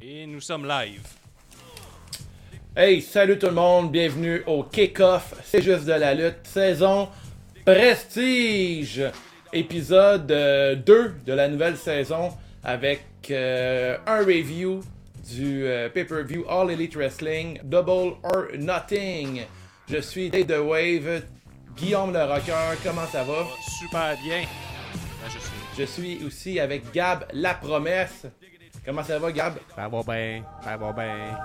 Et nous sommes live. Hey, salut tout le monde, bienvenue au Kick-Off, c'est juste de la lutte, saison Prestige, épisode euh, 2 de la nouvelle saison avec euh, un review du euh, pay-per-view All Elite Wrestling Double or Nothing. Je suis Dave The Wave, Guillaume le Rocker, comment ça va? Super bien. Ben, je suis. Je suis aussi avec Gab La Promesse. Comment ça va Gab? Ça va bien, ça va bien.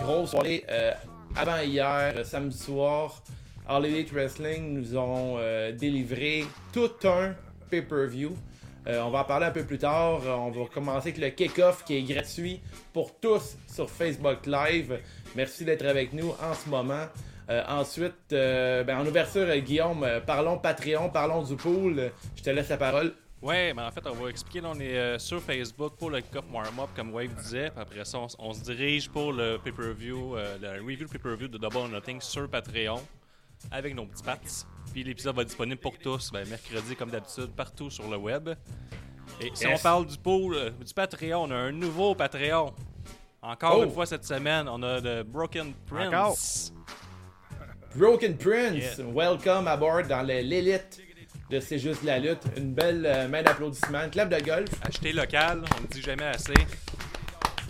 grosse soirée euh, avant hier, euh, samedi soir. All Elite Wrestling nous ont euh, délivré tout un pay-per-view. Euh, on va en parler un peu plus tard. On va commencer avec le kick-off qui est gratuit pour tous sur Facebook Live. Merci d'être avec nous en ce moment. Euh, ensuite, euh, ben, en ouverture, Guillaume, parlons Patreon, parlons du pool. Je te laisse la parole. Ouais, mais en fait, on va expliquer. Là, on est euh, sur Facebook pour le Cup Warm-Up, comme Wave disait. Puis après ça, on, se dirige pour le pay-per-view, euh, le review pay-per-view de Double or Nothing sur Patreon avec nos petits pats. Puis l'épisode va être disponible pour tous, ben, mercredi comme d'habitude, partout sur le web. Et si Yes. on parle du pool, euh, du Patreon, on a un nouveau Patreon. Encore Oh. une fois cette semaine, on a le Broken Prince. Encore. Broken Prince, Yeah. welcome aboard dans l'élite de C'est juste la lutte. Une belle euh, main d'applaudissement. Une clap de golf. Acheter local, on ne dit jamais assez.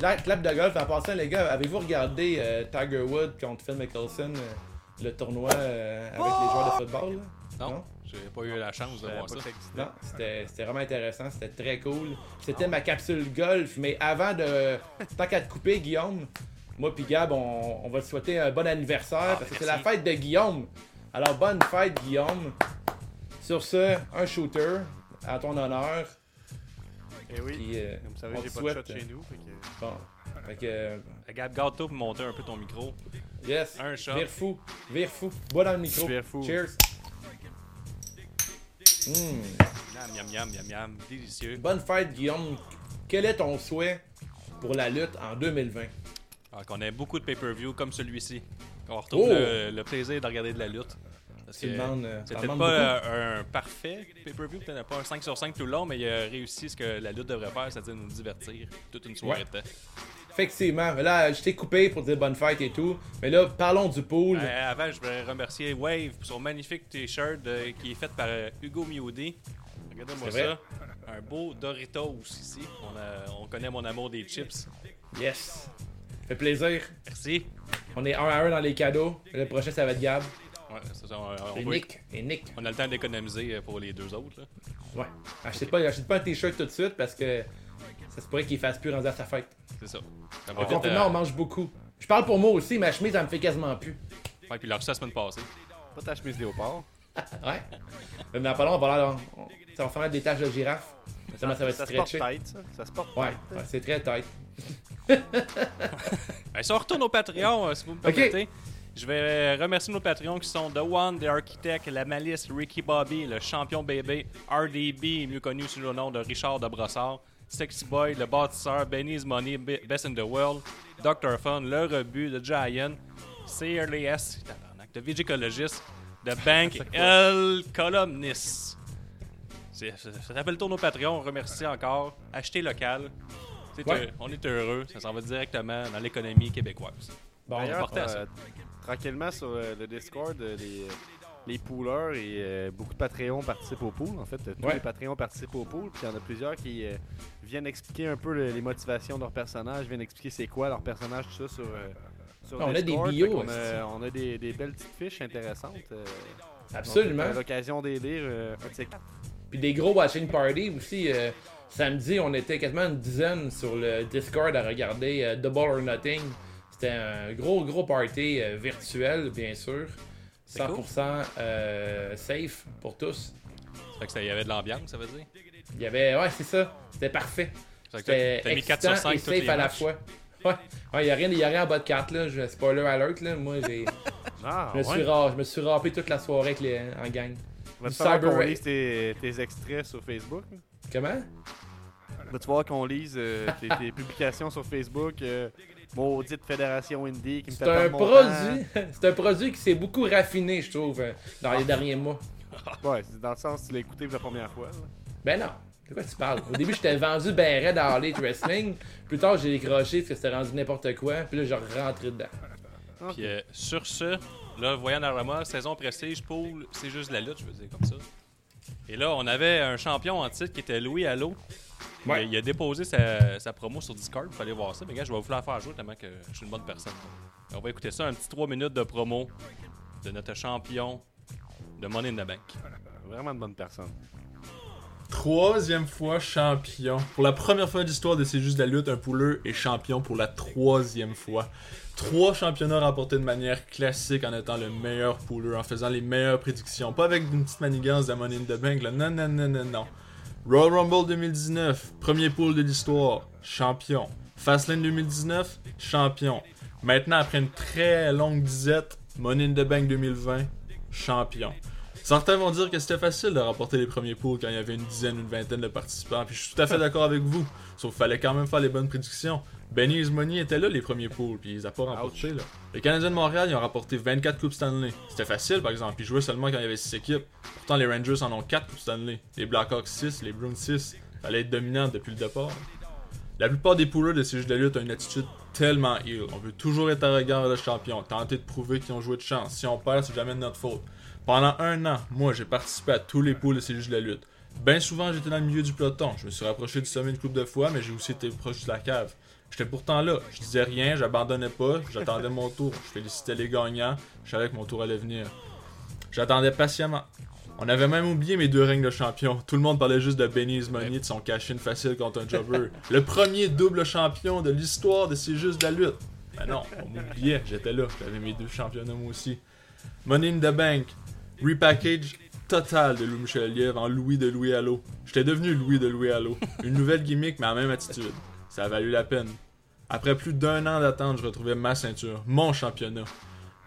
La clap de golf, en passant, les gars, avez-vous regardé euh, Tiger Woods contre Phil Mickelson, euh, le tournoi euh, avec les joueurs de football? là? Non, Non? j'ai pas eu la chance de voir ça. Non, c'était c'était vraiment intéressant, c'était très cool. C'était ma capsule golf, mais avant de. Tant qu'à te couper, Guillaume, moi puis Gab, on, on va te souhaiter un bon anniversaire parce que c'est la fête de Guillaume. Alors, bonne fête, Guillaume. Sur ce, un shooter à ton honneur. Eh oui. Puis, euh, Comme vous savez, on j'ai te pas de shot souhaite, chez nous. fait que- Bon. Fait que. euh, Regarde, garde-toi pour monter un peu ton micro. Yes. Un shot. Vire fou. Vire fou. Bois dans le micro. Vire fou. Cheers. Mm. Miam, miam, miam, miam, miam. Délicieux. Bonne fête, Guillaume. Quel est ton souhait pour la lutte en 2020? Alors qu'on ait beaucoup de pay-per-view comme celui-ci. Qu'on retrouve Oh! le, le plaisir de regarder de la lutte. Parce que euh, peut-être demandes pas euh, un parfait pay-per-view, peut-être pas un 5 sur 5 tout le long, mais il a réussi ce que la lutte devrait faire, c'est-à-dire nous divertir toute une soirée Ouais. de temps. Effectivement. Mais là, je t'ai coupé pour dire bonne fête et tout. Mais là, parlons du pool. Euh, avant, je voudrais remercier Wave pour son magnifique t-shirt euh, qui est fait par euh, Hugo Miodi. Regardez-moi ça. Un beau Doritos ici. On, a- on connaît mon amour des chips. Yes. Fait plaisir. Merci. On est un à un dans les cadeaux. Le prochain, ça va être Gab. Ouais, c'est ça, on, on Et va- Nick. Et Nick. on a le temps d'économiser euh, pour les deux autres. là. Ouais. Achetez pas, achetez pas un t-shirt tout de suite parce que ça se pourrait qu'il fasse plus rendu à sa fête. C'est ça. Ça va Au vite, confinement, euh, on mange beaucoup. Je parle pour moi aussi, ma chemise, ça me fait quasiment plus. Ouais, puis il a reçu la semaine passée. Pas ta chemise léopard. Ouais. Mais dans pas long, on va, on, ça va faire des taches de girafe. Ça, ça va être Ça se porte stretché. tête, ça. Ça se porte Ouais, ouais, c'est très tight. Ben, si on retourne au Patreon, euh, si vous me permettez, je vais remercier nos Patreons qui sont The One, The Architect, La Malice, Ricky Bobby, le champion bébé, RDB, mieux connu sous le nom de Richard de Brossard, Sexy Boy, le bâtisseur, Benny's Money, Be- Best in the World, Dr. Fun, Le Rebut, The Giant, CRLS, The Vigicologist, The Bank, El Columnist. Ça ça rappelle le tour nos Patreons, on remercie encore. Achetez local. C'est Ouais. heureux- on est heureux, ça s'en va directement dans l'économie québécoise. Bon, D'ailleurs, porté à ça. euh, tranquillement sur euh, le Discord, euh, les, les poolers et euh, beaucoup de Patreons participent au pool. En fait, tous Ouais. les Patreons participent au pool. Puis il y en a plusieurs qui euh, viennent expliquer un peu le- les motivations de leur personnage, viennent expliquer c'est quoi leur personnage, tout ça sur. euh, sur On a des bios, a, on a des, des belles petites fiches intéressantes. absolument. l'occasion des lire. Puis des gros watching party aussi. samedi, on était quasiment une dizaine sur le Discord à regarder Double or Nothing. C'était un gros, gros party euh, virtuel, bien sûr. C'est 100% euh, safe pour tous. Ça fait que ça y avait de l'ambiance, ça veut dire? Il y avait. Ouais, c'est ça. C'était parfait. C'était mis 4 sur excitant 5 et les safe à la fois. Ouais, ouais y a rien, y a rien en bas de 4 là. Je, spoiler alert là. Moi, j'ai, Ah, je me suis ra- je me suis râpé toute la soirée avec les, en gang. Falloir qu'on cyber- lise tes, tes extraits sur Facebook? Comment? Va-tu voir qu'on lise euh, tes, tes publications sur Facebook? Euh, maudite Fédération Indie qui me fait C'est un produit. c'est un produit qui s'est beaucoup raffiné, je trouve, euh, dans les derniers mois. Ouais, c'est dans le sens que tu l'as écouté pour la première fois. là. Ben non. De quoi tu parles? Au début, j'étais vendu ben raide à Harley Wrestling. Plus tard, j'ai décroché parce que c'était rendu n'importe quoi. Puis là, j'ai rentré dedans. Puis euh, sur ce, là, voyant Narama, saison prestige, pool, c'est juste de la lutte, je veux dire, comme ça. Et là, on avait un champion en titre qui était Louis Allo. Il a- Ouais. Il, a déposé sa, sa promo sur Discord, il fallait voir ça. Mais gars, je vais vous la faire jouer tellement que je suis une bonne personne. On va écouter ça, un petit 3 minutes de promo de notre champion de Money in the Bank. Vraiment une bonne personne. Troisième fois champion. Pour la première fois de l'histoire de C'est juste de la lutte, un pouleur est champion pour la troisième fois. Trois championnats remportés de manière classique en étant le meilleur pouleur, en faisant les meilleures prédictions. Pas avec une petite manigance de Money in the Bank, là. Non, non, non, non, non. Royal Rumble 2019, premier pool de l'histoire, champion. Fastlane 2019, champion. Maintenant, après une très longue disette, Money in the Bank 2020, champion. Certains vont dire que c'était facile de remporter les premiers pools quand il y avait une dizaine, une vingtaine de participants, puis je suis tout à fait d'accord avec vous. Sauf qu'il fallait quand même faire les bonnes prédictions. Benny et Money étaient là les premiers pools, puis ils n'ont pas remporté. Là. Les Canadiens de Montréal, ils ont remporté 24 Coupes Stanley. C'était facile par exemple, puis ils jouaient seulement quand il y avait 6 équipes. Pourtant, les Rangers en ont 4 Coupes Stanley. Les Blackhawks 6, les Bruins 6. Fallait être dominant depuis le départ. La plupart des poolers de ces jeux de lutte ont une attitude tellement ill. On veut toujours être arrogant vers le champion, tenter de prouver qu'ils ont joué de chance. Si on perd, c'est jamais de notre faute. Pendant un an, moi, j'ai participé à tous les pools de jeux de la lutte. Bien souvent, j'étais dans le milieu du peloton. Je me suis rapproché du sommet une couple de fois, mais j'ai aussi été proche de la cave. J'étais pourtant là. Je disais rien, j'abandonnais pas, j'attendais mon tour. Je félicitais les gagnants, je savais que mon tour allait venir. J'attendais patiemment. On avait même oublié mes deux règnes de champion. Tout le monde parlait juste de Benny's Money, de son cash-in facile contre un jobber. le premier double champion de l'histoire de ces juste de la lutte. Ben non, on m'oubliait, j'étais là. J'avais mes deux championnats moi aussi. Money in the Bank. Repackage total de Louis Michel Lièvre en Louis de Louis Allo. J'étais devenu Louis de Louis Allo. Une nouvelle gimmick, mais la même attitude. Ça a valu la peine. Après plus d'un an d'attente, je retrouvais ma ceinture, mon championnat.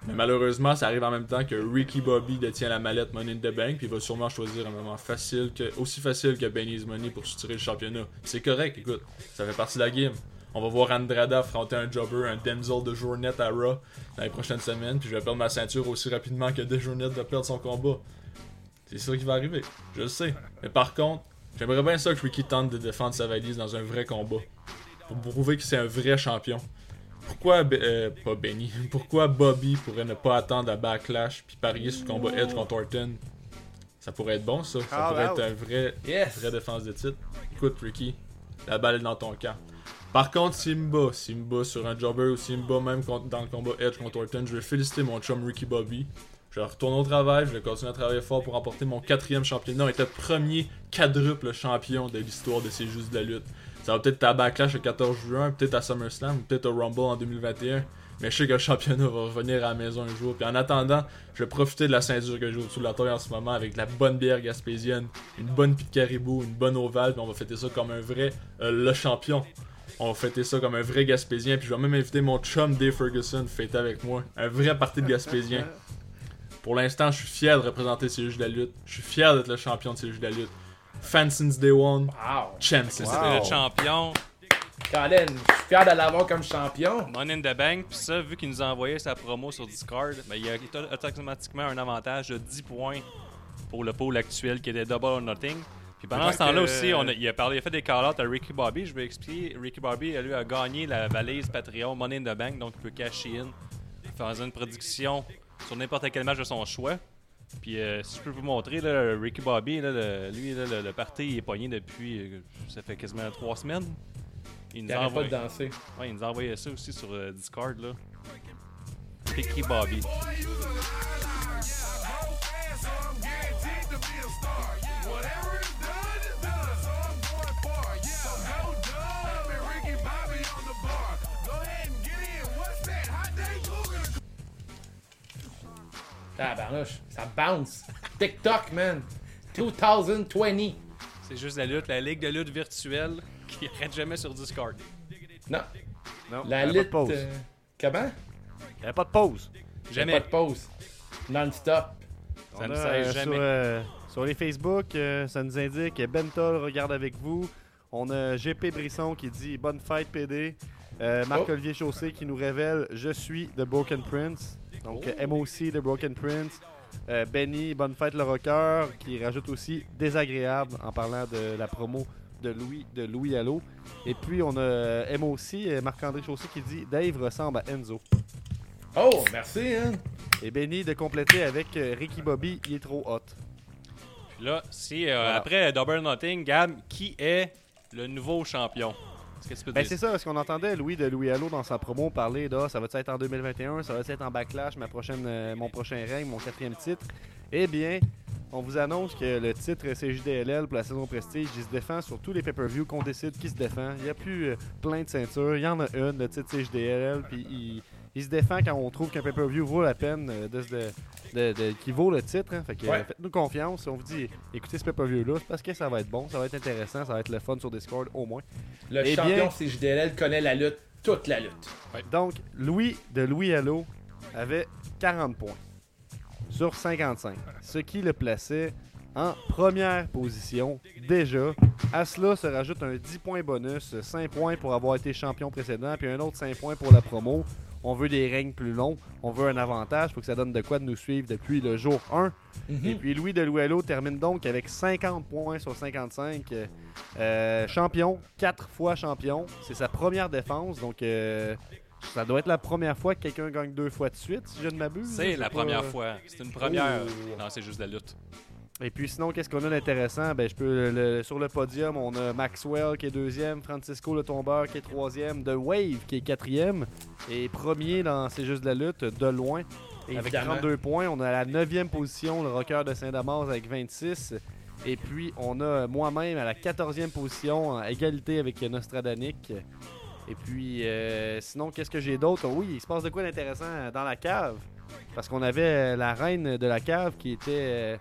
Mais malheureusement, ça arrive en même temps que Ricky Bobby détient la mallette Money in the Bank, puis il va sûrement choisir un moment facile que, aussi facile que Benny's Money pour soutirer le championnat. C'est correct, écoute, ça fait partie de la game. On va voir Andrada affronter un jobber, un Denzel de Journette à Raw dans les prochaines semaines, puis je vais perdre ma ceinture aussi rapidement que Dejournette va perdre son combat. C'est ça qui va arriver, je le sais. Mais par contre, j'aimerais bien ça que Ricky tente de défendre sa valise dans un vrai combat. Pour prouver que c'est un vrai champion. Pourquoi, euh, pas Benny, pourquoi Bobby pourrait ne pas attendre à Backlash puis parier sur le combat Edge contre Orton? Ça pourrait être bon ça, ça pourrait être un vrai, Yes! vraie défense de titre. Écoute Ricky, la balle est dans ton camp. Par contre, Simba, Simba sur un jobber ou Simba même dans le combat Edge contre Orton, je vais féliciter mon chum Ricky Bobby. Je vais retourner au travail, je vais continuer à travailler fort pour remporter mon quatrième championnat et le premier quadruple champion de l'histoire de ces Jeux de la lutte. Ça va peut-être être à Backlash le 14 juin, peut-être à SummerSlam, peut-être au Rumble en 2021. Mais je sais que le championnat va revenir à la maison un jour. Puis en attendant, je vais profiter de la ceinture que j'ai au-dessus de la taille en ce moment avec de la bonne bière gaspésienne, une bonne pite caribou, une bonne ovale, puis on va fêter ça comme un vrai euh, le champion. On va fêter ça comme un vrai Gaspésien, puis je vais même inviter mon chum Dave Ferguson fêter avec moi. Un vrai party de Gaspésien. Pour l'instant, je suis fier de représenter ces jeux de la lutte. Je suis fier d'être le champion de ces jeux de la lutte. Fan since day one, Wow! champ C'est since Wow. day le champion, Colin, je suis fier de l'avoir comme champion. Money in the Bank. Puis ça, vu qu'il nous a envoyé sa promo sur Discord, ben, il y a auto- automatiquement un avantage de 10 points pour le pôle actuel qui était Double or Nothing. Puis pendant ce temps-là que- aussi, on a- il, a parlé, il a fait des call-outs à Ricky Bobby. Je vais expliquer. Ricky Bobby, lui, a gagné la valise Patreon Money in the Bank, donc il peut cash in, faire une prédiction sur n'importe quel match de son choix. Puis euh, si je peux vous montrer, là, Ricky Bobby, là, le- lui, là, le, le party il est pogné depuis, euh, ça fait quasiment trois semaines. Il nous, Il a arrête pas de envoyé, danser. ouais, il nous a envoyé ça aussi sur euh, Discord. Là. Ricky Bobby. Tabarnouche, ça bounce. TikTok, man. 2020. C'est juste la lutte, la ligue de lutte virtuelle qui arrête jamais sur Discord. Non, Non, la lutte. pas de pause. euh, Comment? Il y avait pas de pause. Jamais. Pas de pause. Non-stop. Ça ne a, euh, jamais. Sur, euh, sur les Facebook, euh, ça nous indique que Bentol regarde avec vous. On a GP Brisson qui dit Bonne fête, PD. Euh, Marc-Olivier. Chaussé qui nous révèle Je suis The Broken Prince. Donc, Oh. MOC The Broken Prince. Euh, Benny, bonne fête le rocker, qui rajoute aussi désagréable en parlant de la promo de Louis de Louis Allo. Et puis on a M aussi, euh, Marc-André Chaussé qui dit Dave ressemble à Enzo. Oh, merci, hein. Et Benny de compléter avec Ricky Bobby, il est trop hot. Là, si euh, Voilà. après Double Nothing, Gab, qui est le nouveau champion? Ben c'est ça, parce qu'on entendait Louis de Louis Allo dans sa promo parler de Ah, ça va être en 2021, ça va être en backlash, ma prochaine, euh, mon prochain règne, mon quatrième titre? Eh bien, on vous annonce que le titre CJDLL pour la saison Prestige, il se défend sur tous les pay-per-views qu'on décide qui se défend. Il n'y a plus euh, plein de ceintures, il y en a une, le titre CJDLL, puis il, il se défend quand on trouve qu'un pay-per-view vaut la peine euh, de, qui vaut le titre. hein. Fait que, Ouais. euh, faites-nous confiance. On vous dit, écoutez ce pay-per-view-là, c'est parce que ça va être bon, ça va être intéressant, ça va être le fun sur Discord au moins. Le Eh champion bien- CJDLL connaît la lutte, toute la lutte. Donc, Louis de Louis Allo avait 40 points sur 55, ce qui le plaçait en première position déjà. À cela se rajoute un 10 points bonus, 5 points pour avoir été champion précédent, puis un autre 5 points pour la promo. On veut des règnes plus longs, on veut un avantage, faut que ça donne de quoi de nous suivre depuis le jour 1. Et puis Louis de Louello termine donc avec 50 points sur 55. euh, champion, 4 fois champion. C'est sa première défense, donc euh, ça doit être la première fois que quelqu'un gagne deux fois de suite, si je ne m'abuse. C'est la pas. première fois. C'est une première. Oh. Non, c'est juste la lutte. Et puis sinon, qu'est-ce qu'on a d'intéressant? Ben, je peux le- sur le podium, on a Maxwell qui est deuxième, Francisco le tombeur qui est troisième, The Wave qui est quatrième et premier dans C'est juste de la lutte de loin. Avec Évidemment. 32 points, on a la neuvième position, le rocker de Saint-Damas avec 26. Et puis on a moi-même à la 14e position, en égalité avec Nostradanic. Et puis euh, sinon, qu'est-ce que j'ai d'autre? Oui, il se passe de quoi d'intéressant dans la cave? Parce qu'on avait euh, la reine de la cave qui était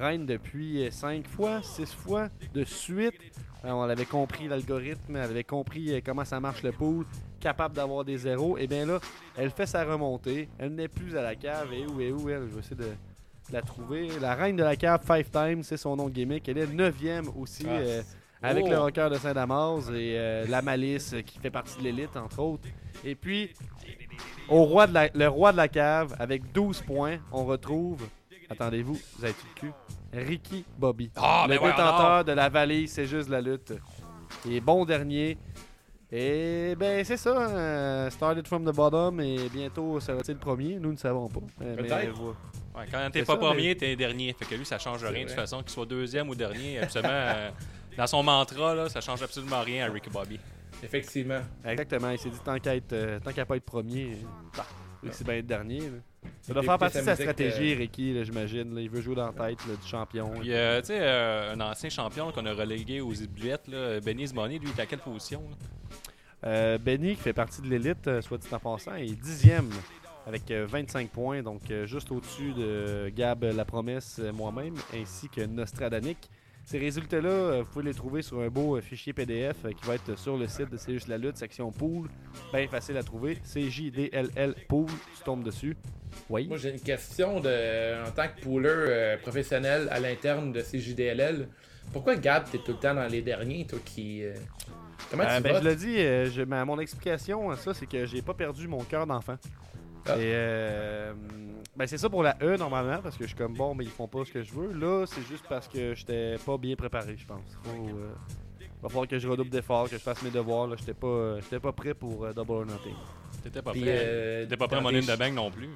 euh, reine depuis 5 fois, 6 fois de suite. Euh, on avait compris l'algorithme, elle avait compris euh, comment ça marche le pool, capable d'avoir des zéros. Et bien là, elle fait sa remontée. Elle n'est plus à la cave. Et où est où elle? Je vais essayer de, la trouver. La reine de la cave, Five Times, c'est son nom de gimmick. Elle est 9e aussi. Ah, euh, avec Oh. le rocker de Saint-Damas et euh, la malice euh, qui fait partie de l'élite, entre autres. Et puis, au roi de la, le roi de la cave, avec 12 points, on retrouve, attendez-vous, vous avez tout le cul, Ricky Bobby. Ah, le ben ouais, détenteur de la vallée, c'est juste la lutte. Il est bon dernier. Et ben c'est ça, euh, started from the bottom et bientôt sera-t-il le premier, nous ne savons pas. Euh, mais, Peut-être. Ouais, quand t'es pas ça, premier, t'es dernier. Fait que lui, ça change rien de toute façon, qu'il soit deuxième ou dernier. Absolument. euh, dans son mantra, là, ça change absolument rien à Ricky Bobby. Effectivement. Exactement, il s'est dit tant qu'à être, euh, tant qu'à pas être premier, bah, lui, c'est bien être dernier. là. Ça doit faire partie de sa stratégie, euh, Ricky, j'imagine. Il veut jouer dans la tête là, du champion. Puis, euh, tu sais, euh, un ancien champion qu'on a relégué aux oubliettes, là, Benny Money, lui, il est à quelle position? Euh, Benny, qui fait partie de l'élite, soit dit en passant, est dixième avec euh, 25 points, donc juste au-dessus de Gab La Promesse, moi-même, ainsi que Nostradanic. Ces résultats-là, euh, vous pouvez les trouver sur un beau euh, fichier PDF euh, qui va être sur le site de C'est juste la lutte, section pool. Bien facile à trouver. CJDLL pool, tu tombes dessus. Oui. Moi, j'ai une question de, en tant que pooler euh, professionnel à l'interne de CJDLL. Pourquoi Gab, t'es tout le temps dans les derniers, toi qui. euh, Comment Euh, tu ben, votes? je dis, euh, je- ma- mon explication à ça, c'est que j'ai pas perdu mon cœur d'enfant. Ah. Et euh, ben, c'est ça pour la E normalement, parce que je suis comme bon, mais ils font pas ce que je veux. Là, c'est juste parce que j'étais pas bien préparé, je pense. Faut, euh, va falloir que je redouble d'efforts, que je fasse mes devoirs. Là, j'étais pas, euh, j'étais pas prêt pour euh, Double or Nothing. T'étais pas Puis, prêt. euh, T'étais pas prêt à Money the Bank non plus.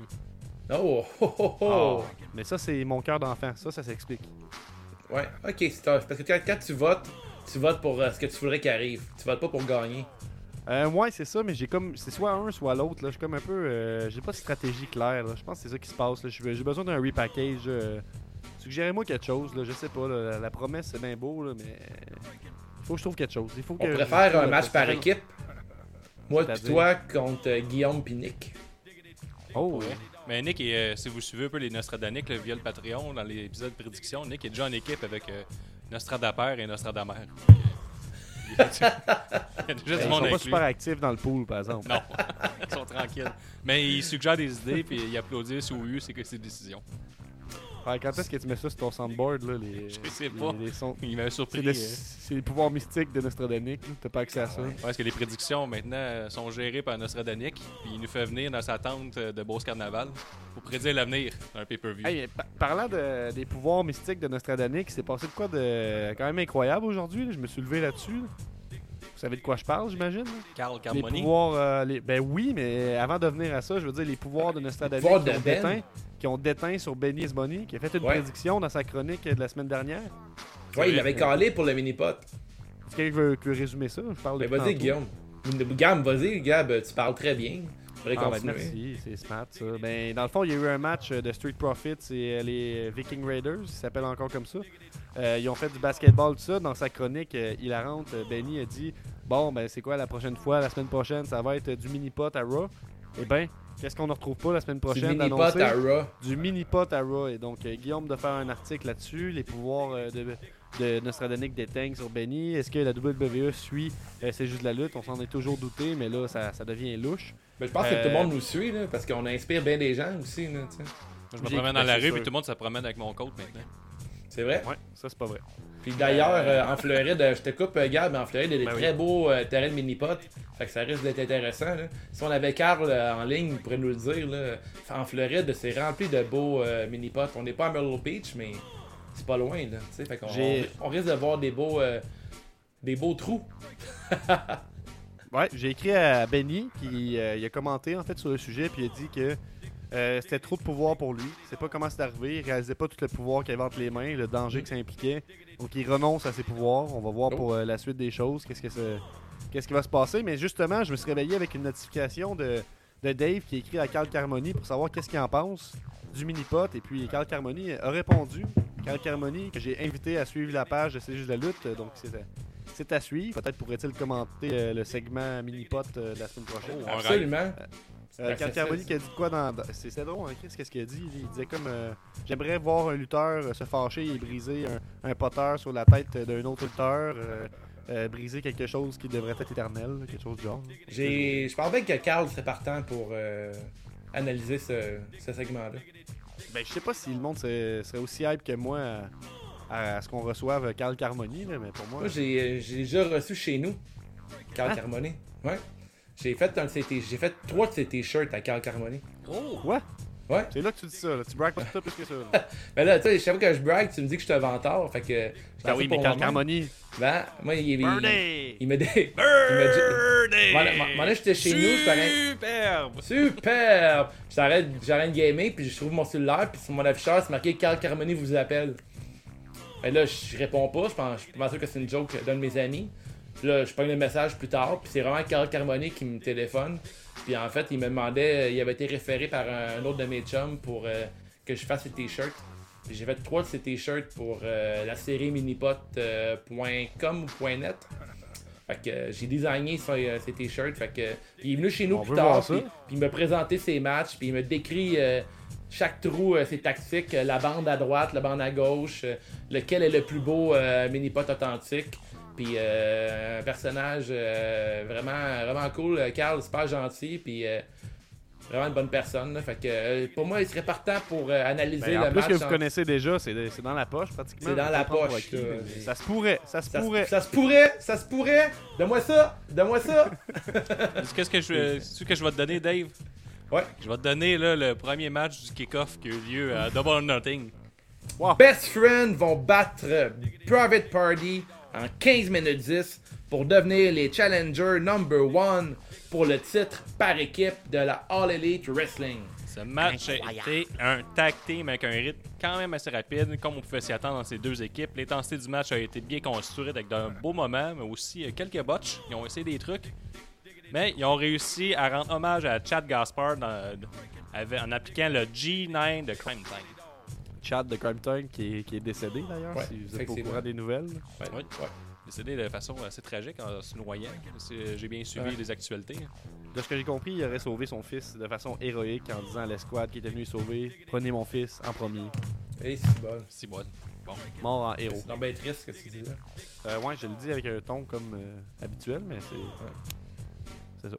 Oh, oh, oh, oh. Ah. Mais ça, c'est mon cœur d'enfant. Ça, ça s'explique. Ouais, ok, c'est tough. Parce que quand, quand tu votes, tu votes pour euh, ce que tu voudrais qu'il arrive. Tu votes pas pour gagner. Euh, ouais, c'est ça, mais j'ai comme. C'est soit un, soit l'autre. là. Je suis comme un peu. euh, j'ai pas de stratégie claire. là. Je pense que c'est ça qui se passe. J'ai besoin d'un repackage. euh, Suggérez-moi quelque chose. Là. Je sais pas. là. La, la promesse, c'est bien beau, là, mais. Il faut que je trouve quelque chose. Il faut On que je trouve un match par équipe. Moi toi contre euh, Guillaume pis Nick. Oh, Ouais. Mais Nick, est, euh, si vous suivez un peu les Nostradaniques via le Patreon, dans l'épisode de prédiction, Nick est déjà en équipe avec euh, Nostradapère et Nostradamère. Il y a déjà Ils sont pas super actifs dans le pool, par exemple. Non, ils sont tranquilles. Mais il suggère des idées puis il applaudit sous U, c'est que ses décisions. Ouais, quand est-ce que tu mets ça sur ton soundboard, là, les, Je sais les- pas. les sons? Il m'a C'est surpris. le- euh. c'est les pouvoirs mystiques de Nostradanic, là. t'as pas accès à ça. Ouais, parce que les prédictions maintenant euh, sont gérées par Nostradanic, puis il nous fait venir dans sa tente euh, de Beauce Carnaval pour prédire l'avenir d'un pay-per-view. Hey, pa- parlant de- des pouvoirs mystiques de Nostradanic, c'est passé de quoi de quand même incroyable aujourd'hui, je me suis levé là-dessus. là. Vous savez de quoi je parle, j'imagine? Carl Les Carmoni. pouvoirs, euh, les- ben oui, mais avant de venir à ça, je veux dire les pouvoirs de Nostradanic pouvoirs qui, de Ben. Qui ont déteint sur Benny Bonnie, qui a fait une Ouais. prédiction dans sa chronique de la semaine dernière. Ouais, il avait calé pour le mini-pot. Est-ce que quelqu'un veut, veut résumer ça? Je parle Mais depuis vas-y. Guillaume. Gab, vas-y, Gab, tu parles très bien. Ah, ben, merci, c'est smart ça. Ben, dans le fond, il y a eu un match euh, de Street Profits et euh, les Viking Raiders, ils s'appellent encore comme ça. Euh, ils ont fait du basketball, tout ça. Dans sa chronique euh, hilarante, Benny a dit Bon, ben, c'est quoi la prochaine fois? La semaine prochaine, ça va être du mini-pot à Raw. Eh ben, qu'est-ce qu'on ne retrouve pas la semaine Du prochaine mini-pot d'annoncer? à Raw. Du mini-pot à Raw. Et donc, euh, Guillaume de faire un article là-dessus, les pouvoirs euh, de, de Nostradanic déteignent sur Benny. Est-ce que la WWE suit euh, C'est juste la lutte? On s'en est toujours douté, mais là, ça, ça devient louche. Ben, je pense que tout le monde nous suit, là, parce qu'on inspire bien des gens aussi. Là. Je me promène dans la rue, puis tout le monde se promène avec mon coat maintenant. C'est vrai? Ouais, ça, c'est pas vrai. Puis d'ailleurs, euh, en Floride, euh, je te coupe, euh, Gab, mais en Floride, il y a des Ben très oui. beaux euh, terrains de mini-pot. Fait que ça risque d'être intéressant. là. Si on avait Carl euh, en ligne, il pourrait nous le dire. Là. En Floride, c'est rempli de beaux euh, mini-pots. On n'est pas à Myrtle Beach, mais c'est pas loin. Là, fait on, risque de voir des beaux, euh, des beaux trous. Ouais, j'ai écrit à Benny qui euh, il a commenté en fait sur le sujet puis il a dit que euh, c'était trop de pouvoir pour lui. C'est pas comment c'est arrivé. Il réalisait pas tout le pouvoir qu'il avait entre les mains, le danger que ça impliquait. Donc il renonce à ses pouvoirs. On va voir pour euh, la suite des choses qu'est-ce que ça- qu'est-ce qui va se passer. Mais justement, je me suis réveillé avec une notification de, de Dave qui a écrit à Carl Carmoni pour savoir qu'est-ce qu'il en pense du mini-pot. Et puis Carl Carmoni a répondu. Carl Carmoni, que j'ai invité à suivre la page de C'est juste la lutte. Donc c'est c'est à suivre. Peut-être pourrait-il commenter euh, le segment mini-pot euh, de la semaine prochaine. Oh, Absolument. Euh, Ben, Carl c'est- Carmoni c'est- qui a dit quoi dans. dans- c'est drôle, hein, Chris, qu'est-ce qu'il a dit? Il disait comme euh, J'aimerais voir un lutteur euh, se fâcher et briser un, un poteur sur la tête euh, d'un autre lutteur, euh, euh, briser quelque chose qui devrait être éternel, quelque chose du genre. J'ai, je pensais que Carl serait partant pour euh, analyser ce, ce segment-là. Ben, je sais pas si le monde serait, serait aussi hype que moi à, à ce qu'on reçoive Carl Carmoni, là, mais pour moi. Moi, j'ai, euh, j'ai déjà reçu chez nous Carl Hein? Carmoni. Ouais. J'ai fait, un j'ai trois de ses t-shirts à Carl Carmoni. Oh! Quoi? Ouais. C'est là que tu dis ça, là. tu braques pas tout plus que ça. là? Ben là, tu sais, chaque fois que je brag, tu me dis que je te vends tort. Fait que. Ben oui, pour mais Carl. Carmoni. Ben, moi, il, il, me dit. Moi- là, j'étais chez nous. Superbe! Super! J'arrête, j'arrête de gamer, puis je trouve mon cellulaire, puis sur mon afficheur, c'est marqué Carl Carmoni vous appelle. Fait là, je réponds pas, je pense, je suis pas sûr que c'est une joke d'un de mes amis. Là, je prends le message plus tard, puis c'est vraiment Carl Carmoni qui me téléphone. Puis en fait, il me demandait, il avait été référé par un, autre de mes chums pour euh, que je fasse ses t-shirts. Puis j'ai fait trois de ces t-shirts pour euh, la série minipot.com ou .net. Fait que euh, j'ai designé euh, ces t-shirts. Fait que puis il est venu chez nous On plus tard, puis, puis il m'a présenté ses matchs, puis il me décrit euh, chaque trou, euh, ses tactiques, euh, la bande à droite, la bande à gauche, euh, lequel est le plus beau euh, mini-pot authentique. Puis euh, un personnage euh, vraiment, vraiment cool. Euh, Carl, super gentil, puis euh, vraiment une bonne personne. là. Fait que pour moi, il serait partant pour analyser Ben, en le plus match. que vous en- connaissez déjà, c'est c'est dans la poche pratiquement. C'est dans la poche, mais Ça se pourrait, ça se Ça, pourrait. ça se pourrait, ça se pourrait. Donne-moi ça, donne-moi ça. Qu'est-ce que je, que je vais te donner, Dave? Ouais. Je vais te donner là, le premier match du kick-off qui a eu lieu à Double or Nothing. Best Friends vont battre Private Party en 15 minutes 10 pour devenir les challengers number one pour le titre par équipe de la All Elite Wrestling. Ce match a été un tag team avec un rythme quand même assez rapide, comme on pouvait s'y attendre dans ces deux équipes. L'intensité du match a été bien construite avec d'un beau moment, mais aussi euh, quelques botches. Ils ont essayé des trucs. Mais ils ont réussi à rendre hommage à Chad Gaspard dans- en appliquant le G9 de Crime Time. Chad de Crime Time qui est, qui est décédé d'ailleurs, Ouais, si vous êtes au courant des nouvelles. Ouais, Oui. ouais. Décédé de façon assez tragique en se noyant. J'ai bien suivi Ouais. les actualités. De ce que j'ai compris, il aurait sauvé son fils de façon héroïque en disant à l'escouade qui était venu le sauver Prenez mon fils en premier. Et c'est bon. Si bon. Bon. Mort en héros. C'est donc bien triste ce que tu dis là. Euh, ouais, je le dis avec un ton comme euh, habituel, mais c'est. C'est ça.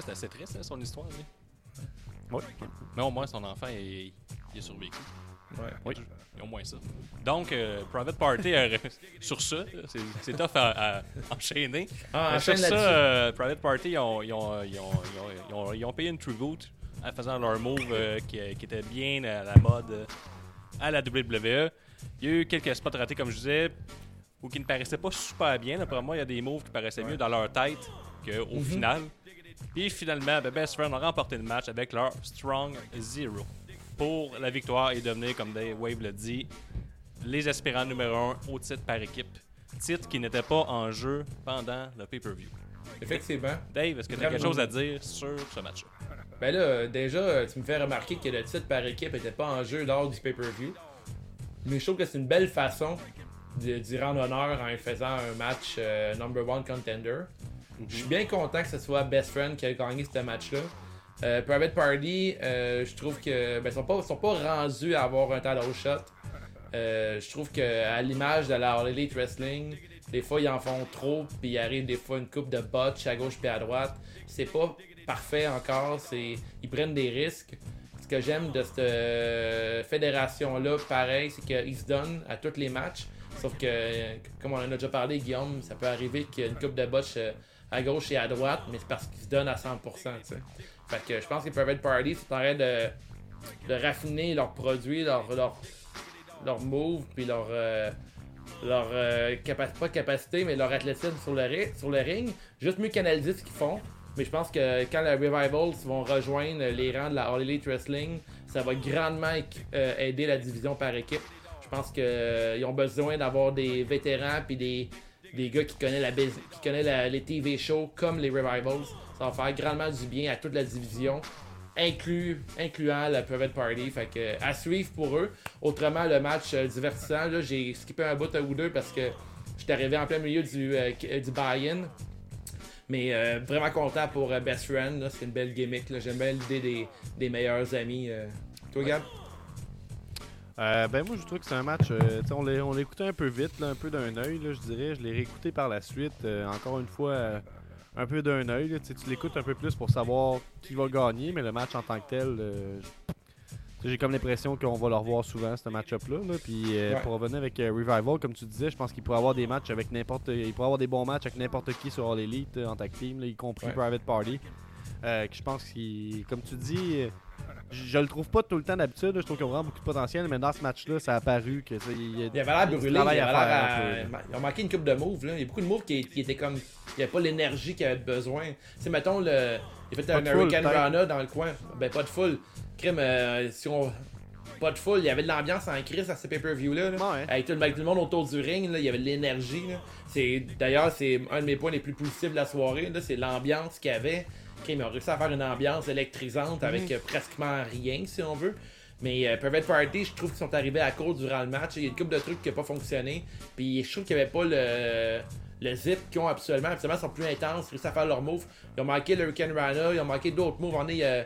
C'est assez triste, hein, son histoire. lui. Ouais. Mais au moins, son enfant, il, il a survécu. Ouais. Ils ont moins ça. Donc, euh, Private Party, euh, sur ça, c'est- c'est tough à, à enchaîner. Ah, Mais sur ça, euh, Private Party, ils ont, ils ont- ils ont- ils ont- ils ont- ils ont payé une tribute en faisant leur move euh, qui, qui était bien à la mode euh, à la WWE. Il y a eu quelques spots ratés, comme je disais, ou qui ne paraissaient pas super bien. D'après moi, il y a des moves qui paraissaient mieux dans leur tête qu'au Mhm. final. Puis finalement, ben, Best Friend a remporté le match avec leur Strong Zero pour la victoire et devenir, comme Dave Wave l'a dit, les aspirants numéro 1 au titre par équipe. Titre qui n'était pas en jeu pendant le pay-per-view. Effectivement. Dave, est-ce que tu as quelque chose à dire sur ce match-là? Ben là, déjà, tu me fais remarquer que le titre par équipe était pas en jeu lors du pay-per-view. Mais je trouve que c'est une belle façon d'y rendre honneur en faisant un match euh, number one contender. Je suis bien content que ce soit Best Friend qui a gagné ce match-là. Euh, Private Party, euh, je trouve que ben, sont pas sont pas rendus à avoir un title shot. Euh, je trouve que à l'image de la All Elite Wrestling, des fois ils en font trop, puis il arrive des fois une coupe de botch à gauche puis à droite. C'est pas parfait encore, c'est ils prennent des risques. Ce que j'aime de cette euh, fédération-là, pareil, c'est qu'ils se donnent à tous les matchs. Sauf que, comme on en a déjà parlé, Guillaume, ça peut arriver qu'il y a une coupe de botch à gauche et à droite, mais c'est parce qu'ils se donnent à 100%. tu sais. Fait que je pense que Private Party, c'est en de, de raffiner leurs produits, leurs leur, leur moves, puis leur, euh, leur euh, pas capacité, mais leur athlétisme sur le, sur le ring. Juste mieux canaliser ce qu'ils font. Mais je pense que quand les Revivals vont rejoindre les rangs de la All Elite Wrestling, ça va grandement euh, aider la division par équipe. Je pense qu'ils ont besoin d'avoir des vétérans puis des, des gars qui connaissent, la, qui connaissent la- les TV shows comme les Revivals. Ça va faire grandement du bien à toute la division, incluant la Private Party. Fait que, à suivre pour eux. Autrement, le match euh, divertissant, là, j'ai skippé un bout ou deux parce que j'étais arrivé en plein milieu du, euh, euh, du buy-in. Mais euh, vraiment content pour Best Friend. C'est une belle gimmick. J'aime bien l'idée des, des meilleurs amis. Toi, Gab? Ben moi je trouve que c'est un match, on l'a on l'a écouté un peu vite, un peu d'un œil, je dirais. Je l'ai réécouté par la suite, encore une fois, un peu d'un œil. là. Tu l'écoutes un peu plus pour savoir qui va gagner, mais le match en tant que tel, euh, j'ai comme l'impression qu'on va le revoir souvent, ce match-up-là. là. Puis euh, Ouais. pour revenir avec euh, Revival, comme tu disais, je pense qu'il pourrait avoir des matchs avec n'importe... Il pourrait avoir des bons matchs avec n'importe qui sur All Elite euh, en tag team, là, y compris Ouais. Private Party. Que je pense qu'il, comme tu dis, je, je le trouve pas tout le temps d'habitude. là. Je trouve qu'il y a vraiment beaucoup de potentiel, mais dans ce match-là, ça a apparu que il y a- Il avait l'air brûlé, il avait à faire à- Ils ont manqué une coupe de moves. Là. Il y a beaucoup de moves qui, qui étaient comme. Il n'y avait pas l'énergie qu'il avait besoin. Tu mettons, le... il a fait Pas un foule, American. Rana dans le coin. Ben, pas de full. Crime, euh, si on. Pas de full, il y avait de l'ambiance en crise à ce pay-per-view-là. là. Ouais. Avec, tout, avec tout le monde autour du ring, là, il y avait de l'énergie. là. C'est D'ailleurs, c'est un de mes points les plus positifs de la soirée. là, C'est l'ambiance qu'il y avait. Crime, ils ont réussi à faire une ambiance électrisante avec euh, pratiquement rien, si on veut. Mais euh, Private Party, je trouve qu'ils sont arrivés à court durant le match. Il y a une couple de trucs qui n'ont pas fonctionné. Puis je trouve qu'il n'y avait pas le, le zip qu'ils ont absolument. Absolument, ils sont plus intenses. Ils réussissent à faire leur move. Ils ont manqué le Hurricane Rana. Ils ont manqué d'autres moves. On est, euh,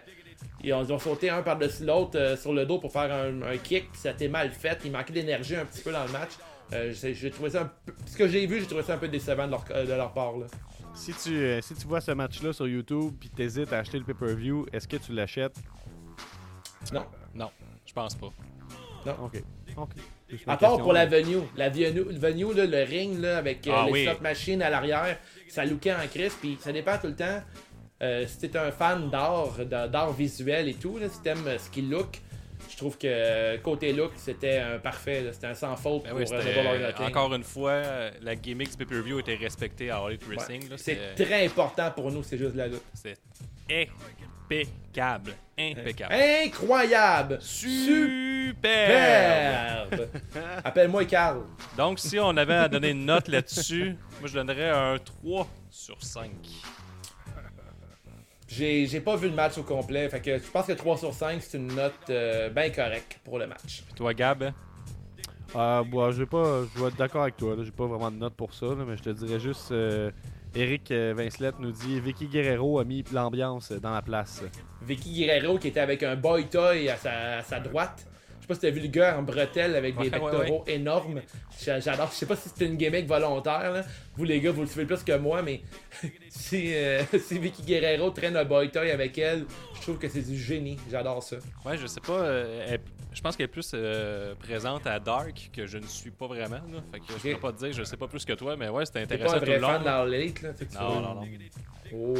ils, ont, ils ont sauté un par-dessus l'autre euh, sur le dos pour faire un, un kick. Puis ça a été mal fait. Il manquait d'énergie un petit peu dans le match. Euh, j'ai trouvé ça un peu. Ce que j'ai vu, j'ai trouvé ça un peu décevant de leur, de leur part. Là. Si tu, euh, si tu vois ce match-là sur YouTube puis t'hésites à acheter le pay-per-view, est-ce que tu l'achètes? Non. Non, je pense pas. Ok. Ok. Une À part pour la venue. La venue, le venue, là, le ring là, avec euh, Ah les oui. slot machines à l'arrière, ça lookait en crise. Puis ça dépend tout le temps. Euh, si t'es un fan d'art, d'art visuel et tout, là, si t'aimes euh, ce qui look, je trouve que euh, côté look, c'était un parfait. C'était un sans faute Ben pour oui, euh, Nothing. encore une fois, euh, la gimmick du pay-per-view était respectée à All Elite. Wrestling. C'est très important pour nous, c'est juste la lutte. c'est impeccable. Impeccable. Incroyable! Super! Superbe! Appelle-moi Carl. Donc, si on avait à donner une note là-dessus, moi je donnerais un 3 sur 5. J'ai j'ai pas vu le match au complet, fait que je pense que 3 sur 5, c'est une note euh, bien correcte pour le match. Toi, Gab? Euh, bon, je vais pas, je vais être d'accord avec toi. là. J'ai pas vraiment de note pour ça, là, mais je te dirais juste. euh, Eric euh, Vincelette nous dit Vicky Guerrero a mis l'ambiance dans la place. Vicky Guerrero qui était avec un boy toy à sa, à sa droite. Je pas si t'as vu le gars en bretelle avec des Ouais, énormes. J'a- J'adore. Je sais pas si c'est une gimmick volontaire. Là. Vous, les gars, vous le suivez plus que moi, mais si, euh, si Vicky Guerrero traîne un boy toy avec elle, je trouve que c'est du génie. J'adore ça. Ouais, je sais pas. euh, elle- je pense qu'elle est plus euh, présente à Dark que je ne suis pas vraiment. Là. Fait que je peux pas te dire, je sais pas plus que toi, mais ouais, c'était T'es intéressant pas un tout vrai le long. fan là. sais Non, non, non. Oh.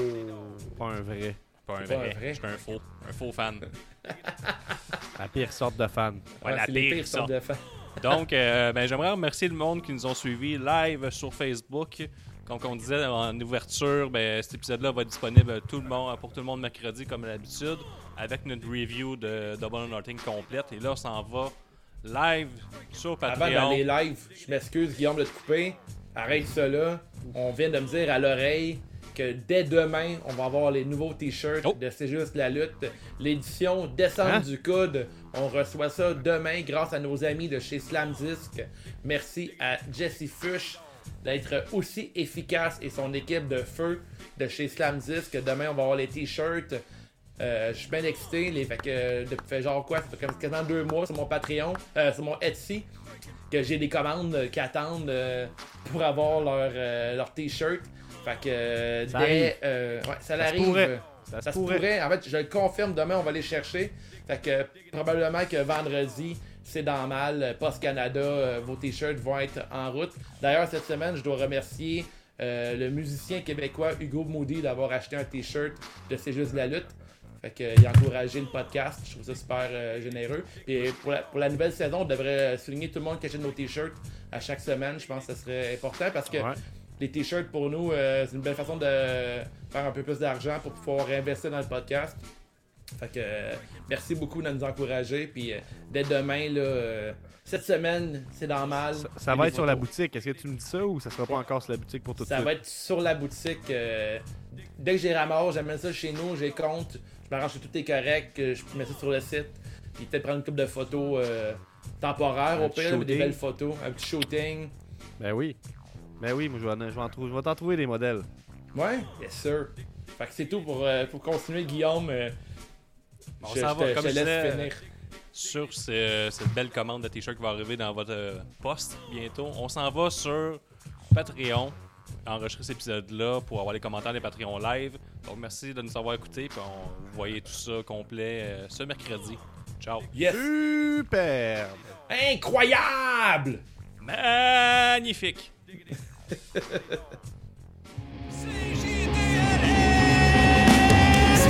Pas un vrai. Pas un vrai. Je suis un faux. Un faux fan. La pire sorte de fan. Ouais, la pire, sortes de fans. Donc, euh, ben, j'aimerais remercier le monde qui nous ont suivis live sur Facebook. Comme on disait en ouverture, ben, cet épisode-là va être disponible tout le monde, pour tout le monde mercredi comme d'habitude, avec notre review de Double or Nothing complète. Et là, on s'en va live sur Avant Patreon. d'aller live, je m'excuse, Guillaume, de te couper. Arrête ça là. On vient de me dire à l'oreille que dès demain, on va avoir les nouveaux t-shirts Oh. de C'est juste la lutte. L'édition Descendre Hein? du coude. On reçoit ça demain grâce à nos amis de chez Slam Disc. Merci à Jesse Fush d'être aussi efficace et son équipe de feu de chez Slam Disc. Demain, on va avoir les t-shirts. Euh, je suis bien excité. Les, fait que, depuis fait genre quoi, ça fait comme quasiment deux mois sur mon Patreon, euh, sur mon Etsy, que j'ai des commandes qui attendent euh, pour avoir leur, leur t-shirt. Fait que Ça dès, arrive. euh, ouais, ça, arrive. pourrait. Ça, Ça se pourrait. pourrait. En fait, je le confirme, demain, on va les chercher. Fait que probablement que vendredi, c'est dans mal. euh, Post Canada, euh, vos t-shirts vont être en route. D'ailleurs, cette semaine, je dois remercier euh, le musicien québécois Hugo Moody d'avoir acheté un t-shirt de C'est juste la lutte. Fait que, euh, il a encouragé le podcast. Je trouve ça super euh, généreux. Et pour la, pour la nouvelle saison, on devrait souligner tout le monde qui achète nos t-shirts à chaque semaine. Je pense que ce serait important parce que Ouais. Les t-shirts pour nous, euh, c'est une belle façon de faire un peu plus d'argent pour pouvoir réinvestir dans le podcast. Fait que euh, merci beaucoup de nous encourager. Puis euh, dès demain, là, euh, cette semaine, c'est dans mal. Ça, ça va être sur la boutique. Est-ce que tu me dis ça ou ça sera pas encore sur la boutique pour tout de Ça va être sur la boutique. dès que j'ai ramasse, j'amène ça chez nous, j'ai compte. Je m'arrange que tout est correct. Je mets ça sur le site. Puis peut-être prendre une couple de photos temporaires Un au pire, des belles photos. Un petit shooting. Ben oui. Ben oui, moi je vais, en- je vais en trou- je vais t'en trouver des modèles. Ouais, yes sir. Fait que c'est tout pour, euh, pour continuer, Guillaume. euh, On je, va, te- comme je je te laisse finir. sur ce- cette belle commande de t-shirt qui va arriver dans votre euh, poste bientôt. On s'en va sur Patreon, enregistrer cet épisode-là pour avoir les commentaires des Patreons live. Donc merci de nous avoir écoutés. Puis on, vous voyez tout ça complet euh, ce mercredi. Ciao. Yes! Super! Incroyable! Magnifique. C'est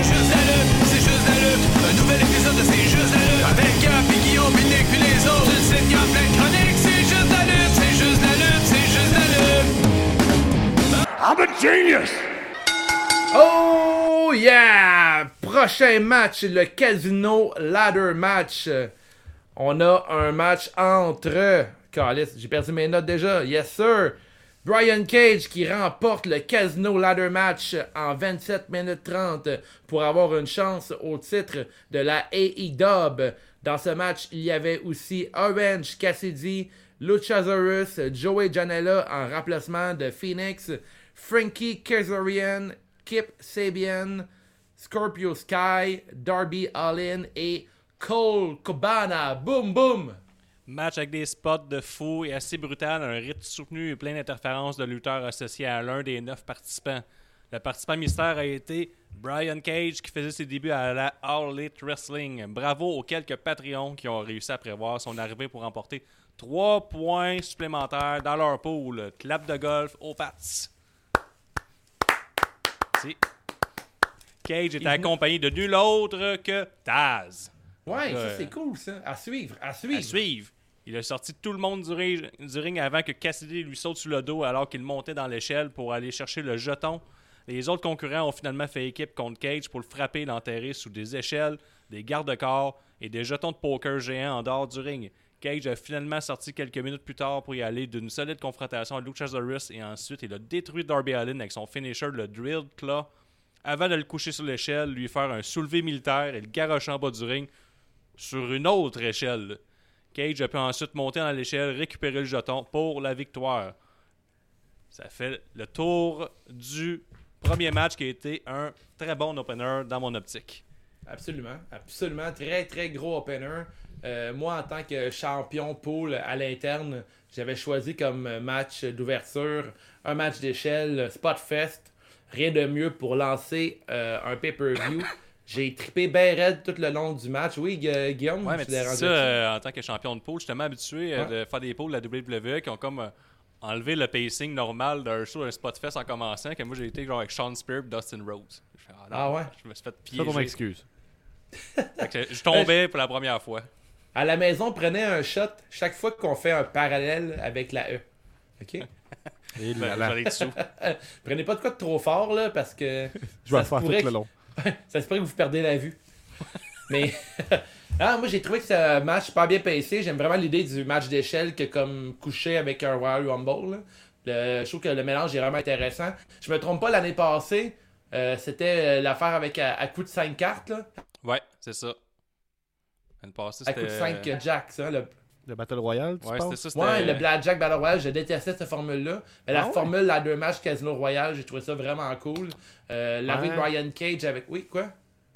juste la lutte, c'est juste la lutte. Un nouvel épisode de C'est juste la lutte. Avec Gap et Guillaume, puis les autres. Tu sais qu'il y a plein de chroniques. C'est juste la lutte, c'est juste la lutte, c'est juste la lutte. Oh yeah! Prochain match, le Casino Ladder Match. On a un match entre. Calice, j'ai perdu mes notes déjà. Yes sir! Brian Cage qui remporte le Casino Ladder Match en 27 minutes 30 pour avoir une chance au titre de la AEW. Dans ce match, il y avait aussi Orange Cassidy, Luchasaurus, Joey Janela en remplacement de Phoenix, Frankie Kazarian, Kip Sabian, Scorpio Sky, Darby Allin et Cole Cabana. Boom boom! Match avec des spots de fou et assez brutal, un rythme soutenu et plein d'interférences de lutteurs associés à l'un des neuf participants. Le participant mystère a été Brian Cage qui faisait ses débuts à la All Elite Wrestling. Bravo aux quelques Patreons qui ont réussi à prévoir son arrivée pour remporter 3 points supplémentaires dans leur pool. Clap de golf aux Pats. Si. Cage était accompagné de nul autre que Taz. Ouais, ça c'est cool ça. À suivre, à suivre. À suivre. Il a sorti tout le monde du ring, avant que Cassidy lui saute sur le dos alors qu'il montait dans l'échelle pour aller chercher le jeton. Les autres concurrents ont finalement fait équipe contre Cage pour le frapper et l'enterrer sous des échelles, des garde-corps et des jetons de poker géants en dehors du ring. Cage a finalement sorti quelques minutes plus tard pour y aller d'une solide confrontation à Luchasaurus et ensuite il a détruit Darby Allin avec son finisher, le Drilled Claw, avant de le coucher sur l'échelle, lui faire un soulevé militaire et le garrocher en bas du ring sur une autre échelle. Cage a pu ensuite monter dans l'échelle, récupérer le jeton pour la victoire. Ça fait le tour du premier match qui a été un très bon opener dans mon optique. Absolument, absolument. Très, très gros opener. Euh, moi, en tant que champion pool à l'interne, j'avais choisi comme match d'ouverture un match d'échelle, Spotfest. Rien de mieux pour lancer euh, un pay-per-view. J'ai trippé bien raide tout le long du match. Oui, Gu- Guillaume, Ouais, tu mais tu l'as dis rendu ça euh, en tant que champion de pôle. Je suis tellement habitué euh, Ouais. de faire des pôles de la WWE qui ont comme euh, enlevé le pacing normal d'un show, d'un spot fest en commençant. Que moi, j'ai été genre avec Sean Spear et Dustin Rose. Je fais, non, Ah ouais? Je me suis fait piéger. excuse. Fait que Je tombais pour la première fois. À la maison, prenez un shot chaque fois qu'on fait un parallèle avec la E. OK? Et Ben, là, là. Prenez pas de quoi de trop fort, là, parce que je vais ça le se faire tout le long. ça se pourrait que vous perdez la vue. Mais ah, moi, j'ai trouvé que un match super bien pacé. J'aime vraiment l'idée du match d'échelle que comme couché avec un Royal Rumble. là. Le, je trouve que le mélange est vraiment intéressant. Je me trompe pas, l'année passée, euh, c'était euh, l'affaire avec à, à coup de 5 cartes, là. Ouais, c'est ça. L'année passée, À coup de c'était. 5 jacks, ça. Le, Le Battle Royale, tu Ouais, penses? c'était ça. c'était- Ouais, le Blackjack Battle Royale, je détestais cette formule-là. Mais la Ah ouais? formule, la deux matchs Casino Royale, j'ai trouvé ça vraiment cool. Euh, de Ouais. Brian Cage avec. Oui, quoi?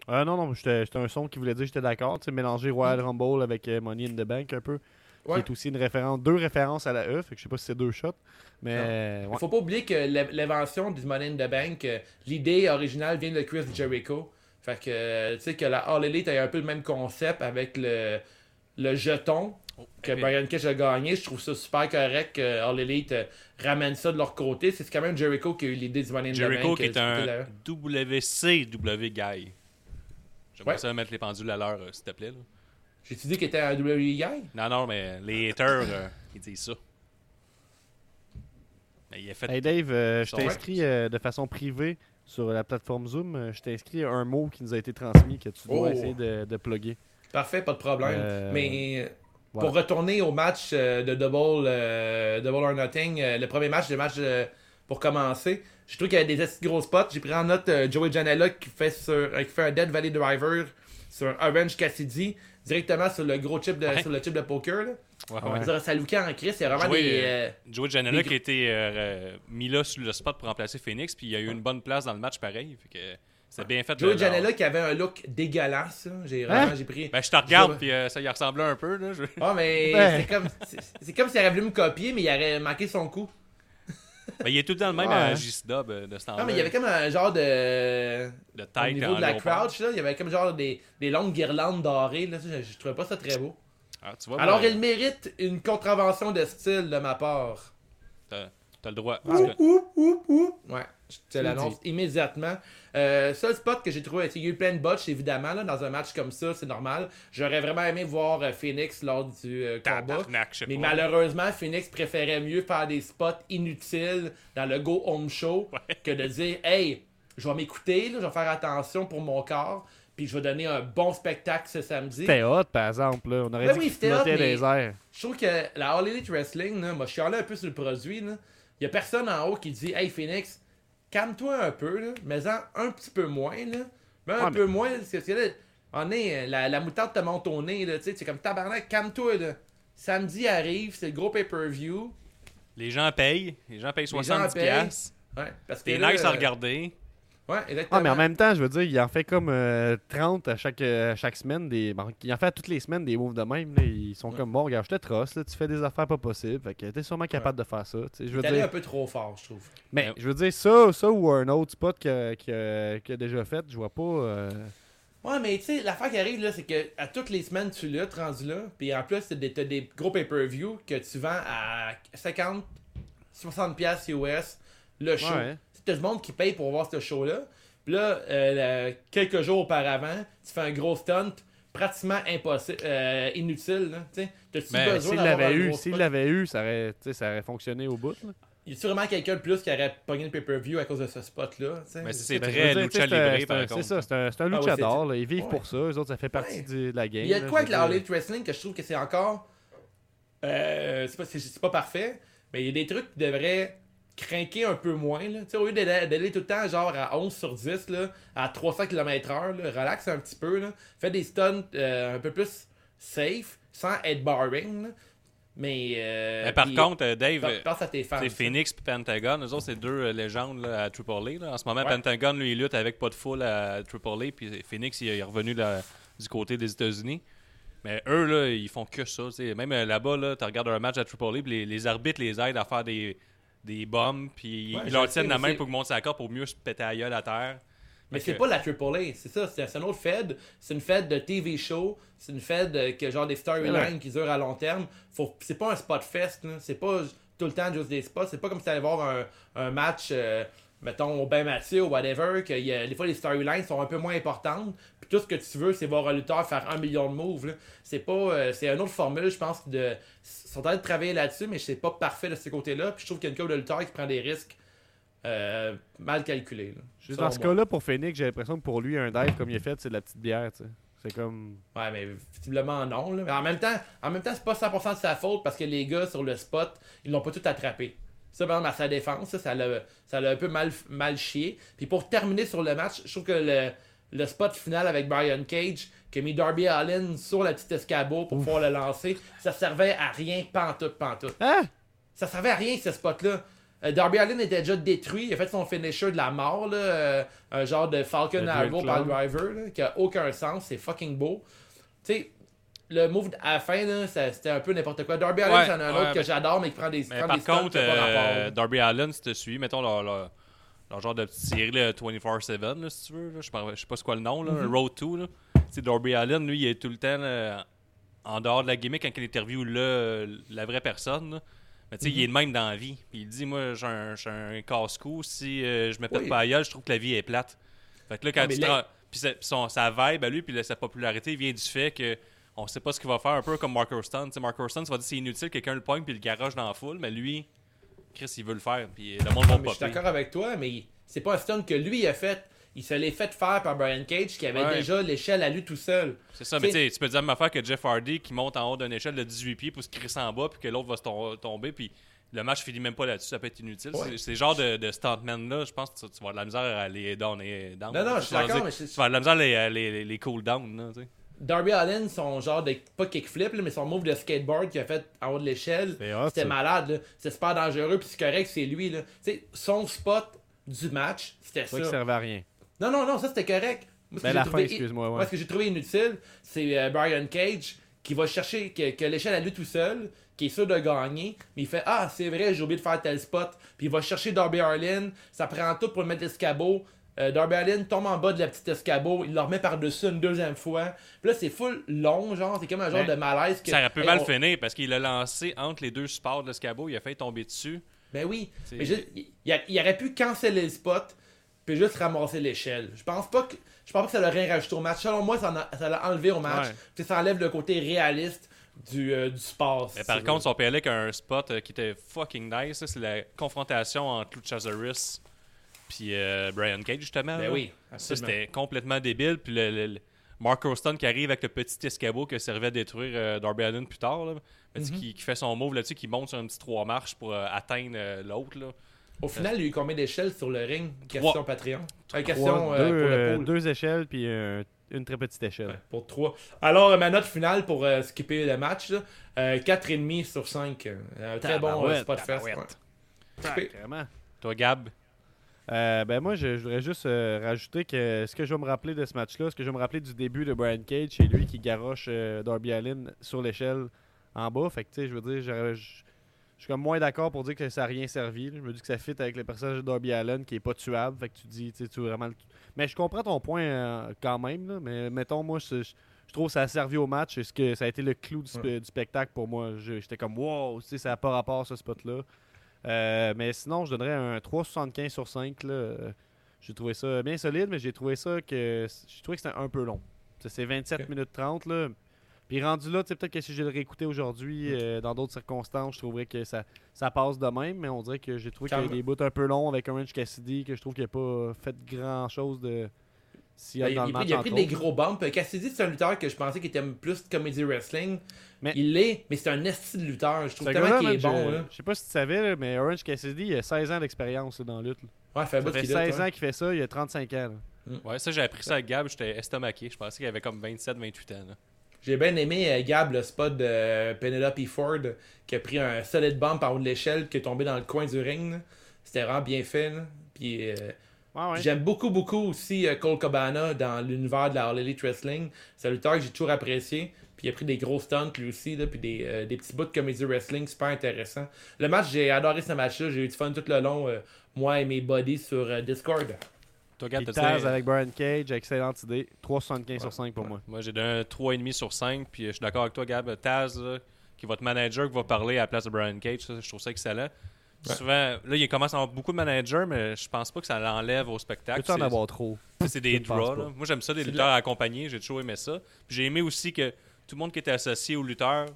Ah non, non, j'étais j'étais un son qui voulait dire que j'étais d'accord. Tu sais, mélanger Royal Rumble avec euh, Money in the Bank un peu. Ouais. Qui est aussi une référence, deux références à la E. Fait que je sais pas si c'est deux shots. Mais euh, Il ouais. faut pas oublier que l'invention du Money in the Bank, euh, l'idée originale vient de Chris Jericho. Fait que, euh, tu sais, que la All Elite a un peu le même concept avec le, le jeton que puis- Brian Cage a gagné. Je trouve ça super correct que All Elite euh, ramène ça de leur côté. C'est quand même Jericho qui a eu l'idée du Money in the Jericho Bank. qui euh, est un WCW guy. J'aimerais Ouais. ça mettre les pendules à l'heure, euh, s'il te plaît. là. J'ai-tu dit qu'il était un WWE guy? Non, non, mais les haters, euh, ils disent ça. Mais il a fait. Hey Dave, euh, je t'ai inscrit euh, de façon privée sur la plateforme Zoom. Je t'ai inscrit un mot qui nous a été transmis que tu dois Oh. essayer de, de plugger. Parfait, pas de problème. Euh, Mais voilà. pour retourner au match euh, de Double, euh, Double or Nothing, euh, le premier match, le match pour commencer, je trouve qu'il y avait des assez gros spots. J'ai pris en note Joey Janela qui fait, sur, qui fait un Dead Valley Driver sur un Orange Cassidy directement sur le gros chip de, Ouais. sur le chip de poker. Là. Ouais, Ouais. ouais. Ça, lookait en crise. Il y a vraiment Joey, des. euh, Joey Janela qui a été euh, mis là sur le spot pour remplacer Phoenix, puis il a eu une bonne place dans le match pareil. Fait que c'est bien fait. leur- Janela qui avait un look dégueulasse. J'ai vraiment j'ai pris. Ben, je te regarde, puis euh, ça y ressemblait un peu. Là. Je- Ah, mais Ben. c'est comme, c'est, comme s'il aurait voulu me copier, mais il aurait manqué son coup. Ben, il est tout le temps le même Ouais. à J-Dub euh, de ce temps-là. Non, mais il y avait comme un genre de. de Au taille niveau de la crouch, là, il y avait comme genre des, des longues guirlandes dorées. Là, je, je trouvais pas ça très beau. Ah, tu vois, Alors, ben, il mérite une contravention de style de ma part. t'as t'as le droit. Que- oup, oup, oup. Ouais, je te l'annonce immédiatement. Euh, seul spot que j'ai trouvé, c'est qu'il y a eu plein de botches, évidemment, là, dans un match comme ça, c'est normal. J'aurais vraiment aimé voir euh, Phoenix lors du euh, combat. Mais malheureusement, Phoenix préférait mieux faire des spots inutiles dans le Go Home Show que de dire Hey, je vais m'écouter, je vais faire attention pour mon corps, puis je vais donner un bon spectacle ce samedi. C'était hot, par exemple. Là. On aurait Ben dit oui, qu'il hot, les airs. Je trouve que la All Elite Wrestling, là, moi je suis allé un peu sur le produit. Il y a personne en haut qui dit Hey Phoenix, calme-toi un peu, là, mais en un petit peu moins. Là. Mais un peu moins, parce que là, on est, la, la moutarde te monte au nez, là, tu sais, c'est comme tabarnak, calme-toi. Là. Samedi arrive, c'est le gros pay-per-view. Les gens payent. Les gens payent gens 70$. payent. piastres. Ouais, parce que T'es nice à euh, regarder. Ouais, exactement. Ah, mais en même temps, je veux dire, il en fait comme euh, 30 à chaque, euh, à chaque semaine. Des... bon, il en fait à toutes les semaines des moves de même. là. Ils sont Ouais. comme, bon, regarde, je te trosse, là, tu fais des affaires pas possibles. Fait que t'es sûrement capable de faire ça. Je veux T'es allé un peu trop fort, je trouve. mais Ouais. je veux dire, ça, ça ou un autre spot qu'il a, a déjà fait, je vois pas. euh, Ouais, mais tu sais, l'affaire qui arrive, là, c'est que à toutes les semaines, tu luttes rendu là. Puis en plus, t'as des, des gros pay-per-view que tu vends à 50, 60$ piastres US le show. Ouais. T'as du monde qui paye pour voir ce show-là. Puis là, euh, le- quelques jours auparavant, tu fais un gros stunt pratiquement impossible, euh, inutile. Là, tu sais. T'as-tu Mais besoin S'il d'avoir l'avait un eu, gros s'il l'avait eu, ça aurait, tu sais, ça aurait fonctionné au bout. là. Y a sûrement quelqu'un de plus qui aurait pogné le pay-per-view à cause de ce spot-là. Mais c'est Ben, je très veux dire, lucha sais, c'est un- libre, c'est par un- contre. C'est ça, c'est un, c'est un Ah ouais, luchador. là. Ils vivent Ouais. pour ça. Eux autres, ça fait partie Ouais. du- de la game. Il y a là, de quoi je avec la veux dire. Elite Wrestling que je trouve que c'est encore. Euh, c'est pas, c'est- c'est pas parfait, mais il y a des trucs qui devraient craquer un peu moins. Là. Au lieu d'aller tout le temps genre à 11 sur 10, là, à 300 km/h, relax un petit peu. Là. Fais des stunts euh, un peu plus safe, sans être boring. là. Mais, euh, Mais par contre, euh, Dave, c'est. Phoenix et Pentagon. Eux autres, c'est deux euh, légendes là, à Triple A. En ce moment, Ouais. Pentagon, lui, il lutte avec pas de foule à Triple A. Puis Phoenix, il est revenu là, du côté des États-Unis. Mais eux, là, ils font que ça. Même euh, là-bas, là, tu regardes un match à Triple A, puis les, les arbitres les aident à faire des, des bombes, puis Ouais, ils leur tiennent la main pour qu'ils montent sa corde pour mieux se péter la gueule à terre. Mais c'est que- pas la AAA, c'est ça, c'est un autre Fed. C'est une Fed de TV show, c'est une Fed que genre des storylines Ouais. qui durent à long terme. Faut, c'est pas un spot fest, c'est pas tout le temps juste des spots, c'est pas comme si t'allais voir un, un match, euh, mettons, au Ben Mathieu ou whatever, que y a- des fois les storylines sont un peu moins importantes, puis tout ce que tu veux, c'est voir un lutteur faire un million de moves. C'est pas, euh, c'est une autre formule, je pense, de, ils sont en train de travailler là-dessus, mais c'est pas parfait de ce côté-là, puis je trouve qu'il y a une de lutteurs qui prend des risques euh, mal calculés. là. Juste dans ce cas-là, pour Phoenix, j'ai l'impression que pour lui, un dive comme il a fait, c'est de la petite bière, tu sais. C'est comme. Ouais, mais visiblement non. Là. Mais en même temps, en même temps, c'est pas 100% de sa faute parce que les gars sur le spot, ils l'ont pas tout attrapé. Ça, par exemple, à sa défense, ça, l'a ça un peu mal, mal chié. Puis pour terminer sur le match, je trouve que le, le spot final avec Brian Cage, qui a mis Darby Allin sur la petite escabeau pour pouvoir le lancer, ça servait à rien, pantoute, pantoute. Ah! Ça servait à rien, ce spot-là. Euh, Darby Allin était déjà détruit. Il a fait son finisher de la mort, là, euh, un genre de Falcon Arrow par le driver, là, qui a aucun sens. C'est fucking beau. Tu sais, le move à la fin, là, c'était un peu n'importe quoi. Darby Allin, Ouais, a un ouais, autre que j'adore, mais qui prend des, Mais prend par des contre, euh. Darby Allen, si tu suis, mettons leur, leur, leur genre de petite série là, 24-7, là, si tu veux. là. Je ne sais pas c'est quoi le nom, là, Mm-hmm. Road 2. Là. Tu sais, Darby Allen, lui, il est tout le temps là, en dehors de la gimmick quand il interviewe le, la vraie personne. là. Mais tu sais, il Mm-hmm. est le même dans la vie. Puis il dit Moi, j'ai un, un casse-cou. Si euh, je me pète Oui. pas à gueule, je trouve que la vie est plate. Fait que là, quand Ah, tu là- Puis sa, son- sa vibe à lui, puis sa popularité vient du fait que. On sait pas ce qu'il va faire, un peu comme Mark Hurston. Mark Hurston, ça va dire c'est inutile, quelqu'un le pogne puis le garage dans la foule, mais lui, Chris, il veut le faire, puis le monde va mais je suis d'accord avec toi, mais c'est pas un stun que lui a fait. Il se l'est fait faire par Brian Cage, qui avait Ouais. déjà l'échelle à lui tout seul. C'est ça, mais T'sais- tu peux dire même affaire que Jeff Hardy qui monte en haut d'une échelle de 18 pieds pour se crisser en bas, puis que l'autre va se tom- tomber, puis le match finit même pas là-dessus, ça peut être inutile. Ouais. C'est- le genre de, de stuntman-là, je pense que tu, tu vas avoir de la misère à les down et down. Non, non, je suis d'accord, mais Tu vas avoir de la misère à les, à les, les, les cool down, là, tu sais. Darby Allin, son genre de. Pas kickflip, là, mais son move de skateboard qu'il a fait en haut de l'échelle, c'était malade. C'est super dangereux, puis c'est correct, c'est lui. Là. Tu sais, son spot du match, c'était Ça ça. servait à rien. Non, non, non, ça c'était correct. Moi, ce Ben, que la fin, excuse-moi, ouais. Moi, ce que j'ai trouvé inutile, c'est euh, Brian Cage qui va chercher, que, que l'échelle à lui tout seul, qui est sûr de gagner, mais il fait Ah, c'est vrai, j'ai oublié de faire tel spot. Puis il va chercher Darby Allin, ça prend tout pour le mettre l'escabeau. Euh, Darby Allin tombe en bas de la petite escabeau, il le remet par-dessus une deuxième fois. Puis là, c'est full long, genre, c'est comme un genre Ben, de malaise. Que, Ça aurait pu Hey, mal on- finir parce qu'il l'a lancé entre les deux supports de l'escabeau, il a failli tomber dessus. Ben oui. Mais juste, il, il a- il aurait pu canceller le spot puis juste ramasser l'échelle. Je pense pas que je pense pas que ça l'aurait rajouté au match. Selon moi, ça l'a enlevé au match. Ouais. Puis ça enlève le côté réaliste du, euh, du sport. Mais par contre, son PLA a un spot euh, qui était fucking nice, c'est la confrontation entre Luchasaurus puis euh, Brian Cage, justement. Ben là. oui. Ça, c'était complètement débile. Puis le, le- le- Mark Hurston qui arrive avec le petit escabeau qui servait à détruire euh, Darby Allin plus tard. Là. Mhm. qui, qui fait son move là-dessus, qui monte sur un petit trois marches pour euh, atteindre euh, l'autre. là. Au final, il y a eu combien d'échelles sur le ring? Question Trois. Patreon. Euh, Trois, question euh, deux, pour le pool. deux échelles, puis une très petite échelle. Ouais, pour 3. Alors, ma note finale pour euh, skipper le match, là, euh, 4,5 sur 5. Euh, un très bon spot fest. Sacrément. Toi, Gab, Euh, ben moi, je, je voudrais juste euh, rajouter que ce que je vais me rappeler de ce match-là, ce que je vais me rappeler du début de Brian Cage, c'est lui qui garoche euh, Darby Allin sur l'échelle en bas. Fait que, tu sais, je veux dire, je je suis comme moins d'accord pour dire que ça n'a rien servi. là. Je me dis que ça fit avec le personnage de Darby Allen qui est pas tuable. Fait que tu dis, tu vraiment le- Mais je comprends ton point euh, quand même. là. mais mettons, moi, je, je- je trouve que ça a servi au match. Est-ce que ça a été le clou du, spe- du spectacle pour moi? J'étais comme, wow, ça n'a pas rapport ce spot-là. Euh, mais sinon, je donnerais un 3,75 sur 5. Là. Euh, J'ai trouvé ça bien solide, mais j'ai trouvé ça que j'ai trouvé que c'était un peu long. C'est 27 Ok. minutes 30. Là. Puis rendu là, tu sais, peut-être que si je le réécoutais aujourd'hui, euh, dans d'autres circonstances, je trouverais que ça, ça passe de même, mais on dirait que j'ai trouvé qu'il y a des bouts un peu longs avec Orange Cassidy, que je trouve qu'il n'a pas fait grand chose de si Ben, il, dans le il a match. pris- il a pris entre des gros bumps. Cassidy, c'est un lutteur que je pensais qu'il était plus comédie wrestling. Mais- Il l'est, mais c'est un esti de lutteur. Je trouve tellement qu'il est bon. je, sais pas si tu savais, mais Orange Cassidy, il a 16 ans d'expérience dans la lutte. là. Ouais, fait Ça fait qu'il 16 lutte, hein. ans qu'il fait ça, il a 35 ans. là. ouais, ça, j'ai appris ça avec Gab, j'étais estomaqué. Je pensais qu'il avait comme 27-28 ans. là. J'ai bien aimé euh, Gab, le spot de euh, Penelope Ford, qui a pris un solid bump en haut de l'échelle, qui est tombé dans le coin du ring. là. C'était vraiment bien fait. là. Puis, euh, Ouais, ouais. J'aime beaucoup, beaucoup aussi euh, Cole Cabana dans l'univers de la All Elite Wrestling. C'est un lutteur que j'ai toujours apprécié. Puis il a pris des gros stunts lui aussi, là, puis des, euh, des petits bouts de comédie wrestling super intéressants. Le match, j'ai adoré ce match-là. J'ai eu du fun tout le long, euh, moi et mes buddies sur euh, Discord. Toi, Puis Gab, t'as Taz avec Brian Cage, excellente idée. 3,75 sur 5 pour moi. Moi, j'ai donné un 3,5 sur 5. Puis je suis d'accord avec toi, Gab. Taz, qui est votre manager, qui va parler à la place de Brian Cage, ça, je trouve ça excellent. Souvent, là, il commence à avoir beaucoup de managers, mais je pense pas que ça l'enlève au spectacle. Peux-tu en C'est- avoir trop? C'est des draws. là. Moi, j'aime ça, des lutteurs accompagnés. J'ai toujours aimé ça. Puis j'ai aimé aussi que tout le monde qui était associé aux lutteurs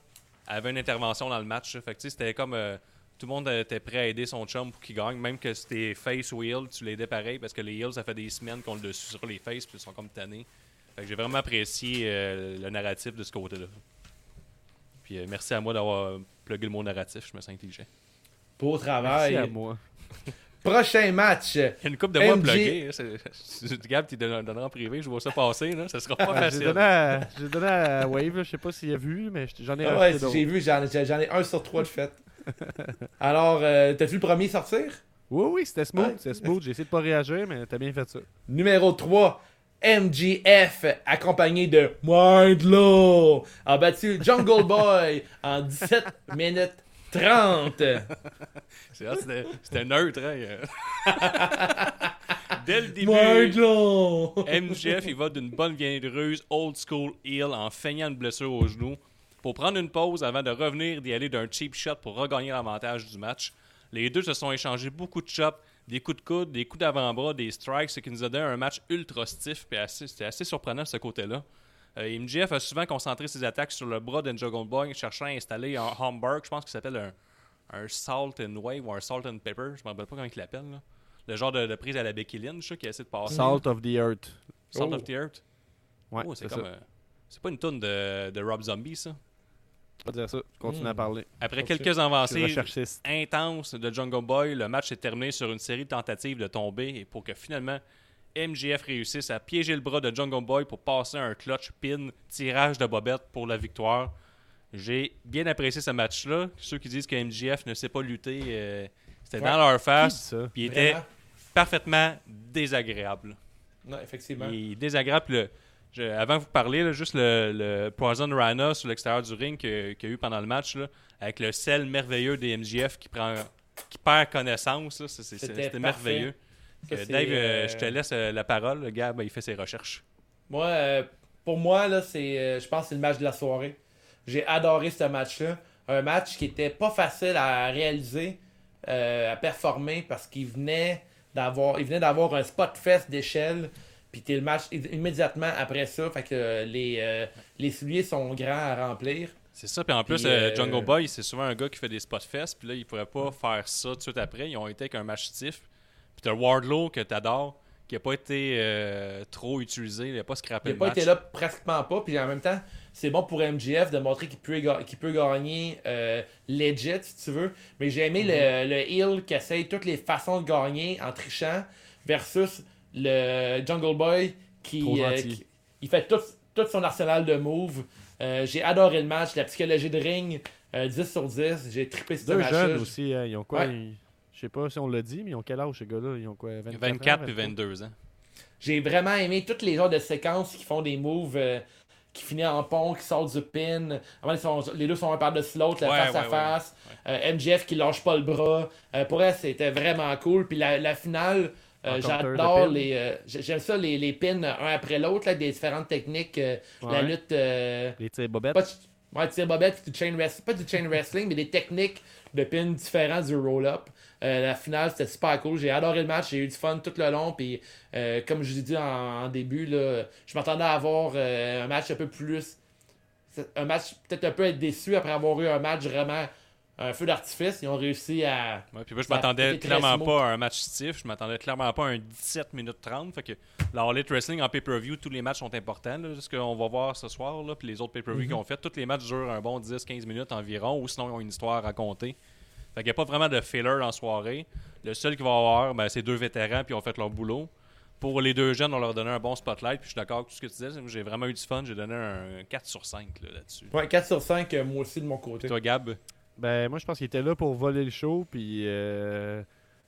avait une intervention dans le match. là. Fait que c'était comme euh, tout le monde était prêt à aider son chum pour qu'il gagne. Même que c'était face ou heel, tu l'aidais pareil parce que les heels, ça fait des semaines qu'on le dessus sur les faces puis ils sont comme tannés. Fait que j'ai vraiment apprécié euh, le narratif de ce côté-là. Puis euh, merci à moi d'avoir plugué le mot narratif. Je me sens intelligent. Beau Merci travail. à moi. Prochain match. Il y a une coupe de mois MJ. plugué. hein, c'est- c'est- Gab, tu donneras en privé. Je vois ça passer. Là. Ça sera pas J'ai facile. donné, à, j'ai donné à Wave, je sais pas s'il a vu, mais j'en ai Ah ouais, j'ai vu, j'en ai un sur trois de fait. Alors, euh, t'as vu le premier sortir? Oui, oui, c'était smooth, Ouais. c'était smooth. J'ai essayé de pas réagir, mais t'as bien fait ça. Numéro 3, MGF, accompagné de Wardlow, a battu Jungle Boy en 17 minutes 30. C'est vrai, C'était c'était neutre. Hein, euh. Dès le début! MJF il va d'une bonne vieille ruse old school heel en feignant une blessure au genou pour prendre une pause avant de revenir d'y aller d'un cheap shot pour regagner l'avantage du match. Les deux se sont échangés beaucoup de chops, des coups de coude, des coups d'avant-bras, des strikes, ce qui nous a donné un match ultra stiff. puis assez- C'était assez surprenant de ce côté-là. Euh, MJF a souvent concentré ses attaques sur le bras d'Enjoggle Boy, cherchant à installer un Hamburg, je pense qu'il s'appelle un, un Salt and Wave ou un Salt and Pepper, je me rappelle pas comment il l'appelle. là. Le genre de, de prise à la Becky Lynch qui essaie de passer. Salt of the Earth. Salt Oh. of the Earth? Ouais, Oh, c'est c'est comme. ça. euh, c'est pas une toune de, de Rob Zombie, ça. Je vais dire ça. Je continue à parler. Après quelques avancées intenses de Jungle Boy, le match s'est terminé sur une série de tentatives de tomber et pour que finalement MJF réussisse à piéger le bras de Jungle Boy pour passer un clutch pin tirage de bobette pour la victoire. J'ai bien apprécié ce match-là. Ceux qui disent que MJF ne sait pas lutter, euh, c'était Ouais. dans leur face. Puis il était parfaitement désagréable. Non, effectivement. Il est désagréable. Puis le- je- avant que vous parliez, là, juste le, le Poison Rana sur l'extérieur du ring qu'il y a eu pendant le match, là, avec le sel merveilleux des MJF qui prend qui perd connaissance, C'était merveilleux. Ça, Euh, Dave, euh, euh, je te laisse la parole. Le gars, ben, il fait ses recherches. Moi, euh, pour moi, là, c'est, euh, je pense que c'est le match de la soirée. J'ai adoré ce match-là. Un match qui était pas facile à réaliser, à performer, parce qu'il venait d'avoir, il venait d'avoir un spot fest d'échelle. Puis t'es le match immédiatement après ça. Fait que les, les souliers sont grands à remplir. C'est ça. Puis en plus, Puis, euh, Jungle Boy, c'est souvent un gars qui fait des spots fest. Puis là, il pourrait pas faire ça tout de suite après. Ils ont été avec un match stiff. Puis t'as Wardlow que t'adores, qui a pas été euh, trop utilisé. Il a pas scrappé Il le n'a pas match. été là pratiquement pas. Puis en même temps, c'est bon pour MGF de montrer qu'il peut, peut gagner euh, legit, si tu veux. Mais j'ai aimé le, le heel qui essaye toutes les façons de gagner en trichant versus le Jungle Boy qui, euh, qui- il fait tout, tout son arsenal de moves. Euh, j'ai adoré le match, la psychologie de ring, euh, 10 sur 10. J'ai trippé ce Deux match-là. jeunes aussi, hein, ils ont quoi Ouais. ils- Je sais pas si on l'a dit, mais ils ont quel âge ces gars-là? Ils ont quoi 24, 24 ans, puis 23? 22 ans. J'ai vraiment aimé toutes les genres de séquences qui font des moves euh, qui finissent en pont, qui sortent du pin. Avant, ils sont- les deux sont un par-dessus l'autre, la Ouais, face à ouais, ouais. face. Euh, MJF qui lâche pas le bras. Euh, pour elle, c'était vraiment cool. Puis la, la finale, euh, j'adore les. euh, j'ai- J'aime ça, les, les pins un après l'autre, là, des différentes techniques. euh, La lutte. euh, Les tirs bobettes. pas ouais, du chain wrestling, pas du chain wrestling, mais des techniques de pin différents du roll-up. Euh, la finale, c'était super cool. J'ai adoré le match, j'ai eu du fun tout le long. Puis, euh, comme je vous ai dit en, en début, là, je m'attendais à avoir euh, un match un peu plus. Un match peut-être un peu être déçu après avoir eu un match vraiment un feu d'artifice. Ils ont réussi à. Ouais, puis moi, je m'attendais clairement pas à un match stiff. Je m'attendais clairement pas à un 17 minutes 30. Fait que la All Elite Wrestling en pay-per-view, tous les matchs sont importants. Là, ce qu'on va voir ce soir, là, puis les autres pay-per-view Mhm. qu'ils ont fait, tous les matchs durent un bon 10-15 minutes environ, ou sinon ils ont une histoire à raconter. Fait qu'il n'y a pas vraiment de filler en soirée. Le seul qui va avoir, ben, c'est deux vétérans, puis ils ont fait leur boulot. Pour les deux jeunes, on leur donnait un bon spotlight, puis je suis d'accord avec tout ce que tu disais. J'ai vraiment eu du fun. J'ai donné un 4 sur 5 là, là-dessus. Ouais, 4 sur 5, euh, moi aussi de mon côté. Toi, Gab, Ben, moi, je pense qu'il était là pour voler le show, puis euh,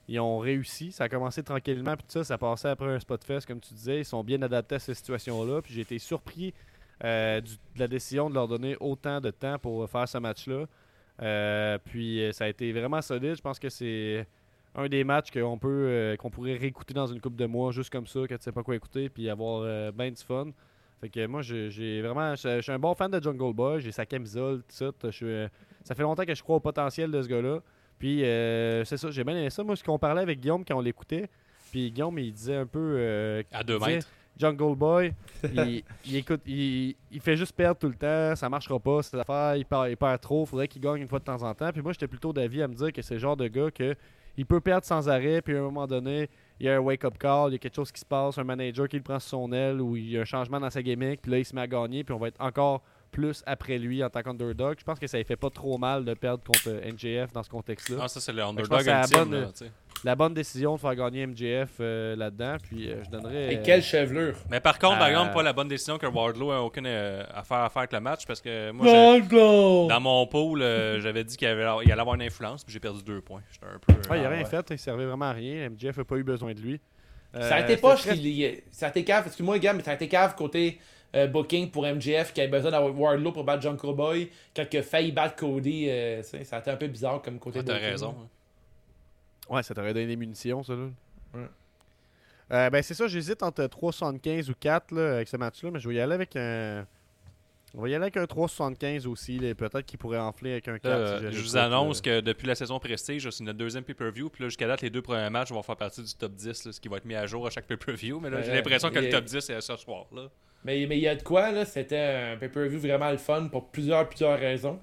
ils ont réussi. Ça a commencé tranquillement, puis tout ça, ça passait après un spot fest, comme tu disais. Ils sont bien adaptés à cette situation-là. Puis j'ai été surpris euh, du- de la décision de leur donner autant de temps pour faire ce match-là. Euh, puis euh, ça a été vraiment solide. Je pense que c'est un des matchs qu'on peut euh, qu'on pourrait réécouter dans une coupe de mois, juste comme ça, que tu sais pas quoi écouter, puis avoir euh, ben du fun. Fait que moi, j'ai vraiment. Je suis un bon fan de Jungle Boy. J'ai sa camisole, tout ça. Ça fait longtemps que je crois au potentiel de ce gars-là. Puis, euh, c'est ça, j'ai bien aimé ça. Moi, ce qu'on parlait avec Guillaume quand on l'écoutait, puis Guillaume, il disait un peu. À deux disait, mètres. Jungle Boy, il, il écoute, il, il fait juste perdre tout le temps, ça marchera pas, cette affaire, il perd, il perd trop, faudrait qu'il gagne une fois de temps en temps. Puis moi, j'étais plutôt d'avis à me dire que c'est le genre de gars que il peut perdre sans arrêt, puis à un moment donné, il y a un wake-up call, il y a quelque chose qui se passe, un manager qui le prend sur son aile, ou il y a un changement dans sa gimmick, puis là, il se met à gagner, puis on va être encore plus après lui en tant qu'underdog. Je pense que ça ne fait pas trop mal de perdre contre euh, NJF dans ce contexte-là. Ah, ça, c'est le pense underdog ultime. bonne- là, tu sais. La bonne décision de faire gagner MJF euh, là-dedans, puis euh, je donnerais... Et euh, quelle chevelure. Mais par contre, par Euh, exemple, pas la bonne décision que Wardlow a aucune euh, affaire à faire avec le match parce que moi, j'ai- Wardlow! dans mon pool, euh, j'avais dit qu'il avait- il allait avoir une influence, puis j'ai perdu deux points. J'étais un peu. Ouais, il a euh, rien ouais. fait, il servait vraiment à rien. MJF n'a pas eu besoin de lui. Ça a Euh, été y- Ça a été cave, excuse-moi, gars, mais ça a été cave côté euh, booking pour MJF qui avait besoin d'avoir Wardlow pour battre Jungle Boy quand il a failli battre Cody. euh, ça a été un peu bizarre comme côté ah, T'as booking. raison. très- Ouais, ça t'aurait donné des munitions, ça. Là. Ouais. Euh, ben, c'est ça, j'hésite entre 3,75 ou 4 là, avec ce match-là, mais je vais y aller avec un. On va y aller avec un 3,75 aussi. là. Peut-être qu'il pourrait enfler avec un 4. Là, euh, si je vous annonce que depuis la saison Prestige, c'est notre deuxième pay-per-view. Puis là, jusqu'à date, les deux premiers matchs vont faire partie du top 10, là, ce qui va être mis à jour à chaque pay-per-view. Mais là, j'ai l'impression que le top 10 est ce soir. là. Mais mais il y a de quoi, là. C'était un pay-per-view vraiment le fun pour plusieurs, plusieurs raisons.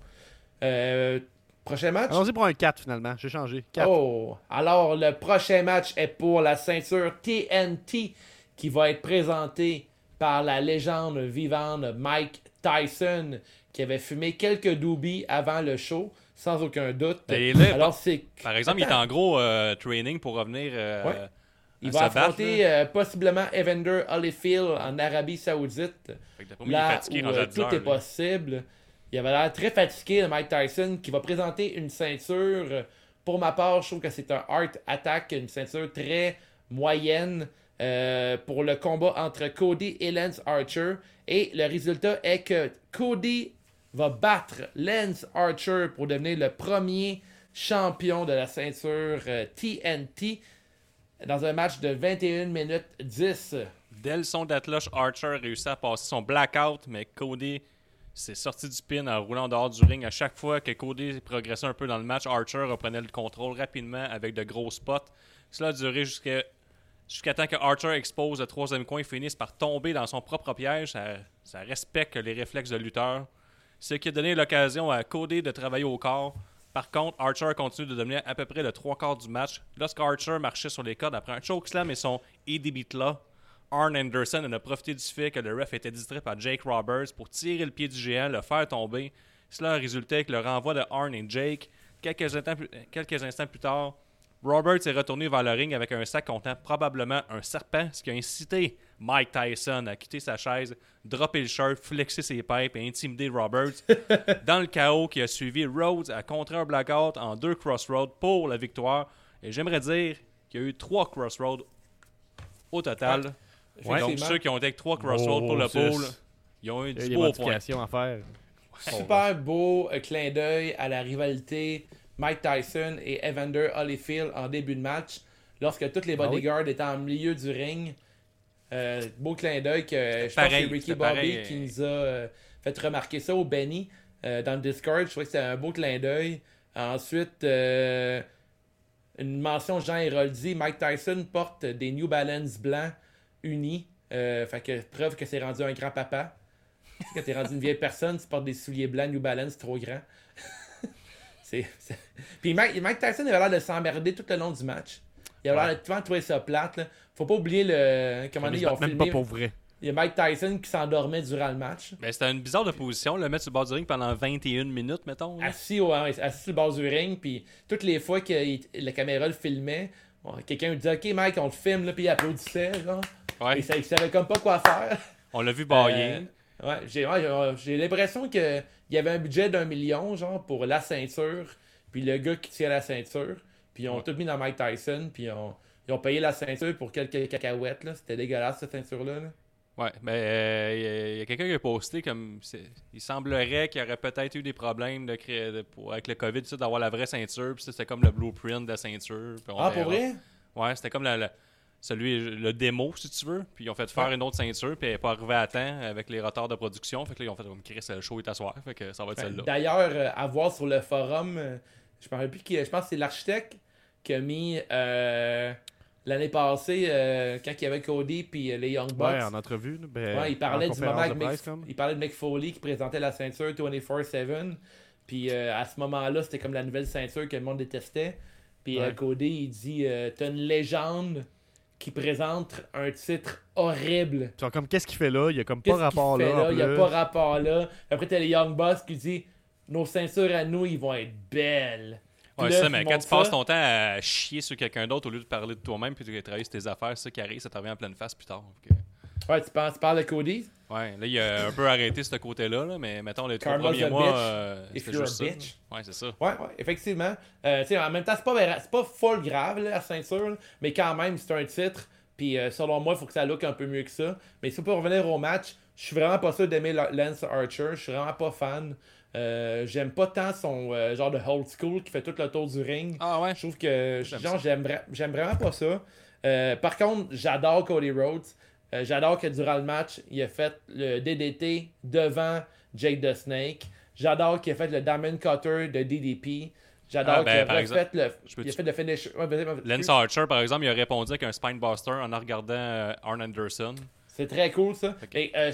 Euh, prochain match? Allons-y pour un 4 finalement. J'ai changé. 4. Oh, alors le prochain match est pour la ceinture TNT qui va être présentée par la légende vivante Mike Tyson qui avait fumé quelques doobies avant le show, sans aucun doute. Et là, alors c'est Par exemple, il est en gros euh, training pour revenir euh, Ouais. il va affronter euh, possiblement Evander Holyfield en Arabie Saoudite. Là fatigué où rendu euh, à 10 tout heures, est lui. possible. Il avait l'air très fatigué, le Mike Tyson, qui va présenter une ceinture. Pour ma part, je trouve que c'est un Art Attack, une ceinture très moyenne euh, pour le combat entre Cody et Lance Archer. Et le résultat est que Cody va battre Lance Archer pour devenir le premier champion de la ceinture euh, TNT dans un match de 21 minutes 10. Dès son Archer a réussi à passer son blackout, mais Cody s'est sorti du pin en roulant dehors du ring. À chaque fois que Cody progressait un peu dans le match, Archer reprenait le contrôle rapidement avec de gros spots. Cela a duré jusqu'à jusqu'à temps que Archer expose le troisième coin et finisse par tomber dans son propre piège. Ça, respecte les réflexes de lutteur. Ce qui a donné l'occasion à Cody de travailler au corps. Par contre, Archer continue de dominer à peu près le trois quarts du match. Lorsqu'Archer marchait sur les cordes après un chokeslam et son EDB là, Arn Anderson en a profité du fait que le ref était distrait par Jake Roberts pour tirer le pied du géant, le faire tomber. Cela a résulté avec le renvoi de Arn et Jake. Quelques instants plus, quelques instants plus tard, Roberts est retourné vers le ring avec un sac contenant probablement un serpent, ce qui a incité Mike Tyson à quitter sa chaise, dropper le shirt, flexer ses pipes et intimider Roberts. Dans le chaos qui a suivi, Rhodes a contré un blackout en deux crossroads pour la victoire. Et j'aimerais dire qu'il y a eu trois crossroads au total. Donc Effectivement. ceux qui ont été avec trois crossroads Oh, pour le pool, ils ont eu Il y a du des beau point. à faire. Super beau euh, clin d'œil à la rivalité Mike Tyson et Evander Holyfield en début de match, lorsque tous les Ah oui. bodyguards étaient en milieu du ring. Euh, beau clin d'œil que je pense que Ricky Bobby pareil, qui nous a euh, fait remarquer ça au Benny euh, dans le Discord. Je trouvais que c'était un beau clin d'œil. Ensuite, euh, une mention Jean Héroldi. Mike Tyson porte des New Balance blancs unis. Euh, fait que preuve que c'est rendu un grand-papa. Tu sais, Quand t'es rendu une vieille personne, tu portes des souliers blancs New Balance trop grands. c'est, c'est- Puis Mike, Mike Tyson avait l'air de s'emmerder tout le long du match. Il avait l'air de trouver ça plate. là. Faut pas oublier le. Comment Mais dire, ils ont même filmé. pas pour vrai. Il y a Mike Tyson qui s'endormait durant le match. Mais c'était une bizarre de position, le mettre sur le bord du ring pendant 21 minutes, mettons. là. Assis, au, assis sur le bord du ring. Puis toutes les fois que il- la caméra le filmait, quelqu'un lui disait Ok, Mike, on le filme. Là, puis il applaudissait. Genre. Ouais, Et ça, savait comme pas quoi faire. on l'a vu bailler. Euh, ouais, j'ai ouais, l'impression qu'il y avait un budget d'un million, genre, pour la ceinture, puis le gars qui tient la ceinture. Puis ils ont tout mis dans Mike Tyson. Puis ils ont, ils ont payé la ceinture pour quelques cacahuètes. là. C'était dégueulasse, cette ceinture-là. là. Ouais, mais euh, il y a- il y a, quelqu'un qui a posté comme. Il semblerait qu'il y aurait peut-être eu des problèmes de créer, de- pour, avec le COVID, d'avoir la vraie ceinture. Puis ça, c'était comme le blueprint de la ceinture. Ah, pour vrai? Ouais, c'était comme la- la- celui, le démo, si tu veux. Puis ils ont fait faire Ouais. une autre ceinture. Puis elle n'est pas arrivée à temps avec les retards de production. Fait que là, ils ont fait comme Chris, le show est à soir. Fait que ça va être celle-là. D'ailleurs, euh, à voir sur le forum, euh, je me rappelle plus qui, je pense que c'est l'architecte qui a mis euh, l'année passée, euh, quand il y avait Cody puis euh, les Young Bucks. Ouais, en entrevue. ben, Ouais, il parlait en du moment avec de Mick, presse, comme. il parlait de Mick Foley qui présentait la ceinture 24/7. Puis euh, à ce moment-là, c'était comme la nouvelle ceinture que le monde détestait. Puis euh. Cody, il dit euh, T'as une légende qui présente un titre horrible. Genre, comme, qu'est-ce qu'il fait là? Il y a comme pas rapport fait là. Il n'y a pas rapport là. Après, t'as les Young Boss qui dit Nos ceintures à nous, ils vont être belles. Ouais, là, c'est ça, mais quand tu passes ton temps à chier sur quelqu'un d'autre au lieu de parler de toi-même puis de travailler sur tes affaires, ça qui arrive, ça te revient en pleine face plus tard. Ouais, tu, penses, tu parles de Cody? Ouais, là, il a un peu arrêté ce côté-là, là, mais mettons les trois Karma's premiers a mois, bitch euh, if c'était you're juste a ça. bitch. Ouais, c'est ça. Ouais, ouais, effectivement. Euh, tu sais, en même temps, c'est pas, vera- c'est pas full grave, là, la ceinture, là, mais quand même, c'est un titre. Puis euh, selon moi, il faut que ça look un peu mieux que ça. Mais si on peut revenir au match, je suis vraiment pas sûr d'aimer la- Lance Archer. Je suis vraiment pas fan. Euh, J'aime pas tant son euh, genre de old school qui fait tout le tour du ring. Ah ouais? Je trouve que J'aime genre, j'aime vra- j'aime vraiment pas ça. Euh, par contre, j'adore Cody Rhodes. Euh, j'adore que durant le match, il a fait le DDT devant Jake the Snake. J'adore qu'il a fait le Diamond Cutter de DDP. J'adore Ah, ben, qu'il a exemple, le, il a fait le finish. Ouais. Lance Archer, par exemple, il a répondu avec un Spinebuster en regardant euh, Arn Anderson. C'est très cool ça. Et, euh,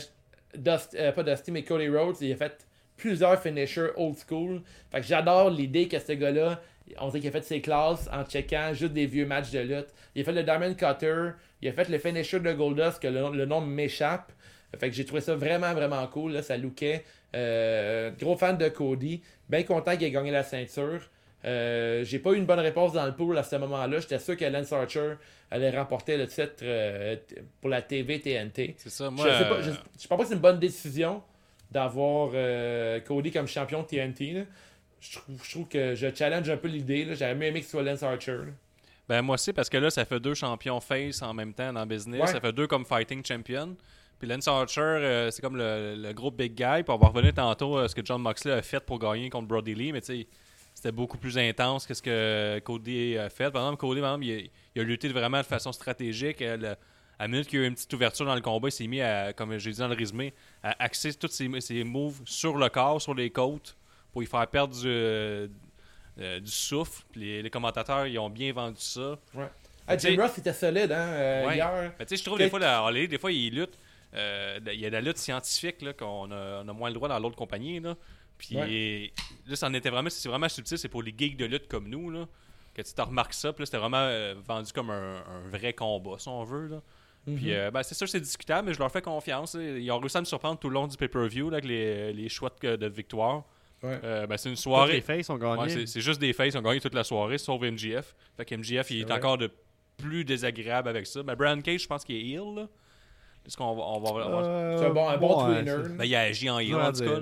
Dust- euh, pas Dusty, mais Cody Rhodes, il a fait plusieurs finishers old school. Fait que j'adore l'idée que ce gars-là, on dirait qu'il a fait ses classes en checkant juste des vieux matchs de lutte. Il a fait le Diamond Cutter, il a fait le finisher de Goldust, que le, le nom m'échappe. Fait que j'ai trouvé ça vraiment, vraiment cool. Là, ça lookait. Euh, gros fan de Cody. Bien content qu'il ait gagné la ceinture. Euh, j'ai pas eu une bonne réponse dans le pool à ce moment-là. J'étais sûr que Lance Archer allait remporter le titre euh, pour la TV TNT. C'est ça, Je, moi. sais pas, euh, je, je pense pas que c'est une bonne décision d'avoir Cody comme champion de TNT. là. Je, trouve, je trouve que je challenge un peu l'idée. J'aurais mieux aimé que ce soit Lance Archer. là. Ben moi aussi, parce que là, ça fait deux champions face en même temps dans le business. Ouais. Ça fait deux comme fighting champion. Puis Lance Archer, euh, c'est comme le, le gros big guy. Puis on va revenir tantôt à ce que John Moxley a fait pour gagner contre Brody Lee. Mais tu sais, c'était beaucoup plus intense que ce que Cody a fait. Par exemple, Cody, par exemple, il, a, il a lutté vraiment de façon stratégique. Euh, à la minute qu'il y a eu une petite ouverture dans le combat, il s'est mis à, comme j'ai dit dans le résumé, à axer tous ses, ses moves sur le corps, sur les côtes, pour y faire perdre du, euh, du souffle. Les, les commentateurs, ils ont bien vendu ça. Ah, Tu sais- Jim Ross était solide hein, euh, Ouais. hier. Mais tu sais, je trouve des fois, la Harley, des fois, il lutte. euh, Il y a de la lutte scientifique qu'on a, on a moins le droit dans l'autre compagnie. Là. Puis Ouais. là, ça en était vraiment, c'est vraiment subtil, c'est pour les geeks de lutte comme nous. Là, que tu te remarques ça. Puis c'était vraiment vendu comme un, un vrai combat, si on veut. Là. Mhm. Puis euh, ben, c'est sûr, c'est discutable, mais je leur fais confiance. Ils ont réussi à me surprendre tout le long du pay-per-view avec les, les choix de, de victoire. Ouais. Euh, ben, c'est une Toutes les soirée. faces ont Ouais, gagné. c'est, c'est juste des faces, ils ont gagné toute la soirée, sauf MGF. Fait que MGF, il est, encore de plus désagréable avec ça. Mais Brian Cage, je pense qu'il est heel. Là. Est-ce qu'on va, on va, on va- Euh, C'est un bon, un bon ouais, tweener. c'est- là. Ben, il a agi en à en tout cas.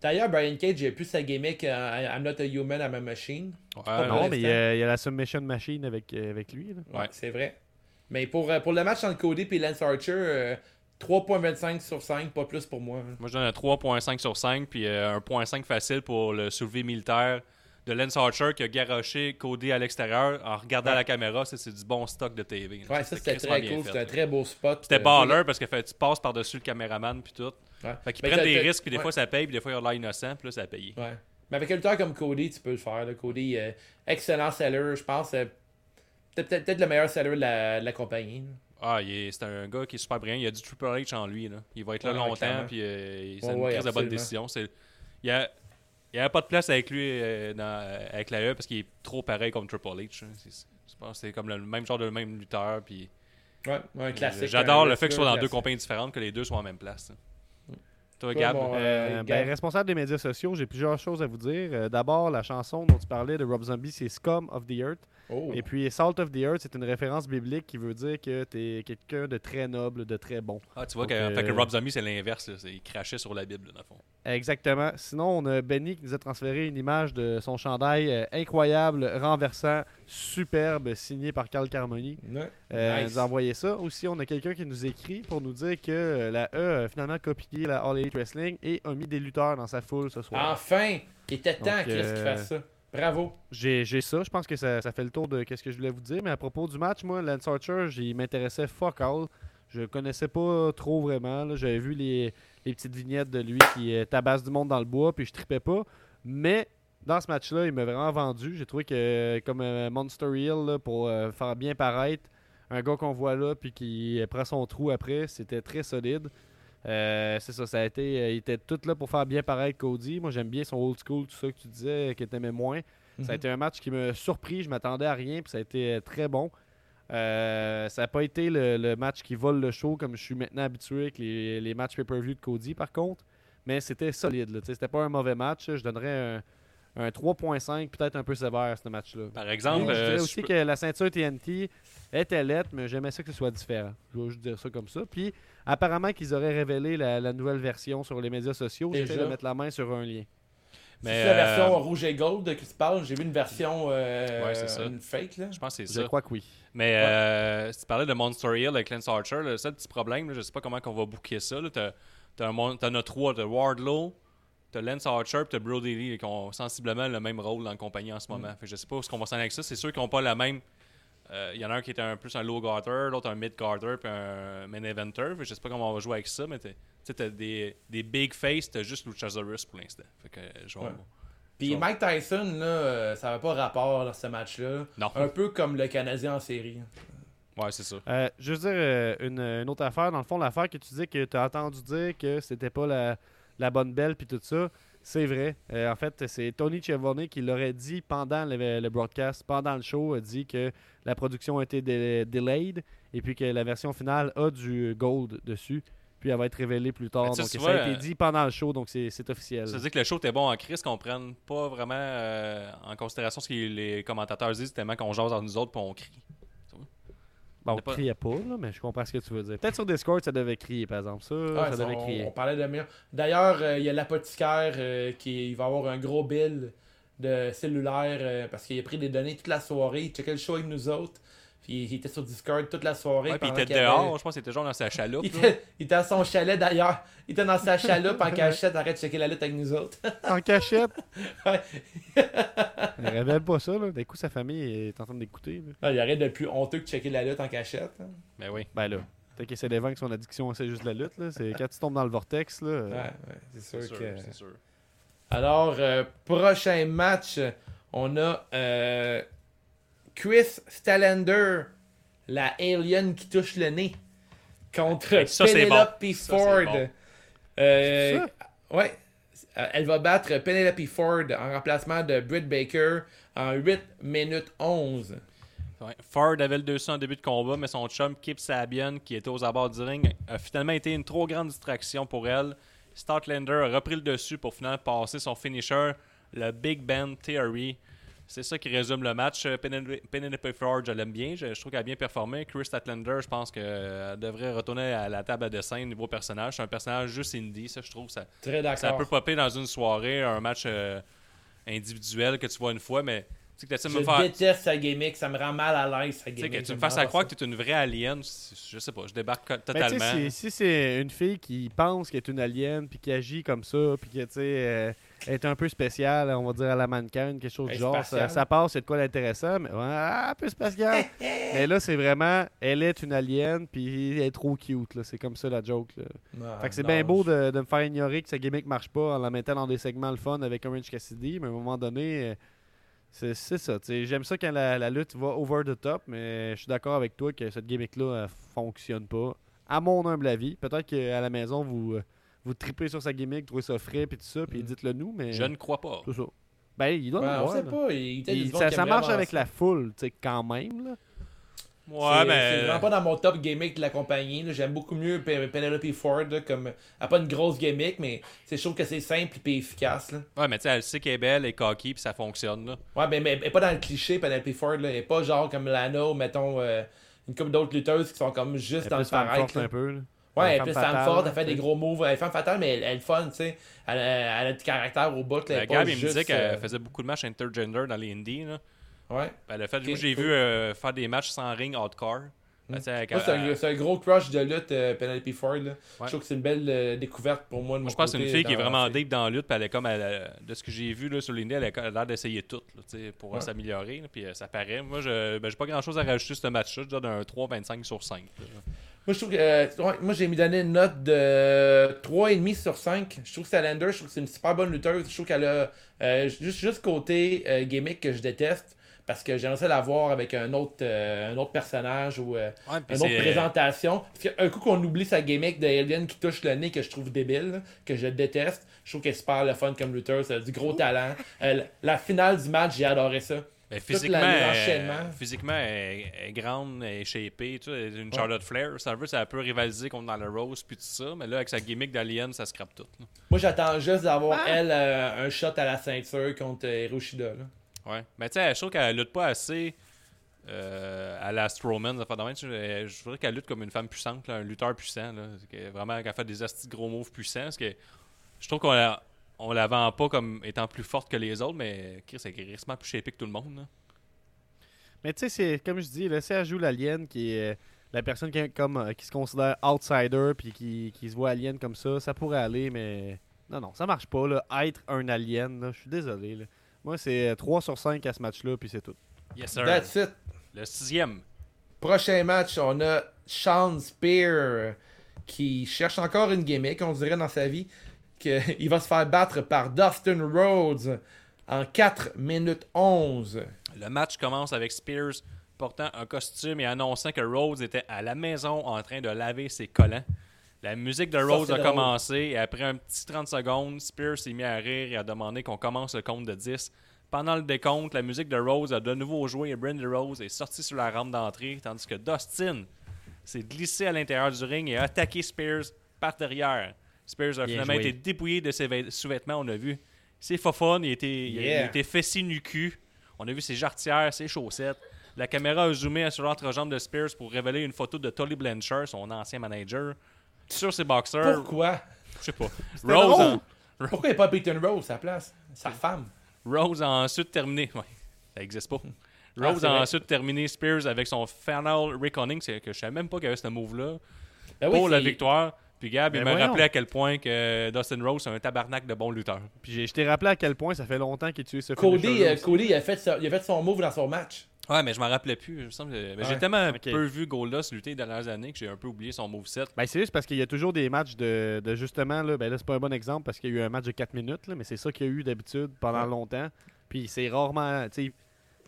D'ailleurs, Brian Cage, j'ai plus sa gimmick euh, I'm not a human, I'm a machine. Ouais, Pas Non, mais il y, c'est- a, il y a la Submission Machine avec, euh, avec lui. là. Ouais, Ouais. c'est vrai. Mais pour, pour le match entre Cody et Lance Archer, euh, 3.25 sur 5, pas plus pour moi. hein. Moi, je donne un 3.5 sur 5, puis euh, un 1.5 facile pour le soulevé militaire de Lance Archer qui a garoché Cody à l'extérieur en regardant Ouais. la caméra. Ça, c'est du bon stock de TV. là. Ouais, ça c'était très cool. fait, C'était un très beau spot. C'était Euh, baller parce que fait, tu passes par-dessus le caméraman puis tout. Ouais. Fait qu'ils prennent des risques, puis des fois ça paye, puis des fois ils ont l'air innocent, puis là ça a payé. Ouais. Mais avec un lutteur comme Cody, tu peux le faire. là. Cody, euh, excellent seller, je pense. euh, peut-être peut-être- peut-être le meilleur seller de la, de la compagnie. là. Ah, c'est un gars qui est super brillant. Il a du Triple H en lui. Là. Il va être là Ouais, longtemps, puis euh, c'est Ouais, une ouais, prise de bonne décision. C'est- Il y a, il pas de place avec lui euh, dans- avec la E parce qu'il est trop pareil comme Triple H. hein. C'est- Je pense que c'est comme le même genre de même lutteur. Puis Ouais, ouais, un classique. J'adore le fait qu'ils soient dans wrestler deux compagnies différentes, que les deux soient en même place. hein. Toi, Gab, Euh, Euh, ben, responsable des médias sociaux, j'ai plusieurs choses à vous dire. Euh, D'abord, la chanson dont tu parlais de Rob Zombie, c'est Scum of the Earth. Oh. Et puis, Salt of the Earth, c'est une référence biblique qui veut dire que tu es quelqu'un de très noble, de très bon. Ah, tu vois Donc, que, euh, fait que Rob Zombie, c'est l'inverse. Il crachait sur la Bible, dans le fond. Exactement. Sinon, on a Benny qui nous a transféré une image de son chandail euh, incroyable, renversant, superbe, signé par Carl Carmoni. Ouais. Euh, Nice. nous a envoyé ça. Aussi, on a quelqu'un qui nous écrit pour nous dire que euh, la E a finalement copié la All Elite Wrestling et a mis des lutteurs dans sa foule ce soir. Enfin! Il était temps, Chris, euh, qu'il fasse ça. Bravo. J'ai ça. Je pense que ça, ça fait le tour de ce que je voulais vous dire. Mais à propos du match, moi, Lance Archer, il m'intéressait fuck all. Je connaissais pas trop vraiment. J'avais vu les, les petites vignettes de lui qui tabasse du monde dans le bois, puis je tripais pas. Mais dans ce match-là, il m'a vraiment vendu. J'ai trouvé que, comme euh, Monster Hill, pour euh, faire bien paraître un gars qu'on voit là, puis qui prend son trou après, c'était très solide. Euh, c'est ça, ça a été. euh, il était tout là pour faire bien paraître Cody. Moi, j'aime bien son old school, tout ça que tu disais, que t'aimais moins. Ça a Mhm. été un match qui m'a surpris, je m'attendais à rien, puis ça a été euh, très bon. Euh, ça n'a pas été le, le match qui vole le show comme je suis maintenant habitué avec les, les matchs pay-per-view de Cody par contre. Mais c'était solide. C'était pas un mauvais match. Je donnerais un, un 3.5, peut-être un peu sévère ce match-là. Par exemple, je euh, dirais je aussi peux- que la ceinture TNT était lettre, mais j'aimais ça que ce soit différent. Je vais juste dire ça comme ça. Puis apparemment qu'ils auraient révélé la, la nouvelle version sur les médias sociaux. J'essaie de mettre la main sur un lien. mais, c'est la version euh, rouge et gold de qui tu parles. J'ai vu une version euh, Ouais, c'est ça. une fake là. je pense que c'est Je ça. crois que oui. Mais euh, si tu parlais de Monster Hill avec Lance Archer, le seul petit problème, là, je sais pas comment on va booker ça. t'as un mon- t'en as trois, t'as Wardlow, t'as Lance Archer, puis t'as Brody Lee qui ont sensiblement le même rôle dans la compagnie en ce moment. Fait que je sais pas où est-ce qu'on va s'en aller avec ça. C'est sûr qu'ils n'ont pas la même. euh, Il y en a un qui est un plus un low garter, l'autre un mid garter, puis un main eventer. Fait que je sais pas comment on va jouer avec ça, mais t'as- tu sais, t'as des, des big face, t'as juste Luchasaurus pour l'instant. Fait que euh, je vais- Ouais. Puis. Mike Tyson, là, euh, ça n'avait pas rapport dans ce match-là. Non. Un peu comme le Canadien en série. Ouais, c'est ça. Euh, je veux dire euh, une, une autre affaire. Dans le fond, l'affaire que tu dis que tu as entendu dire que c'était pas la, la bonne belle puis tout ça, c'est vrai. Euh, en fait, c'est Tony Schiavone qui l'aurait dit pendant le, le broadcast, pendant le show, a dit que la production a été dé- delayed et puis que la version finale a du gold dessus. Puis elle va être révélée plus tard. Donc ça a été dit pendant le show, donc c'est c'est officiel. Ça veut dire que le show était bon en crise, qu'on prenne pas vraiment euh, en considération ce que les commentateurs disent, tellement qu'on jase entre nous autres puis on crie. Bon, on pas- criait pas, là, mais je comprends ce que tu veux dire. Peut-être sur Discord, ça devait crier, par exemple. Ça, ça devait on, crier. on parlait de meilleur. D'ailleurs, euh, il y a l'apothicaire euh, qui il va avoir un gros bill de cellulaire euh, parce qu'il a pris des données toute la soirée. Il checkait le show avec nous autres. Puis il était sur Discord toute la soirée. Ouais, puis il était avait- dehors, je pense qu'il était genre dans sa chaloupe. Il était, il était à son chalet d'ailleurs. Il était dans sa chaloupe en cachette, arrête de checker la lutte avec nous autres. En cachette? Ouais. Il révèle pas ça, là. D'un coup, sa famille est en train d'écouter. Ah, il y aurait de plus honteux que de checker la lutte en cachette. hein. Ben oui. Ben là, peut-être qu'il essaie de vaincre son addiction, c'est juste la lutte, là. C'est quand tu tombes dans le vortex, là. euh, Ouais, ouais, c'est sûr, C'est sûr, que. c'est sûr. Alors, euh, prochain match, on a euh, Chris Stallender, la alien qui touche le nez, contre ça, Penelope bon. Ça, c'est Ford. bon. Euh, ouais, Euh, elle va battre Penelope Ford en remplacement de Britt Baker en 8 minutes 11. Ouais. Ford avait le 200 en début de combat, mais son chum Kip Sabian, qui était aux abords du ring, a finalement été une trop grande distraction pour elle. Statlander a repris le dessus pour finalement passer son finisher, le Big Ben Theory. C'est ça qui résume le match. Euh, Penelope Ford, je l'aime bien. Je, je trouve qu'elle a bien performé. Chris Statlander, je pense qu'elle devrait retourner à la table à dessin niveau personnage. C'est un personnage juste indie, ça, je trouve. Ça, Très ça peut popper dans une soirée, un match euh, individuel que tu vois une fois, mais tu sais que Je me faire. déteste sa gimmick, ça me rend mal à l'aise sa Tu sais, gimmick. que tu me fasses à croire ça. que tu es une vraie alien, je sais pas, je débarque Ben, tu sais, totalement. si, si c'est une fille qui pense qu'elle est une alien, puis qui agit comme ça, puis que, tu sais, euh, elle est un peu spéciale, on va dire à la mannequin, quelque chose du genre, ça, ça passe, c'est de quoi d'intéressant, mais ouais, un peu spécial. mais là, c'est vraiment, elle est une alien, puis elle est trop cute, là. C'est comme ça la joke, là. Ah, Fait que c'est bien beau de, de me faire ignorer que sa gimmick marche pas en la mettant dans des segments le fun avec Orange Cassidy, mais à un moment donné, euh, c'est ça. tu sais. J'aime ça quand la, la lutte va over the top, mais je suis d'accord avec toi que cette gimmick-là elle fonctionne pas. À mon humble avis. Peut-être qu'à la maison, vous, euh, vous tripez sur sa gimmick, trouvez ça frais, puis tout ça, puis Mm. dites-le nous, mais. Je ne crois pas. Ça. Ben, il doit Ouais, le on avoir, sait là. pas. Il, il, Il- ça, ça marche avec la foule, tu sais, quand même, là. Ouais, c'est, mais. c'est vraiment pas dans mon top gimmick de la compagnie. là. J'aime beaucoup mieux Pe- Penelope Ford, là, comme. Elle a pas une grosse gimmick, mais c'est je trouve que c'est simple et efficace. Là. Ouais, mais tu sais, elle sait qu'elle est belle, elle est cocky, puis ça fonctionne, là. Ouais, mais, mais elle est pas dans le cliché, Penelope Ford. Là. Elle est pas genre comme Lana ou mettons euh, une couple d'autres lutteuses qui sont comme juste Elle dans le paraître. un peu. là. Ouais, elle est Femme plus femme forte, elle fait des gros moves. Elle est femme fatale, mais elle, elle est fun, tu sais. Elle, elle a du caractère au bout. La pas Gab, il me disait qu'elle euh, faisait beaucoup de matchs intergender dans les indies, là. Ouais. Ben, a fait, moi, j'ai vu euh, faire des matchs sans ring hardcore. Ben, c'est un, euh, c'est un gros crush de lutte, euh, Penelope Ford. Là. Ouais. Je trouve que c'est une belle euh, découverte pour moi. De Moi, mon je pense que c'est une fille qui est vraiment deep dans la lutte, elle est comme, elle, de ce que j'ai vu là, sur l'indie, elle a elle a l'air d'essayer tout, là, pour Ouais. s'améliorer, puis euh, ça paraît. Moi, je ben, j'ai pas grand chose à rajouter sur ce match-là, je donne un 3,25 sur 5. là. Moi, je trouve que. euh, ouais, moi, j'ai mis donné une note de 3,5 sur 5. Je trouve que Salander, je trouve que c'est une super bonne lutteuse. Je trouve qu'elle a euh, juste, juste côté euh, gimmick que je déteste. Parce que j'aimerais ça la voir avec un autre, euh, un autre personnage ou euh, Ouais, une autre c'est- présentation. Parce qu'un coup qu'on oublie sa gimmick d'Alien qui touche le nez que je trouve débile, là, que je déteste, je trouve qu'elle est super le fun comme lutteuse. Elle a du gros talent. Euh, la finale du match, j'ai adoré ça. Tout physiquement, elle- physiquement, elle elle est grande, elle est shapée, tu sais, une Charlotte Flair. Ça veut, ça peut rivaliser contre dans le Rose puis tout ça, mais là, avec sa gimmick d'Alien, ça scrape tout. là. Moi, j'attends juste d'avoir, Ah! elle, euh, un shot à la ceinture contre euh, Hiroshida. Là. Ouais. Mais tu sais, je trouve qu'elle lutte pas assez euh, à la Strowman. Je, voudrais qu'elle lutte comme une femme puissante, un lutteur puissant. Là, vraiment, qu'elle fait des astis gros moves puissants. Parce que je trouve qu'on la, on la vend pas comme étant plus forte que les autres, mais Chris, elle est plus shapée que tout le monde. Mais tu sais, c'est comme je dis, là, si elle joue l'alien qui est euh, la personne qui, comme, euh, qui se considère outsider puis qui, qui se voit alien comme ça, ça pourrait aller, mais non, non, ça marche pas. Là. Être un alien, je suis désolé. là. Moi, c'est euh, 3 sur 5 à ce match-là, puis c'est tout. Yes, sir. That's it. Le sixième. Prochain match, on a Sean Spear qui cherche encore une gimmick, on dirait dans sa vie, qu'il va se faire battre par Dustin Rhodes en 4 minutes 11. Le match commence avec Spears portant un costume et annonçant que Rhodes était à la maison en train de laver ses collants. La musique de c'est a commencé et après un petit 30 secondes, Spears s'est mis à rire et a demandé qu'on commence le compte de 10. Pendant le décompte, la musique de Rhodes a de nouveau joué et Brandy Rose est sorti sur la rampe d'entrée tandis que Dustin s'est glissé à l'intérieur du ring et a attaqué Spears par derrière. Spears a Bien finalement joué. été dépouillé de ses vêt- sous-vêtements, on a vu. C'est fofon, il était, a- il Yeah. était fessé nu cul. On a vu ses jarretières, ses chaussettes. La caméra a zoomé sur l'entrejambe de Spears pour révéler une photo de Tully Blanchard, son ancien manager, sur ses boxers. Pourquoi? Je sais pas. Rose, Pourquoi il n'y a pas Peyton Rose à sa place? Sa femme. Rose a ensuite terminé. Ouais, ça existe pas. Ah, Rose a ensuite terminé Spears avec son Final Reckoning, c'est que je savais même pas qu'il y avait ce move-là, Ben oui, pour la victoire. Puis Gab, il Ben m'a rappelé à quel point que Dustin Rose c'est un tabarnak de bon lutteur. Puis j'ai- je t'ai rappelé à quel point ça fait longtemps qu'il tue ce Cody, euh. Cody il, a fait il a fait son move dans son match. Ouais, mais je m'en rappelais plus. me semble que- mais J'ai tellement peu vu Goldust lutter les dernières années que j'ai un peu oublié son moveset. Ben, c'est juste parce qu'il y a toujours des matchs de, de justement, là, ben là, c'est pas un bon exemple parce qu'il y a eu un match de 4 minutes, là, mais c'est ça qu'il y a eu d'habitude pendant Ouais. longtemps. Puis c'est rarement,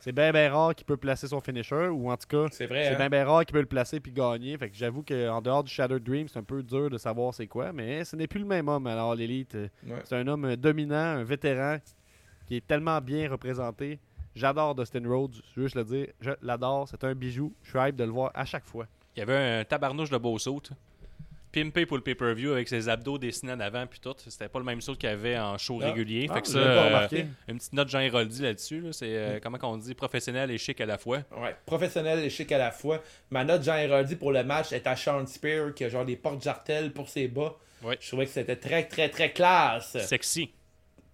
c'est bien, bien rare qu'il peut placer son finisher, ou en tout cas, C'est vrai. c'est hein? bien, bien rare qu'il peut le placer puis gagner. Fait que j'avoue qu'en dehors du Shattered Dream, c'est un peu dur de savoir c'est quoi, mais ce n'est plus le même homme. Alors, l'élite, euh, Ouais. c'est un homme dominant, un vétéran qui est tellement bien représenté. J'adore Dustin Rhodes, je veux juste le dire. Je l'adore, c'est un bijou. Je suis hype de le voir à chaque fois. Il y avait un tabarnouche de beau saut. Pimpé pour le pay-per-view avec ses abdos dessinés en avant puis tout. C'était pas le même saut qu'il y avait en show Ah. régulier. Ah, fait que ça, euh, une petite note Jean Héroldi là-dessus. là. C'est euh, Mm. comment qu'on dit? Professionnel et chic à la fois. Ouais, professionnel et chic à la fois. Ma note Jean Héroldi pour le match est à Sean Spear qui a genre des portes jartelles pour ses bas. Ouais. Je trouvais que c'était très très très classe. Sexy.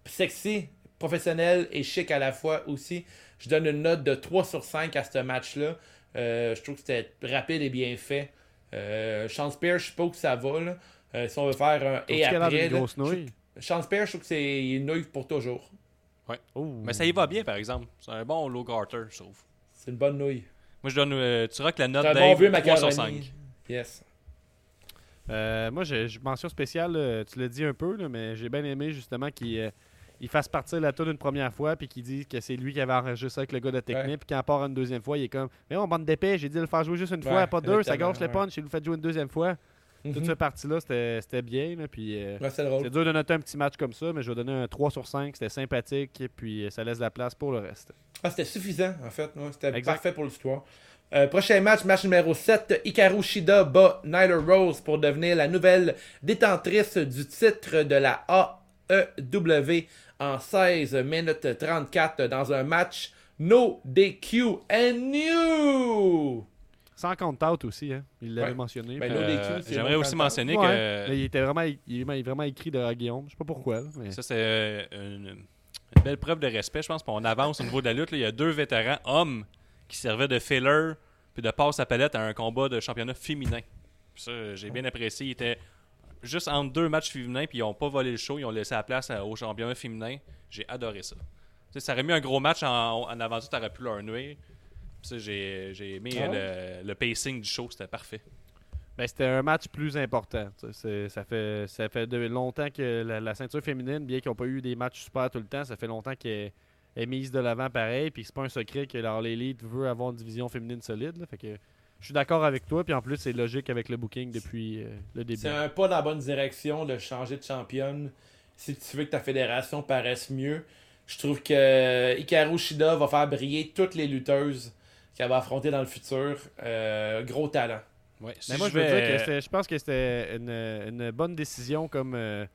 Sexy, professionnel et chic à la fois aussi. Je donne une note de 3 sur 5 à ce match-là. Euh, je trouve que c'était rapide et bien fait. Euh, Sean Spear, je sais pas où ça va. Là. Euh, si on veut faire un et Trouves-tu qu'elle a après. une là, grosse nouille. je- Sean Spear, je trouve que c'est une nouille pour toujours. Oh. Mais ça y va bien, par exemple. C'est un bon low Carter, je trouve. C'est une bonne nouille. Moi, je donne. euh, tu rock la note C'est un Dave, bon vieux 3 sur macaroni. 5. Yes. Euh, moi, j'ai mention spéciale, tu l'as dit un peu, là, mais j'ai bien aimé justement qu'il euh, il fasse partir la tune une première fois, puis qu'il dit que c'est lui qui avait enregistré ça avec le gars de technique, Ouais. puis quand part une deuxième fois, il est comme Mais on bande d'épée, j'ai dit de le faire jouer juste une Ouais, fois, pas deux, ça gâche le punch, il le fait jouer une deuxième fois. Toute Mhm. cette partie-là, c'était bien, là, puis euh, Ouais, c'est dur de noter un petit match comme ça, mais je vais donner un 3 sur 5, c'était sympathique, et puis euh, ça laisse la place pour le reste. Ah, c'était suffisant, en fait. ouais, C'était parfait pour l'histoire. Euh, prochain match, match numéro 7, Hikaru Shida bat Nyla Rose pour devenir la nouvelle détentrice du titre de la AEW en 16 minutes 34 dans un match no DQ and new. Sans compte out aussi, hein. il l'avait Ouais. mentionné. Ben, Euh, J'aimerais aussi mentionner Ouais, que mais il était vraiment, il est vraiment écrit de Guillaume. Je sais pas pourquoi. mais- Ça, c'est euh, une, une belle preuve de respect, je pense. On avance au niveau de la lutte. là. Il y a deux vétérans hommes qui servaient de filler puis de passe à palette à un combat de championnat féminin. Puis ça, j'ai bien apprécié. Ils étaient juste entre deux matchs féminins, puis ils n'ont pas volé le show. Ils ont laissé la place au championnat féminin. J'ai adoré ça. Tu ça aurait mis un gros match en, en avant ça aurait pu leur nuire. J'ai aimé Ah le, le pacing du show. C'était parfait. Ben, c'était un match plus important. tu Ça fait, ça fait de longtemps que la, la ceinture féminine, bien qu'ils n'ont pas eu des matchs super tout le temps, ça fait longtemps qu'elle est mise de l'avant pareil. Puis c'est pas un secret que leur Elite veut avoir une division féminine solide. là, fait que je suis d'accord avec toi. Puis en plus, c'est logique avec le booking depuis euh, le début. C'est un pas dans la bonne direction de changer de championne. Si tu veux que ta fédération paraisse mieux, je trouve que Hikaru Shida va faire briller toutes les lutteuses qu'elle va affronter dans le futur. Euh, gros talent. Ouais, Mais moi, je, veux dire que je pense que c'était une, une bonne décision comme. euh,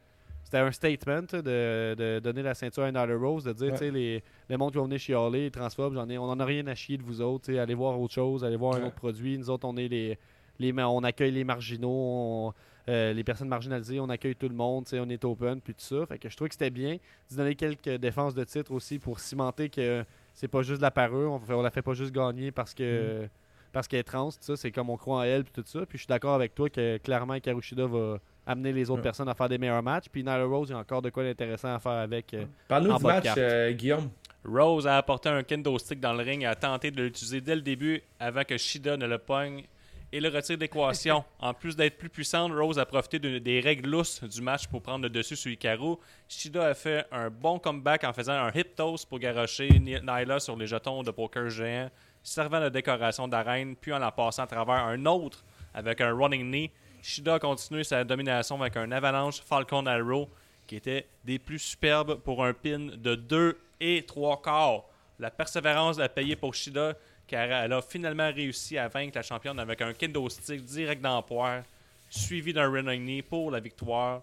c'était un statement de, de donner la ceinture à Nyla Rose, de dire, Ouais. tu sais, les, les mondes qui vont venir chialer, les transphobes, j'en ai, on en a rien à chier de vous autres, allez voir autre chose, allez voir un autre produit. Nous autres, on est les. les on accueille les marginaux, on- euh, les personnes marginalisées, on accueille tout le monde, tu sais, on est open, puis tout ça. Fait que je trouve que c'était bien de donner quelques défenses de titre aussi pour cimenter que c'est pas juste de la parure, on, on la fait pas juste gagner parce que parce qu'elle est trans, c'est comme on croit en elle puis tout ça. Puis je suis d'accord avec toi que clairement Karushida va amener les autres Ouais. personnes à faire des meilleurs matchs. Puis Nyla Rose, il y a encore de quoi d'intéressant à faire avec. euh, Parle-nous du match, euh, Guillaume. Rose a apporté un kendo stick dans le ring et a tenté de l'utiliser dès le début avant que Shida ne le pogne et le retire d'équation. en plus d'être plus puissante, Rose a profité de- des règles lousses du match pour prendre le dessus sur Hikaru. Shida a fait un bon comeback en faisant un hip toast pour garrocher Ni- Nyla sur les jetons de poker géant, servant de décoration d'arène, puis en la passant à travers un autre avec un running knee. Shida a continué sa domination avec un avalanche Falcon Arrow qui était des plus superbes pour un pin de 2 et 3 quarts. La persévérance a payé pour Shida car elle a finalement réussi à vaincre la championne avec un kendo stick direct dans le poire, suivi d'un running knee pour la victoire.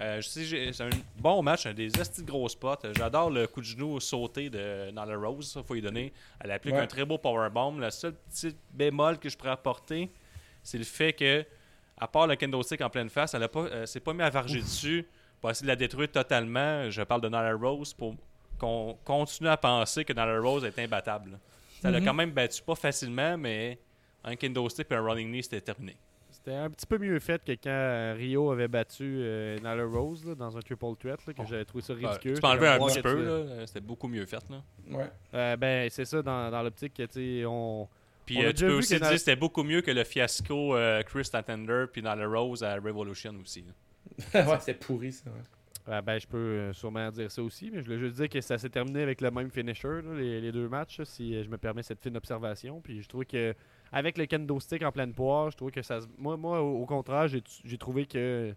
Euh, c'est un bon match, un des estis de gros spots. J'adore le coup de genou sauté de Nala Rose, ça faut y donner. Elle applique Ouais. un très beau powerbomb. Le seul petit bémol que je pourrais apporter, c'est le fait que, à part le kendo stick en pleine face, elle a pas, euh, s'est pas mis à varger dessus pour essayer de la détruire totalement. Je parle de Nala Rose pour qu'on continue à penser que Nala Rose est imbattable. Ça l'a Mhm. quand même battu pas facilement, mais un kendo stick et un running knee, c'était terminé. C'était un petit peu mieux fait que quand euh, Rio avait battu euh, Nyla Rose là, dans un triple threat, là, que Oh. j'avais trouvé ça ridicule. tu peux enlever J'étais un petit peu, c'était beaucoup mieux fait. Là. Ouais. Ben, c'est ça, dans, dans l'optique que, tu on. Puis euh, tu peux aussi dire que c'était beaucoup mieux que le fiasco euh, Chris Tatender puis dans le Rose à Revolution aussi. ouais, c'est pourri ça. ouais. Ah, ben, je peux euh, sûrement dire ça aussi, mais je voulais juste dire que ça s'est terminé avec le même finisher, là, les, les deux matchs, là, si je me permets cette fine observation. Puis je trouve que avec le kendo stick en pleine poire, je trouve que ça se- Moi, moi au, au contraire, j'ai j'ai trouvé que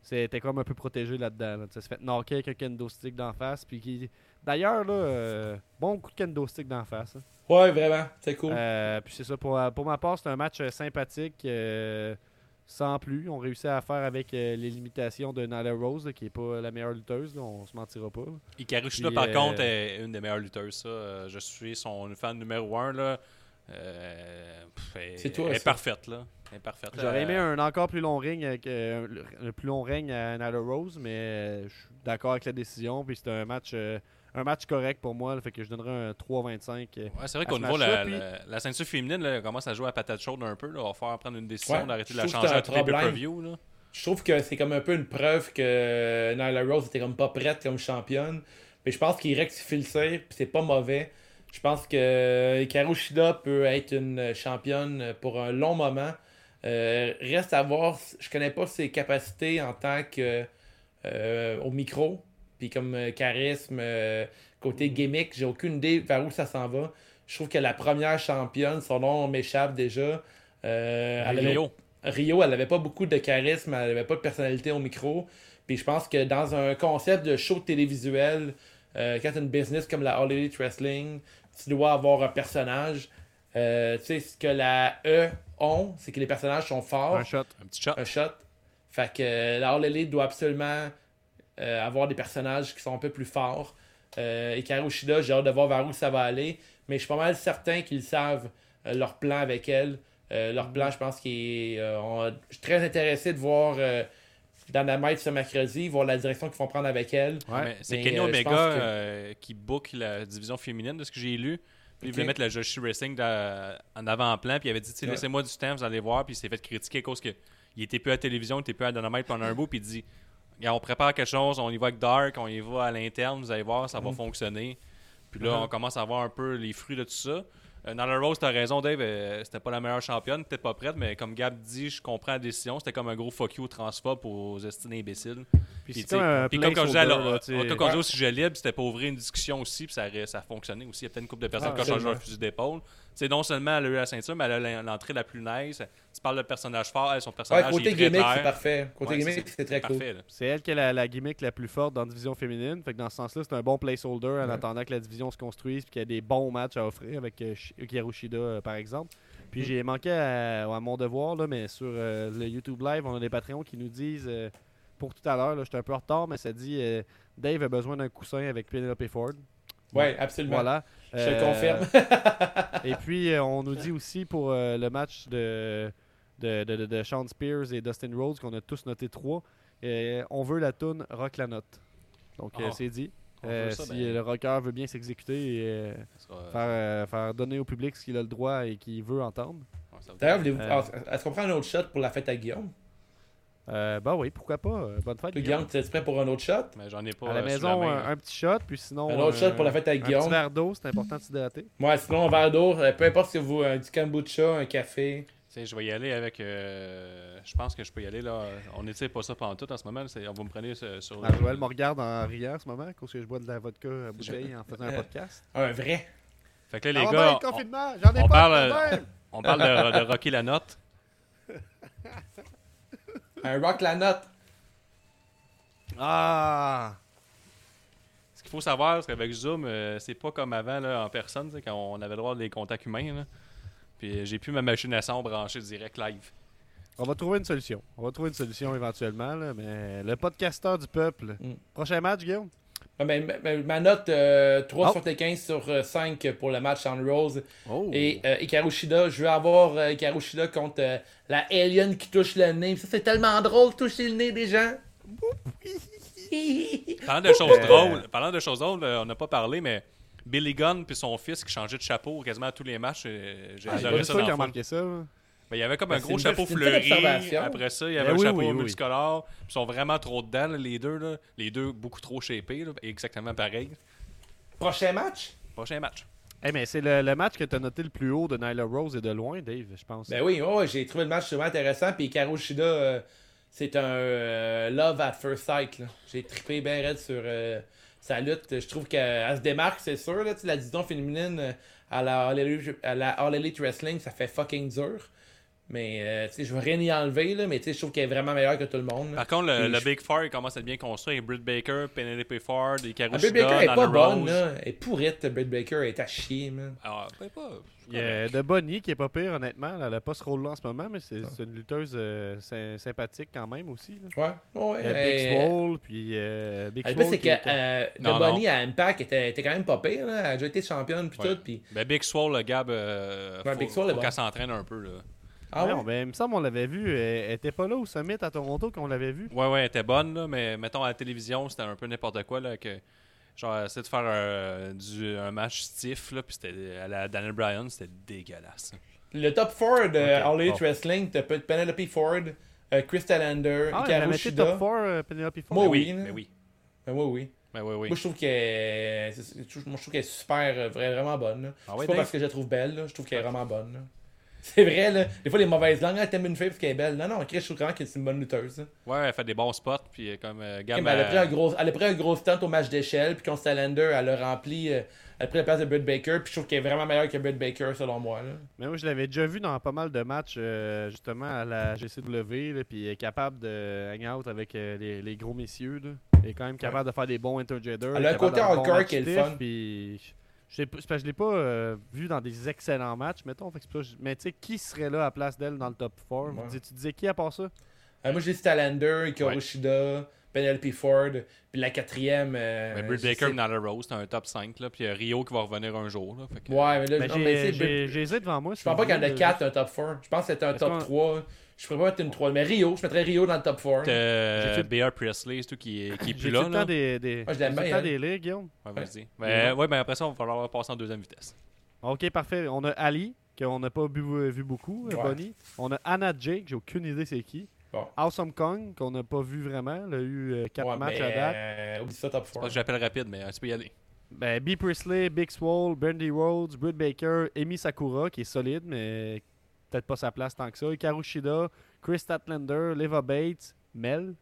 c'était comme un peu protégé là-dedans. Là. Ça se fait knocker avec un kendo stick d'en face. Puis qui... D'ailleurs, là, euh, bon coup de kendo stick d'en face. hein. Ouais, vraiment, c'est cool. Euh, puis c'est ça, pour, pour ma part, c'est un match euh, sympathique, euh, sans plus. On réussit à faire avec euh, les limitations de Nyla Rose, là, qui est pas la meilleure lutteuse, là, on se mentira pas. Puis, par euh, contre, est une des meilleures lutteuses. Ça. Euh, Je suis son fan numéro un. Là. Euh, pff, elle- C'est toi, Elle est parfaite. Là. Elle est parfaite. J'aurais Euh, aimé un encore plus long ring avec euh, plus long règne à Nyla Rose, mais euh, je suis d'accord avec la décision. Puis c'était un match, euh, un match correct pour moi, là, fait que je donnerais un 3-25. euh. Ouais, c'est vrai qu'au niveau la, puis- la, la ceinture féminine, là, elle commence à jouer à patate chaude un peu. Là. On va falloir prendre une décision Ouais, d'arrêter de la changer à pay-per-view. là. Je trouve que c'est comme un peu une preuve que Nyla Rose était comme pas prête comme championne. Mais je pense qu'il rectifie le tir, puis c'est pas mauvais. Je pense que Hikaru Shida peut être une championne pour un long moment. Euh, reste à voir, je connais pas ses capacités en tant que euh, au micro, puis comme euh, charisme, euh, côté gimmick, j'ai aucune idée vers où ça s'en va. Je trouve que la première championne, son nom m'échappe déjà. Euh, elle avait- Rio. Rio, elle avait pas beaucoup de charisme, elle avait pas de personnalité au micro. Puis je pense que dans un concept de show télévisuel, euh, quand tu as une business comme la All Elite Wrestling, tu dois avoir un personnage. Tu sais, ce que la E ont, c'est que les personnages sont forts. Un shot. Un petit shot. un shot. Fait que la All Elite doit absolument euh, avoir des personnages qui sont un peu plus forts. Euh, et Karu Shida, j'ai hâte de voir vers où ça va aller. Mais je suis pas mal certain qu'ils savent euh, leur plan avec elle. Euh, leur plan, je pense qu'il est. euh, on- je suis très intéressé de voir euh, Dynamite ce mercredi, voir la direction qu'ils vont prendre avec elle. Ouais. C'est Kenny euh, Omega que- euh, qui book la division féminine de ce que j'ai lu. Puis il Ok. voulait mettre la Joshi dans- en avant-plan. Puis il avait dit tu sais, Ouais. Laissez-moi du temps, vous allez voir. Puis il s'est fait critiquer à cause que il était plus à la télévision, il était plus à Dynamite pendant un bout. Puis il dit on prépare quelque chose, on y va avec Dark, on y va à l'interne, vous allez voir, ça va Mhm. fonctionner. Puis là, Mhm. on commence à voir un peu les fruits de tout ça. Euh, Nyla Rose, t'as raison, Dave, euh, c'était pas la meilleure championne, peut-être pas prête, mais comme Gab dit, je comprends la décision. C'était comme un gros fuck you transphobe aux estimes imbéciles. Puis Puis, comme puis comme quand je disais, au sujet libre, c'était pour ouvrir une discussion aussi, puis ça, ça a fonctionné aussi. Il y a peut-être une couple de personnes Ah, qui ont changé leur fusil d'épaule. C'est non seulement elle a eu la ceinture, mais elle a l'en- l'entrée la plus nice. Tu parles de personnage fort, elle, son Ouais, personnage côté est très gimmick, c'est parfait. Côté Ouais, gimmick, c'est très cool. parfait. là. C'est elle qui a la, la gimmick la plus forte dans la division féminine. Fait que dans ce sens-là, c'est un bon placeholder en Ouais. attendant que la division se construise et qu'il y a des bons matchs à offrir avec euh, Shi- Hikaru Shida, euh, par exemple. Puis Mm. j'ai manqué à, à mon devoir, là, mais sur euh, le YouTube Live, on a des Patreons qui nous disent, euh, pour tout à l'heure, j'étais un peu en retard, mais ça dit euh, Dave a besoin d'un coussin avec Penelope Ford. Ouais, absolument. Voilà. Je te Euh, confirme. et puis, euh, on nous dit aussi pour euh, le match de, de, de, de- de Sean Spears et Dustin Rhodes, qu'on a tous noté trois, euh, on veut la toune Rock la note. Donc, euh, Ah. c'est dit. Euh, ça, si ben, le rocker veut bien s'exécuter et euh, sera- faire, euh, faire donner au public ce qu'il a le droit et qu'il veut entendre. D'ailleurs, Euh. est-ce qu'on prend un autre shot pour la fête à Guillaume? Euh, bah oui, pourquoi pas. euh, bonne fête. Toi, Guillaume. Guillaume, tu es prêt pour un autre shot? Mais j'en ai pas. À la euh, maison, main, un, un petit shot, puis sinon. Un autre shot pour la fête à Un petit Guillaume. verre d'eau, c'est important de s'hydrater. Ouais, sinon, un verre d'eau, euh, peu importe si vous euh, du kombucha, un café. Tu sais, je vais y aller avec. euh, je pense que je peux y aller là. On n'essaie pas ça pendant tout en ce moment. c'est- On va me prendre sur. sur- Ah, Joël me regarde en riant en ce moment, parce que je bois de la vodka à bouteille en faisant un podcast. Un vrai. Fait que là, les Ah, gars, ben, on, confinement, j'en ai on pas parle, euh, on parle de, de rocker la note. Un rock la note. Ah! Ce qu'il faut savoir, c'est qu'avec Zoom, euh, c'est pas comme avant là, en personne, tu sais, quand on avait le droit des contacts humains. là. Puis euh, j'ai plus ma machine à son branchée direct live. On va trouver une solution. On va trouver une solution éventuellement, là, mais le podcasteur du peuple. Mm. Prochain match, Guillaume? Ouais, mais ma, ma- ma note euh, 3 Oh. sur 15 sur euh, 5 pour le match en Rose. Oh! Et euh, Hikaru Shida, je veux avoir euh, Hikaru Shida contre euh, la alien qui touche le nez. Ça, c'est tellement drôle, toucher le nez des gens. Parlant de choses drôles, parlant de choses drôles, euh, on n'a pas parlé, mais Billy Gunn puis son fils qui changeait de chapeau quasiment à tous les matchs, euh, j'ai Ah, ça dans a remarqué ça. Il y avait comme Ben, un gros une chapeau fleuri. Après ça, il y avait Ben un oui, chapeau oui, multicolore. Ils sont vraiment trop dedans, là, les deux. Là. Les deux beaucoup trop shapés. là, exactement pareil. Prochain match? Prochain match. Eh, mais c'est le, le match que tu as noté le plus haut de Nyla Rose et de loin, Dave, je pense. Ben oui, ouais, j'ai trouvé le match super intéressant. Puis Shida, euh, c'est un euh, love at first sight. J'ai trippé bien raide sur euh, sa lutte. Je trouve qu'elle se démarque, c'est sûr. Là, la division féminine à la, All Elite, à la All Elite Wrestling, ça fait fucking dur. Mais euh, tu sais, je veux rien y enlever, là, mais tu sais, je trouve qu'elle est vraiment meilleure que tout le monde. là. Par contre, le, le je- Big Four il commence à être bien construit. avec Britt Baker, Penelope Ford, Hikaru Ah, Britt Baker est pas bonne, là. Elle est pourrite, Britt Baker. Elle est à chier, man. Ah, ben pas. Il y a de Bonnie qui est pas pire, honnêtement. Elle a pas ce rôle-là en ce moment, mais c'est c'est une lutteuse euh, sy- sympathique quand même aussi. là. Ouais, ouais. Elle- Big Swole, puis euh, Big Swole c'est que euh, Non, The non. Bunny à Impact était, était quand même pas pire. Là. Elle a déjà été championne puis Ouais. tout. Puis... Ben, Big Swole, le Gab, euh, Ouais, faut, Big Swole faut bon. s'entraîne un peu. Là. Ah ouais? Non, ben, il me semble qu'on l'avait vu. Elle, elle était pas là au Summit à Toronto qu'on l'avait vu. Ouais, ouais, elle était bonne, là, mais mettons à la télévision, c'était un peu n'importe quoi. Là, que, genre, elle essayait de faire un, du, un match stiff, là, puis c'était à la Daniel Bryan, c'était dégueulasse. Le top 4 de Ok, All Elite bon. Wrestling, t'as Penelope Ford, euh, Chris Talander, Ah, Hikaru Shida. top 4 euh, Penelope Ford? Moi, Ben oui, oui, là. ben oui. Ben oui, oui. Ben oui, oui. Moi, je trouve qu'elle moi, je trouve est super, euh, vra- vraiment bonne. Ah c'est ouais, pas parce que je la trouve belle, là. je trouve qu'elle est vraiment bonne. là. C'est vrai, là. Des fois, les mauvaises langues, ah, t'aimes une fille parce qu'elle est belle. Non, non, Chris, je trouve vraiment qu'elle est une bonne lutteuse. Ouais, elle fait des bons spots, puis euh, comme euh, elle, a euh, pris un gros, elle a pris un gros stunt au match d'échelle, puis contre Talander, elle a rempli. euh, elle a pris la place de Britt Baker, puis je trouve qu'elle est vraiment meilleure que Britt Baker, selon moi. Là. Mais moi, je l'avais déjà vu dans pas mal de matchs, euh, justement, à la GCW, là, puis elle est capable de hang out avec euh, les, les gros messieurs. Là. Elle est quand même capable de faire des bons interjaders. Elle a un côté hardcore qui est le fun. Puis Je je l'ai pas euh, vu dans des excellents matchs, mettons. Fait que mais tu sais, qui serait là à place d'elle dans le top 4 Ouais. Tu disais qui à part ça? Euh, moi, j'ai Stalander, Hikaru Shida, Penelope Ford, puis la quatrième. euh, Mais Britt Baker, Nyla Rose, c'est un top 5. Là, puis Rio qui va revenir un jour. Là, fait que- Ouais, mais là, Ben, J'ai devant moi. Je pense pas qu'il y en a 4 un top 4. Je pense que c'était un top qu'on- 3. Je ferais pas mettre une 3. Mais Rio, je mettrais Rio dans le top 4. Euh, J'ai tout- B.R. Presley, c'est tout qui est, qui est J'ai plus tout là. le là. temps des, des, Moi, je l'aime j'ai tout le bien, temps elle. des ligues, Guillaume. Ouais, vas-y. Ben, ouais, ben après ça, il va falloir passer en deuxième vitesse. Ok, parfait. On a Ali, qu'on n'a pas bu- vu beaucoup, euh, Ouais. Bonnie. On a Anna Jake, j'ai aucune idée c'est qui. Bon. Awesome Kong, qu'on n'a pas vu vraiment. Elle a eu 4 Ouais, matchs mais, à date. euh, oublie ça, top C'est pas 4. que j'appelle rapide, mais euh, tu peux y aller. Ben, B. Priestley, Big Swole, Brandy Rhodes, Britt Baker, Amy Sakura, qui est solide, mais peut-être pas sa place tant que ça. Hikaru Shida, Chris Statlander, Leva Bates, Mel,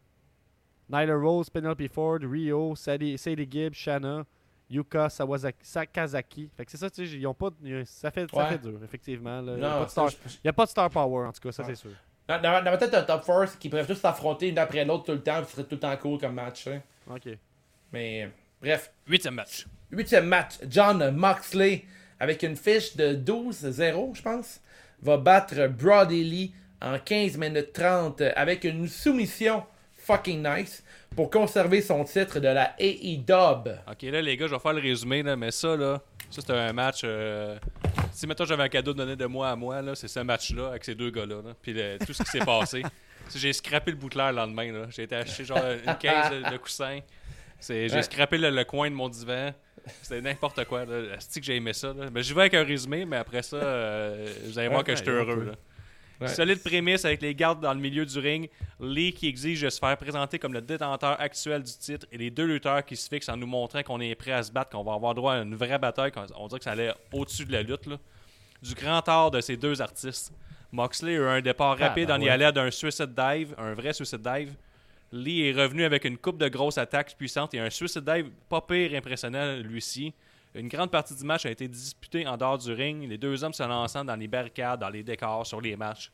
Nyla Rose, Penelope Ford, Rio, Sadie, Sadie Gibbs, Shanna, Yuka Sawazaki, Sakazaki. Fait que c'est ça, tu sais, ils ont pas, de- ça, fait, ça fait dur, effectivement. là. Il n'y a, pas de star- je- il y a pas de star power, en tout cas, ça Ouais. c'est sûr. Dans, dans, dans ma tête, un top 4 qui pourrait tous s'affronter l'un après l'autre tout le temps, puis ce serait tout le temps cool comme match. hein. Ok. Mais bref. Huitième match. Huitième match, John Moxley, avec une fiche de 12-0, je pense, va battre Brody Lee en 15 minutes 30 avec une soumission fucking nice pour conserver son titre de la AEW. Ok, là, les gars, je vais faire le résumé, là, mais ça, là, ça, c'était un match. euh, Si, mettons, j'avais un cadeau donné de moi à moi, là, c'est ce match-là, avec ces deux gars-là, là, puis le- tout ce qui s'est passé. J'ai scrappé le bouclair le lendemain. J'ai été acheter, genre, une caisse de, de coussins. J'ai Ouais. scrappé le, le coin de mon divan. C'était n'importe quoi. C'est que j'ai aimé ça, là. Mais j'y vais avec un résumé, mais après ça, euh, vous allez voir Ouais, que j'étais heureux, ouais. là. Ouais. Solide prémisse avec les gardes dans le milieu du ring, Lee qui exige de se faire présenter comme le détenteur actuel du titre et les deux lutteurs qui se fixent en nous montrant qu'on est prêt à se battre, qu'on va avoir droit à une vraie bataille, qu'on- on dirait que ça allait au-dessus de la lutte. là. Du grand art de ces deux artistes. Moxley a eu un départ Ah, rapide ben en y allant d'un suicide dive, un vrai suicide dive. Lee est revenu avec une coupe de grosses attaques puissantes et un suicide dive pas pire impressionnant lui-ci. Une grande partie du match a été disputée en dehors du ring, les deux hommes se lançant dans les barricades, dans les décors, sur les matchs,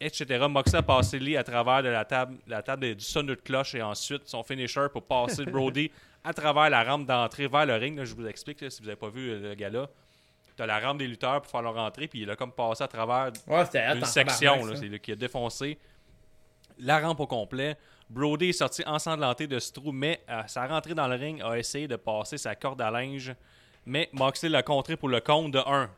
etc. Moxley a passé Lee à travers de la table, la table du sonneau de cloche et ensuite son finisher pour passer Brody à travers la rampe d'entrée vers le ring. Là, je vous explique là, si vous n'avez pas vu euh, le gars-là. Tu as la rampe des lutteurs pour faire leur entrée, puis il a comme passé à travers Ouais, une section là, là qui a défoncé la rampe au complet. Brody est sorti ensanglanté de ce trou, mais à sa rentrée dans le ring, a essayé de passer sa corde à linge. Mais Moxley l'a contré pour le compte de 1.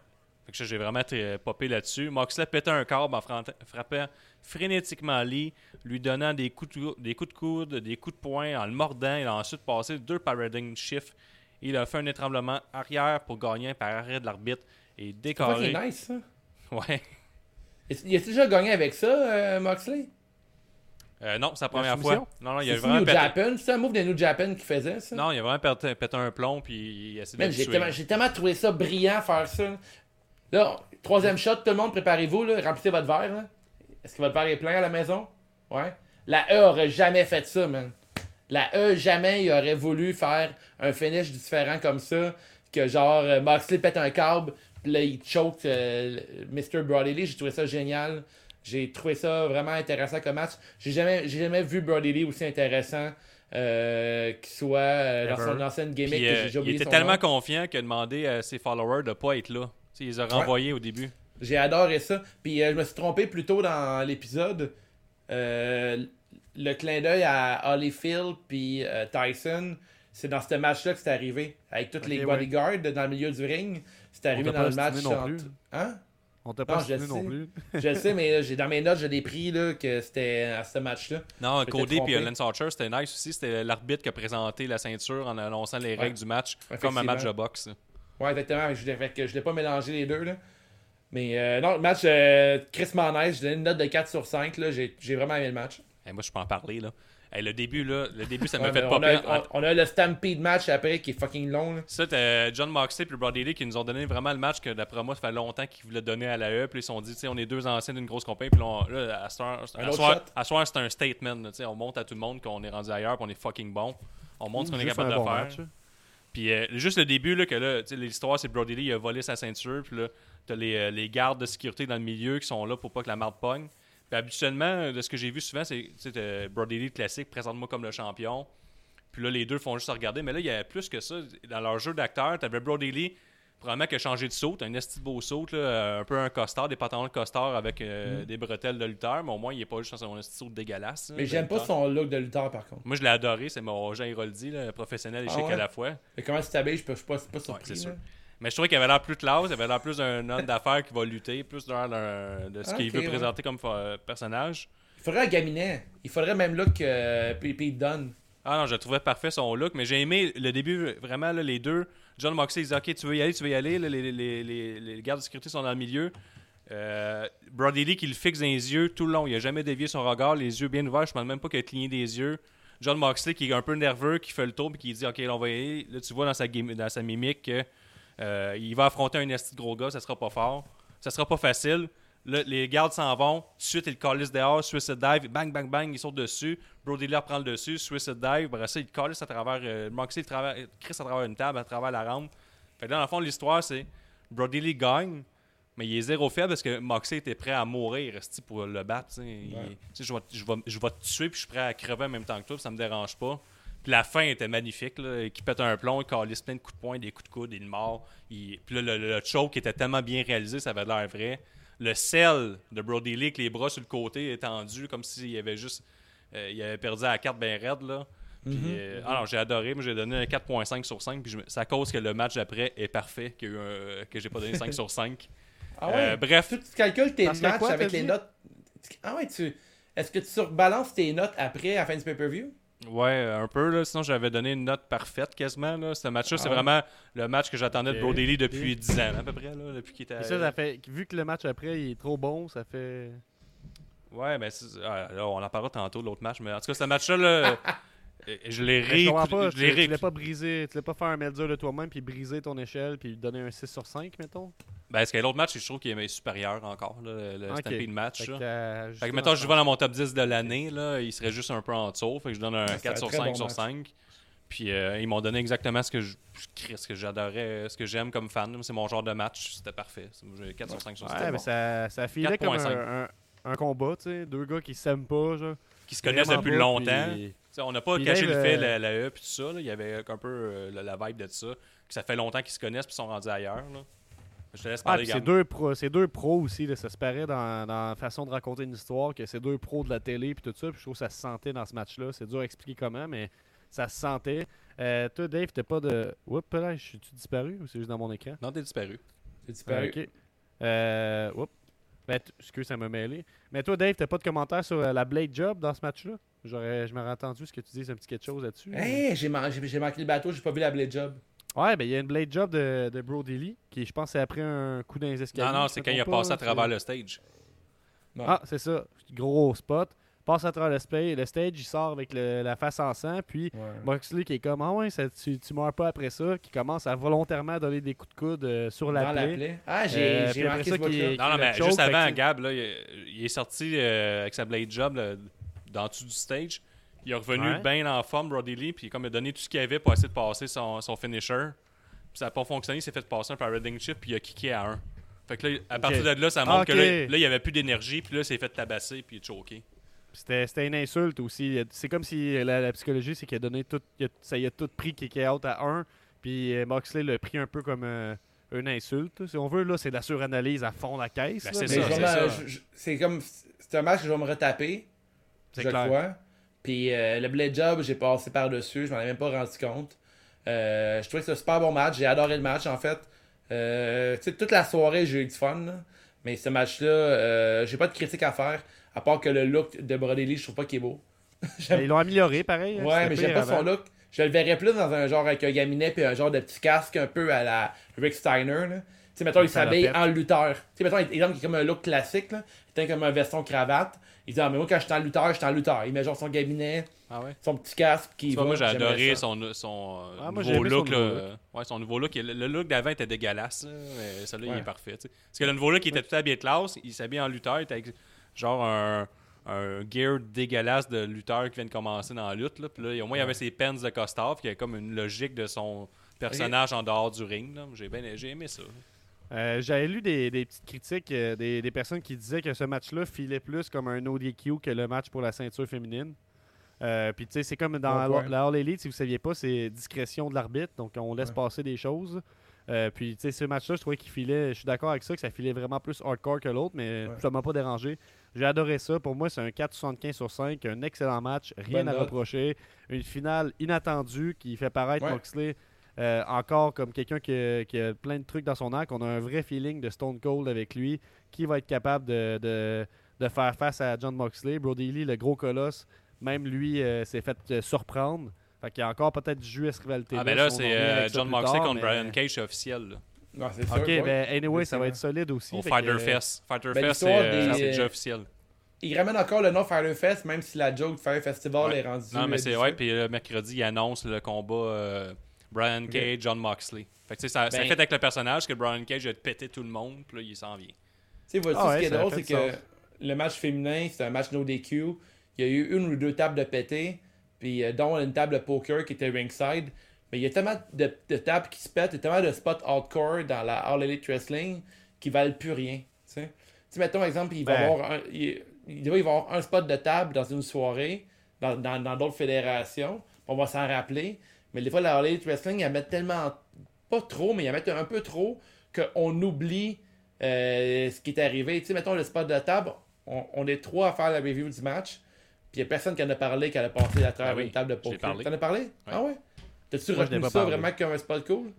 Fait que ça, j'ai vraiment été popé là-dessus. Moxley pétait un câble en frappant frénétiquement Lee, lui donnant des coups, de, des coups de coude, des coups de poing, en le mordant. Il a ensuite passé deux paradigm shifts. Il a fait un étranglement arrière pour gagner par arrêt de l'arbitre et C'est pas décoré. nice, ça? Ouais. Il a déjà gagné avec ça, euh, Moxley? Euh, non, c'est la première fois. Non, non, il a C'est vraiment New pété. Japan? C'est un move de New Japan qui faisait ça? Non, il a vraiment pété, pété un plomb puis il a essayé de j'ai tellement, j'ai tellement trouvé ça brillant faire ça. Là, troisième shot, tout le monde, préparez-vous, là, remplissez votre verre. là. Est-ce que votre verre est plein à la maison? Ouais. La E aurait jamais fait ça, man. La E, jamais il aurait voulu faire un finish différent comme ça. Que genre, euh, Moxley pète un câble, puis là, il choke euh, Mr. J'ai trouvé ça génial. J'ai trouvé ça vraiment intéressant comme match. J'ai jamais, j'ai jamais vu Brody Lee aussi intéressant euh, qu'il soit euh, dans Ever. son ancienne gimmick. Puis, que euh, j'ai déjà il était son tellement nom. confiant qu'il a demandé à ses followers de pas être là. Tu sais, il les a renvoyés au début. J'ai adoré ça. Puis euh, je me suis trompé plus tôt dans l'épisode. Euh, le clin d'œil à Holyfield puis euh, Tyson, c'est dans ce match-là que c'est arrivé. Avec tous les ouais. bodyguards dans le milieu du ring. C'est arrivé dans le match. entre- plus. Hein? On t'a Non, pas non sais. plus. Je le sais, mais là, j'ai dans mes notes, je l'ai pris là, que c'était à ce match-là. Non, Cody et Lance Archer, c'était nice aussi. C'était l'arbitre qui a présenté la ceinture en annonçant les règles du match, comme un match de boxe. Ouais, exactement. Je je l'ai pas mélangé les deux. Là. Mais euh, non, le match, euh, Chris Manès, je donne une note de 4 sur 5. là. J'ai j'ai vraiment aimé le match. Et moi, je peux en parler. Là. Hey, le début, là, le début, ça Ouais, m'a fait pas peur. on, on a le Stampede match après qui est fucking long. Là. Ça, t'as John Moxley et Brody Lee qui nous ont donné vraiment le match que d'après moi, ça fait longtemps qu'ils voulaient donner à la E. Puis ils se sont dit, tu sais, on est deux anciens d'une grosse compagnie. Puis là, à ce soir, soir- c'est un statement. là, on montre à tout le monde qu'on est rendu ailleurs, qu'on est fucking bon. On montre ce qu'on est capable de bon faire. match, hein. Puis euh, juste le début, là, que là, l'histoire, c'est Brody Lee, il a volé sa ceinture. Puis là, t'as les, euh, les gardes de sécurité dans le milieu qui sont là pour pas que la marde pogne. Puis habituellement, euh, de ce que j'ai vu souvent, c'est t'as Brody Lee classique, présente-moi comme le champion. Puis là, les deux font juste regarder. Mais là, il y avait plus que ça. Dans leur jeu d'acteur, t'avais Brody Lee, probablement qui a changé de saut. Un esti beau saut, là, euh, un peu un costard, des pantalons de costard avec euh, des bretelles de lutteur. Mais au moins, il est pas juste dans son esti saut dégueulasse. Mais j'aime pas son look de lutteur par contre. Moi, je l'ai adoré. C'est mon Jean Héroldi, professionnel et Ah chic ouais? à la fois. Mais comment tu t'habilles, je peux pas, pas surpris. c'est sûr. Mais je trouvais qu'il avait l'air plus classe, il avait l'air plus d'un homme d'affaires qui va lutter, plus d'un- de ce Ah, qu'il veut ouais. présenter comme personnage. Il faudrait un Gaminet. Il faudrait le même look que euh, Pete Dunne. Ah non, je trouvais parfait son look, mais j'ai aimé le début, vraiment, là, les deux. John Moxley, il disait Ok, tu veux y aller, tu veux y aller. Là, les, les, les, les gardes de sécurité sont dans le milieu. Euh, Brody Lee qui le fixe dans les yeux tout le long. Il a jamais dévié son regard, les yeux bien ouverts. Je ne pense même pas qu'il a cligné des yeux. John Moxley qui est un peu nerveux, qui fait le tour, puis qui dit Ok, là, on va y aller. Là, tu vois dans sa, game- dans sa mimique que euh, il va affronter un esti de gros gars, ça sera pas fort. Ça sera pas facile. Là, les gardes s'en vont. Suite, ils le calissent dehors. Suicide dive. Bang, bang, bang. Ils sautent dessus. Brody Lee reprend le dessus. Suicide dive. Après ça, il le calisse à travers. Euh, Moxley, il travers, Chris à travers une table, à travers la rampe. Fait que dans le fond, l'histoire, c'est Brody Lee gagne. Mais il est zéro faible parce que Moxley était prêt à mourir esti, pour le battre. Il- Ouais. sais, je, vais, je, vais, je vais te tuer puis je suis prêt à crever en même temps que toi. puis Ça me dérange pas. Puis la fin était magnifique. Là, qui pète un plomb, il calisse plein de coups de poing, des coups de coude, il est mort. Il- Puis là, le, le, le choke était tellement bien réalisé, ça avait l'air vrai. Le sel de Brody Lee avec les bras sur le côté étendus, comme s'il avait juste. euh, il avait perdu à la carte bien raide. Là. Puis, euh, ah non, j'ai adoré. Moi, j'ai donné un 4.5 sur 5. Puis je me- c'est à cause que le match d'après est parfait qu'il y a eu un- que j'ai pas donné 5 sur 5. Ah ouais? Euh, bref, Tu, tu calcules tes matchs quoi, avec les dit? notes? Ah ouais, tu. Est-ce que tu surbalances tes notes après à la fin du pay-per-view? Ouais, un peu. Là. Sinon, j'avais donné une note parfaite quasiment. Là. Ce match-là, c'est Ah ouais? vraiment le match que j'attendais de. Brody Lee depuis 10 ans, à peu près. Là, depuis qu'il était. Ça, ça fait, vu que le match après il est trop bon, ça fait. Ouais, mais c'est- ah, là, on en parlera tantôt de l'autre match. Mais en tout cas, ce match-là, je l'ai Mais je pas, tu l'as pas brisé, tu l'as pas fait un melzer de toi-même puis briser ton échelle puis lui donner un 6 sur 5, mettons? Ben, parce que l'autre match, je trouve qu'il est supérieur encore. Là, le Ok. Stampede match. Fait que, euh, Fait que, justement, mettons, je vais dans mon top 10 de l'année, là, il serait juste un peu en dessous. Fait que je donne un c'est 4 un sur très 5 bon sur match. 5. Puis euh, ils m'ont donné exactement ce que je, ce que j'adorais, ce que j'aime comme fan. C'est mon genre de match, c'était parfait. C'est- J'ai 4 sur 5 sur 5. Ouais, mais ça, ça filait comme 4.5. un, un, un combat, tu sais. Deux gars qui s'aiment pas, genre. Qui se connaissent depuis pas, longtemps. puis- T'sais, on n'a pas Puis caché Dave, le fait, euh, la, la E puis tout ça. là. Il y avait un peu euh, la, la vibe de ça. Que ça fait longtemps qu'ils se connaissent puis sont rendus ailleurs. Là. Je te laisse Ah, parler, puis c'est deux, pros, c'est deux pros aussi, là, ça se paraît dans, dans la façon de raconter une histoire que c'est deux pros de la télé puis tout ça. Puis je trouve que ça se sentait dans ce match-là. C'est dur à expliquer comment, mais ça se sentait. Euh, toi, Dave, t'as pas de. Oups, là, je suis-tu disparu ou c'est juste dans mon écran? Non, t'es disparu. C'est disparu. Ah, ok. Euh, oups. Ben, excuse, ça m'a mêlé. Mais toi, Dave, t'as pas de commentaire sur euh, la Blade Job dans ce match-là? J'aurais, je m'aurais entendu ce que tu dis, un petit quelque chose là-dessus. Hey, j'ai man- j'ai- j'ai manqué le bateau, j'ai pas vu la Blade Job. Ouais, ben il y a une Blade Job de, de Brody Lee, qui je pense c'est après un coup dans les escaliers. Non, non, c'est quand il a passé pas, à travers c'est- le stage. Ah, c'est ça. Gros spot. Passe à travers le, spa- le stage, il sort avec le- la face en sang, puis Ouais. Moxley qui est comme Ah ouais, ça, tu, tu meurs pas après ça, qui commence à volontairement donner des coups de coude euh, sur la Dans la plaie. Ah, j'ai Euh, manqué ça ce qui Non, non, mais choke, juste que avant, Gab, là, il, il est sorti euh, avec sa Blade Job là, dans le dessous du stage. Il est revenu Ouais. bien en forme, Brody Lee, puis comme il a donné tout ce qu'il avait pour essayer de passer son, son finisher. Puis ça n'a pas fonctionné, il s'est fait passer un paradigm chip, puis il a kické à un. Fait que là, à partir de là, ça montre Ah, que là, là, il n'y avait plus d'énergie, puis là, il s'est fait tabasser, puis il est choqué. C'était c'était une insulte aussi. C'est comme si la, la psychologie, c'est qu'il a donné tout. il a- ça y a tout pris kick out à 1. Puis euh, Moxley l'a pris un peu comme euh, une insulte. Si on veut, là, c'est de la suranalyse à fond la caisse. Ben, c'est me- comme. C'est un match que je vais me retaper. C'est je clair. Puis euh, le Blade Job, j'ai passé par-dessus. Je m'en ai même pas rendu compte. Euh, je trouvais que c'était un super bon match. J'ai adoré le match, en fait. Euh, tu sais, toute la soirée, j'ai eu du fun. là. Mais ce match-là, euh, j'ai pas de critique à faire. À part que le look de Brody Lee, je trouve pas qu'il est beau. Mais ils l'ont amélioré pareil. hein, Ouais, mais j'aime pas son look. Je le verrais plus dans un genre avec un gaminet puis un genre de petit casque un peu à la Rick Steiner. Là. Tu sais, mettons, il s'habille en lutteur. Tu sais, mettons, exemple, qui est comme un look classique. Là. Il est comme un veston cravate. Il dit, ah, mais moi, quand je suis en lutteur, je suis en lutteur. Il met genre son gabinet, Ah ouais? son petit casque, il va. moi, j'ai adoré ça. son, son euh, Ah, moi, nouveau son look. là. nouveau look. Ouais, son nouveau look. Le, look d'avant était dégueulasse, là, mais celui-là, il est parfait. Parce que le nouveau look, il était tout habillé de classe. Il s'habille en lutteur. Il était avec genre un, un gear dégueulasse de lutteur qui vient de commencer dans la lutte. Là. Puis là, au moins, il y avait ses pens de il y avait comme une logique de son personnage en dehors du ring. J'ai, bien, aimé ça. Euh, J'avais lu des, des petites critiques, euh, des, des personnes qui disaient que ce match-là filait plus comme un ODQ que le match pour la ceinture féminine. Euh, puis tu sais, c'est comme dans Ouais, ouais. la All Elite, si vous saviez pas, c'est discrétion de l'arbitre, donc on laisse Ouais. passer des choses. Euh, puis tu sais, ce match-là, je trouvais qu'il filait, je suis d'accord avec ça, que ça filait vraiment plus hardcore que l'autre, mais Ouais. ça m'a pas dérangé. J'ai adoré ça. Pour moi, c'est un 4,75 sur 5, un excellent match, rien Bonne à note. reprocher. Une finale inattendue qui fait paraître Ouais. Moxley euh, encore comme quelqu'un qui, a- qui a plein de trucs dans son arc. On a un vrai feeling de Stone Cold avec lui, qui va être capable de, de- de faire face à John Moxley? Brody Lee, le gros colosse, même lui euh, s'est fait euh, surprendre. Fait qu'il y a encore peut-être du jus à cette rivalité. Ah, ben là, on en c'est euh, John Moxley tard, contre mais- Brian Cage, officiel. là. Non, c'est sûr. Ok, ouais. ben anyway, ça va être solide aussi. Au fait Fighter que- Fest. Fighter Ben, Fest, c'est l'histoire euh, c'est déjà officiel. Il ramène encore le nom Fire Fest, même si la joke Fire Festival Ouais. est rendue. Non, mais euh, c'est ouais. Puis le mercredi, il annonce le combat euh, Brian. Cage, John Moxley. Fait que tu sais, ça, ça Ben- fait avec le personnage que Brian Cage a pété tout le monde, puis là, il s'en vient. Tu sais, vois-tu, Ah ouais, ce qui est ça drôle, c'est que le match féminin, c'est un match no DQ. Il y a eu une ou deux tables de pété, puis euh, dont une table de poker qui était ringside. Mais il y a tellement de, de tables qui se pètent, il y a tellement de spots hardcore dans la All Elite Wrestling qui valent plus rien. Tu sais, mettons, exemple, il va y Ben. avoir un, il, il doit y avoir un spot de table dans une soirée, dans dans- dans d'autres fédérations. On va s'en rappeler. Mais des fois, la All Elite Wrestling, ils mettent tellement, pas trop, mais ils mettent un peu trop, qu'on oublie euh, ce qui est arrivé. Tu sais, mettons le spot de table, on, on est trois à faire la review du match, puis il n'y a personne qui en a parlé, qui a passé à travers Ah oui, une table de poker. T'en as parlé? Ah ouais? T'as-tu retenu pas ça parlé. vraiment comme un spot cool?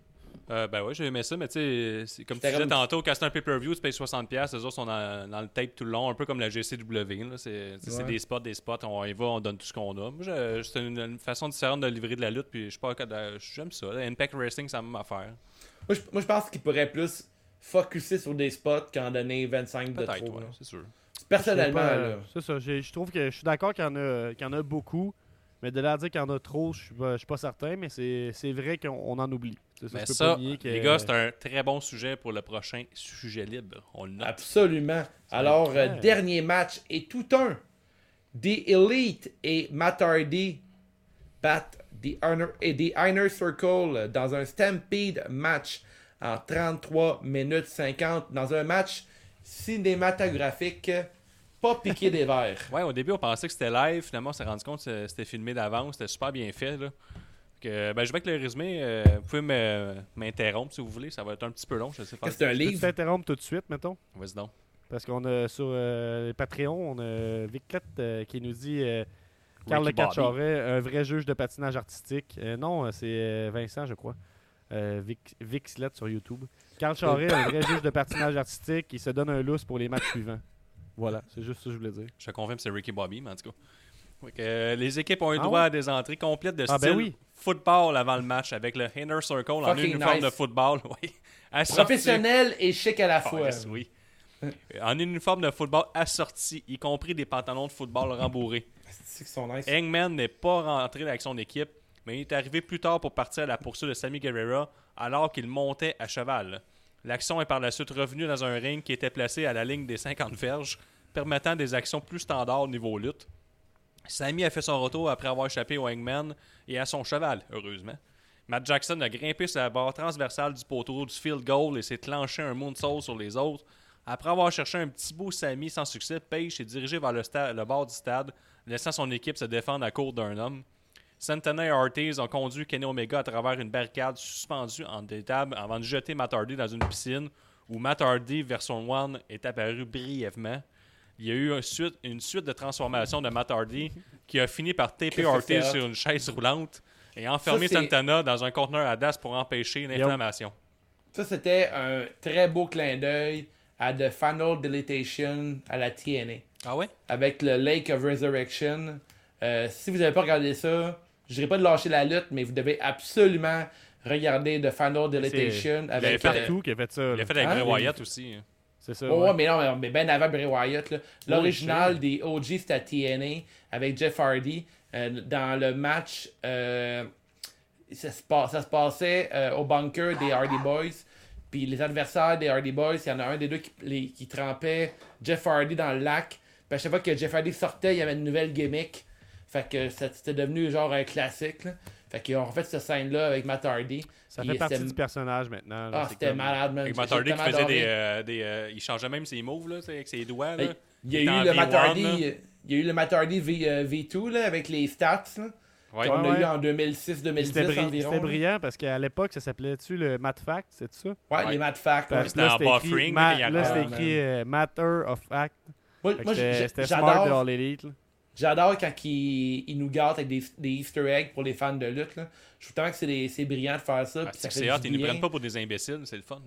Euh, ben ouais, j'ai aimé ça, mais tu sais, comme tu disais comme- tantôt, quand c'est un pay-per-view, tu payes 60$, les autres sont dans, dans le tape tout le long, un peu comme la GCW. là. C'est Ouais. des spots, des spots, on y va, on donne tout ce qu'on a. Moi, c'est une, une façon différente de livrer de la lutte, puis je suis pas. J'aime ça. là. Impact Wrestling, c'est la même affaire. Moi, je, moi, je pense qu'il pourrait plus focuser sur des spots qu'en donner 25 de trop. ouais, c'est sûr. Personnellement, là. euh, C'est ça. Je trouve que je suis d'accord qu'il y, en a- qu'il y en a beaucoup. Mais de là à dire qu'il y en a trop, je suis pas, je suis pas certain. Mais c'est c'est vrai qu'on on en oublie. C'est ça, Mais ça, que- les gars, c'est un très bon sujet pour le prochain sujet libre. On le note. Absolument. Alors, euh, dernier match et tout un. The Elite et Matt Hardy battent The Honor, et The Inner Circle dans un Stampede match en 33 minutes 50 dans un match cinématographique pas piqué des verres. Ouais, au début, on pensait que c'était live. Finalement, on s'est rendu compte que c'était filmé d'avance. C'était super bien fait. Là. Que, ben, je vais avec le résumé. euh, vous pouvez m'interrompre si vous voulez. Ça va être un petit peu long. Je sais pas. Que c'est un Je livre? t'interrompre tout de suite, mettons? Vas-y donc. Parce qu'on a sur euh, Patreon, on a Viclette euh, qui nous dit Carl Le un vrai juge de patinage artistique. Euh, non, c'est euh, Vincent, je crois. Euh, Vic, sur YouTube. Carl Charret, un vrai juge de patinage artistique, qui se donne un lousse pour les matchs suivants. Voilà, c'est juste ça que je voulais dire. Je te confirme que c'est Ricky Bobby, mais en tout cas. Euh, les équipes ont eu Ah droit ouais? à des entrées complètes de Ah, style ben oui. football avant le match avec le Inner Circle en uniforme nice. de football. Oui. Assorti- Professionnel et chic à la Ah, fois. yes, oui. En uniforme de football assorti, y compris des pantalons de football rembourrés. C'est qu'ils sont nice. Hangman n'est pas rentré avec son équipe, mais il est arrivé plus tard pour partir à la poursuite de Sammy Guerrera alors qu'il montait à cheval. L'action est par la suite revenue dans un ring qui était placé à la ligne des 50 verges, permettant des actions plus standards au niveau lutte. Sammy a fait son retour après avoir échappé au Hangman et à son cheval, heureusement. Matt Jackson a grimpé sur la barre transversale du poteau du field goal et s'est clenché un moonsault sur les autres. Après avoir cherché un petit beau Sammy sans succès, Page s'est dirigé vers le, le bord du stade, laissant son équipe se défendre à court d'un homme. Santana et Ortiz ont conduit Kenny Omega à travers une barricade suspendue en des tables avant de jeter Matt Hardy dans une piscine où Matt Hardy version 1 est apparu brièvement. Il y a eu un suite- une suite de transformations de Matt Hardy qui a fini par taper Ortiz sur une chaise roulante et enfermer Ça, Santana dans un conteneur à DAS pour empêcher l'inflammation. Ça, c'était un très beau clin d'œil à The Final Deletation à la TNA. Ah ouais? Avec le Lake of Resurrection. Euh, si vous n'avez pas regardé ça, je dirais pas de lâcher la lutte, mais vous devez absolument regarder The Final Deletation avec. fait euh, partout qui a fait ça. Il a fait avec Hein? Bray Wyatt aussi. hein. C'est ça. Oh, ouais. mais non, mais ben avant Bray Wyatt. L'original des OG, c'était à TNA avec Jeff Hardy. euh, dans le match, euh, ça, se passe- ça se passait euh, au bunker des Hardy Boys. Puis les adversaires des Hardy Boys, il y en a un des deux qui, les- qui trempait Jeff Hardy dans le lac. Puis à chaque fois que Jeff Hardy sortait, il y avait une nouvelle gimmick. Fait que c'était devenu genre un classique. là. Fait qu'ils ont refait cette scène-là avec Matt Hardy. Ça fait partie du personnage maintenant. là. Ah, c'était comme- malade, man. Avec Matt Hardy qui faisait des, euh, des, euh, Il changeait même ses moves là, avec ses doigts. Là. Il y a eu le Matt V1, Hardy, là. il y a eu le Matt Hardy v, euh, V2 là, avec les stats. Là, Ouais. qu'on Ouais, a ouais. eu en 2006-2010 C'était bri- environ. c'était là. brillant parce qu'à l'époque, ça s'appelait-tu le Matt Fact, c'est ça? Ouais, Ouais. les Matt Fact. Parce ouais. que c'était là, en c'était écrit, buffering, là, c'était Ah, écrit euh, Matter of Fact. Moi, Fait que moi, C'était j'ai- c'était smart de j'adore All Elite. J'adore quand ils, ils nous gâtent avec des, des Easter eggs pour les fans de lutte. Là. Je trouve tellement que c'est brillant de faire ça. Ah, c'est du ils nous prennent pas pour des imbéciles, c'est le fun.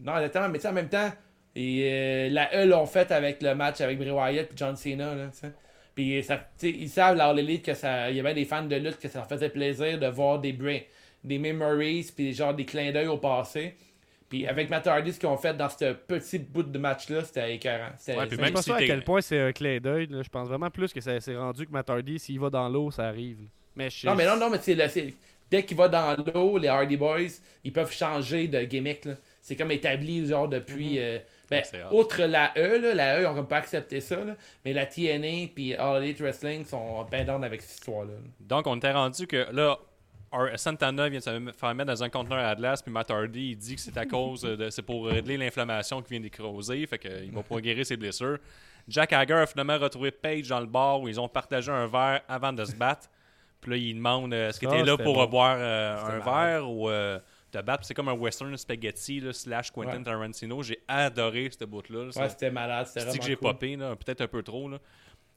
Non, exactement, mais tu sais, en même temps, et, euh, la E l'ont fait avec le match avec Bray Wyatt et John Cena. Là. Puis ça, sais, ils savent, la All Elite, que ça, il y avait des fans de lutte que ça leur faisait plaisir de voir des, bra- des memories, puis genre des clins d'œil au passé. Puis avec Matt Hardy, ce qu'ils ont fait dans ce petit bout de match-là, c'était écœurant. C'était- Ouais, puis Je sais pas à quel point c'est un clin d'œil. là. Je pense vraiment plus que ça s'est rendu que Matt Hardy, s'il va dans l'eau, ça arrive. Mais je- Non, mais non, non, mais c'est le- c'est- dès qu'il va dans l'eau, les Hardy Boys, ils peuvent changer de gimmick. là. C'est comme établi, genre, depuis. euh, ben, Ouais, outre la E, là, la E, ont comme pas accepté ça, là, mais la TNA puis All Elite Wrestling sont bien down avec cette histoire-là. Donc, on était rendu que là, Santana vient de se faire mettre dans un conteneur Atlas, puis Matt Hardy, il dit que c'est à cause de. C'est pour régler l'inflammation qui vient d'écroser, fait qu'il va pouvoir guérir ses blessures. Jack Hager a finalement retrouvé Paige dans le bar où ils ont partagé un verre avant de se battre. Puis là, il demande euh, est-ce que Ça, tu es là pour bon. boire euh, un verre ou euh, te battre? C'est comme un western spaghetti là, slash Quentin Ouais. Tarantino. J'ai adoré ce bout-là. Ouais, c'était malade, c'était que j'ai cool. popé, peut-être un peu trop. Là.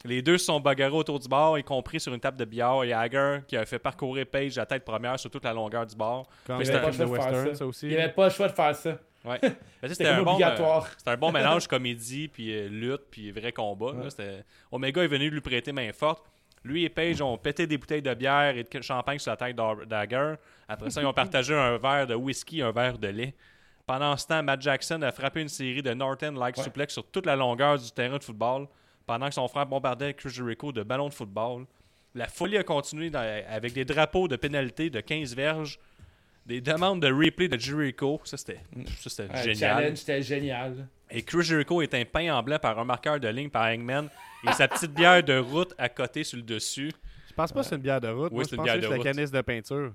Les deux se sont bagarrés autour du bar, y compris sur une table de billard. Et Hager qui a fait parcourir Page la tête première sur toute la longueur du bar. Comme Mais le c'était film pas de le choix de faire western, ça. ça aussi. Il n'y avait pas le choix de faire ça. Ouais. C'était un, bon, euh, obligatoire. c'était un bon mélange comédie, puis euh, lutte, puis vrai combat. Ouais. Omega est venu lui prêter main forte. Lui et Page ont pété des bouteilles de bière et de champagne sur la tête d'Hager. Après ça, ils ont partagé un verre de whisky et un verre de lait. Pendant ce temps, Matt Jackson a frappé une série de Norton-like Ouais. suplex sur toute la longueur du terrain de football, pendant que son frère bombardait Chris Jericho de ballons de football. La folie a continué dans- avec des drapeaux de pénalité de 15 verges, des demandes de replay de Jericho. Ça, c'était ça, c'était Ouais, le génial. challenge, c'était génial. Et Chris Jericho est un peint en blanc par un marqueur de ligne par Hangman et sa petite bière de route à côté sur le dessus. Je pense pas que c'est une bière de route. Oui, c'est je une pense bière que de c'est la route. canisse de peinture.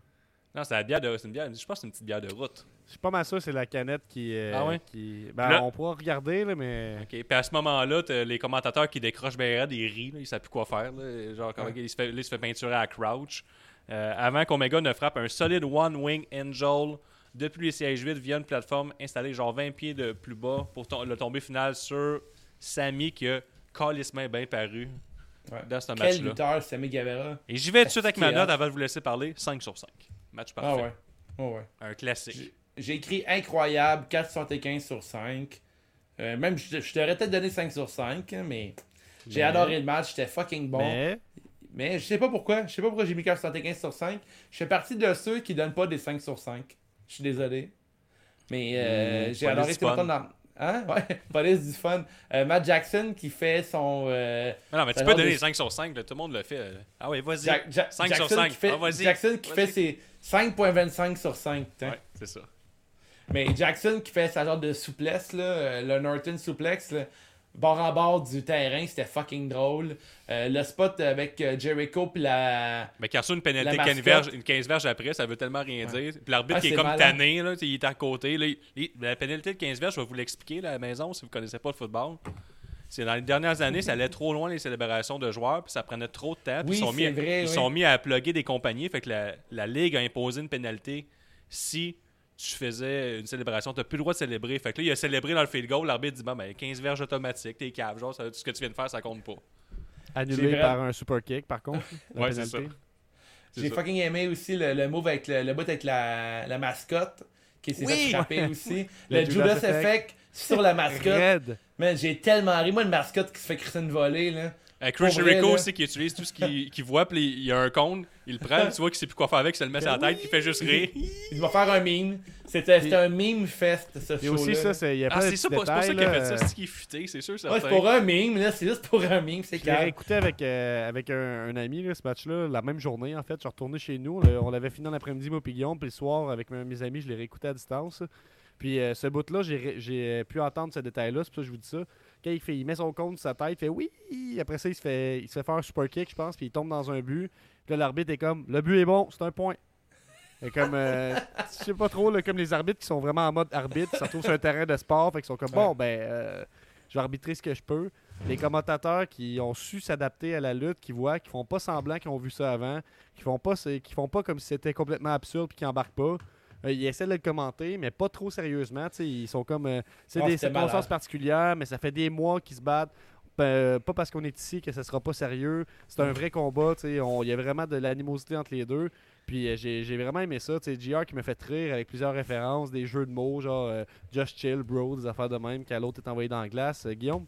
Non, c'est la bière de c'est une bière. Je pense que c'est une petite bière de route. Je suis pas mal sûr que c'est la canette qui. euh, Ah ouais? qui... Ben, Là- on pourra regarder, là, mais. OK. Puis à ce moment-là, les commentateurs qui décrochent bien raide, ils rient, là, ils savent plus quoi faire. Là. Genre, comment il, se fait, là, il se fait peinturer à crouch. Euh, avant qu'Omega ne frappe un solide One Wing Angel depuis les sièges vides via une plateforme installée genre 20 pieds de plus bas pour le tomber final sur Sammy qui a calissement bien paru Ouais. dans ce Quel match-là. lutteur, Sammy Guevara. Et j'y vais tout de suite avec ma note a- avant de vous laisser parler. 5 sur 5. Match Ah parfait. ouais. Oh ouais. Un classique. J'ai écrit incroyable, 475 sur 5. Euh, même, je, je t'aurais peut-être donné 5 sur 5, hein, mais j'ai Mais- adoré le match, c'était fucking bon. Mais... Mais. je sais pas pourquoi. Je sais pas pourquoi j'ai mis 475 sur 5. Je fais partie de ceux qui donnent pas des 5 sur 5. Je suis désolé. Mais euh, Mmh, j'ai adoré tout le fun. temps dans. Hein? Ouais, police du fun. Euh, Matt Jackson qui fait son. euh, Mais non, mais tu peux donner de- 5 sur 5. là, tout le monde le fait. là. Ah ouais, vas-y. Jack- Jack- 5 sur Jackson 5. Qui fait, Ah, vas-y. Jackson qui fait ses 5.25 sur 5. putain. Ouais, c'est ça. Mais Jackson qui fait sa genre de souplesse, là, euh, le Norton suplex, là, bord en bord du terrain, c'était fucking drôle. Euh, le spot avec euh, Jericho puis la. Mais reçoit une pénalité La 15 mascotte. verges, une 15 verges après, ça veut tellement rien dire. Puis l'arbitre Ah, qui est comme tanné, là, il est à côté. Là, il- il- la pénalité de 15 verges, je vais vous l'expliquer à la maison si vous connaissez pas le football. C'est dans les dernières années, ça allait trop loin les célébrations de joueurs, puis ça prenait trop de temps. Puis Oui, ils sont mis, c'est vrai, ils oui. sont mis à plugger des compagnies, fait que la, la ligue a imposé une pénalité si tu faisais une célébration, tu plus le droit de célébrer. Fait que là, il a célébré dans le field goal, l'arbitre dit bon, ben 15 verges automatiques, t'es cave, genre ça, ce que tu viens de faire, ça compte pas. Annulé par un super kick, par contre. la Ouais, c'est pénalité. C'est J'ai ça. fucking aimé aussi le, le move avec le, le bout avec la, la mascotte qui s'est fait frapper aussi. Le Le, Judas Judas, Effect. Effect sur la mascotte. Red. Man, j'ai tellement ri. Moi, une mascotte qui se fait crisser une volée, là. Euh, Chris Jericho aussi qui utilise tout ce qu'il voit, puis il y a un cône, il le prend, tu vois qu'il sait plus quoi faire avec, il se le met sur la tête, puis il fait juste rire. Il va faire un meme. C'était un meme fest, ce Et show-là. aussi, ça, c'est- il y a Ah, pas de c'est ça, pour- c'est pour ça qu'il a fait ça, c'est ce qui est futé, c'est sûr, Ouais, c'est pour un meme, là. C'est juste pour un meme, c'est Je l'ai clair. réécouté avec, euh, avec un, un ami, là, ce match-là, la même journée, en fait. Je suis retourné chez nous. là, on l'avait fini dans l'après-midi, moi, puis Guillaume. Puis le soir, avec mes mes amis, je l'ai réécouté à distance. Puis euh, ce bout-là, j'ai euh, pu entendre ce détail-là. C'est pour ça que je vous dis ça. Quand il, fait, il met son compte sur sa tête, il fait oui. Après ça, il se fait, il se fait faire un super kick, je pense. Puis il tombe dans un but. Puis là, l'arbitre est comme le but est bon, c'est un point. Et comme, euh, je sais pas trop, là, comme les arbitres qui sont vraiment en mode arbitre, ils se retrouvent sur un terrain de sport, fait qu'ils sont comme bon, ben, euh, je vais arbitrer ce que je peux. les commentateurs qui ont su s'adapter à la lutte, qui voient, qui font pas semblant qu'ils ont vu ça avant, qui font pas, qui font pas comme si c'était complètement absurde puis qui embarquent pas. Euh, ils essaient de le commenter, mais pas trop sérieusement. Ils sont comme. euh, c'est Ah, des circonstances particulières, mais ça fait des mois qu'ils se battent. Euh, pas parce qu'on est ici que ça sera pas sérieux. C'est un vrai combat. Il y a vraiment de l'animosité entre les deux. Puis euh, j'ai vraiment aimé ça. sais, JR qui me fait rire avec plusieurs références, des jeux de mots, genre euh, Just Chill, Bro, des affaires de même, quand l'autre est envoyé dans la glace. Euh, Guillaume?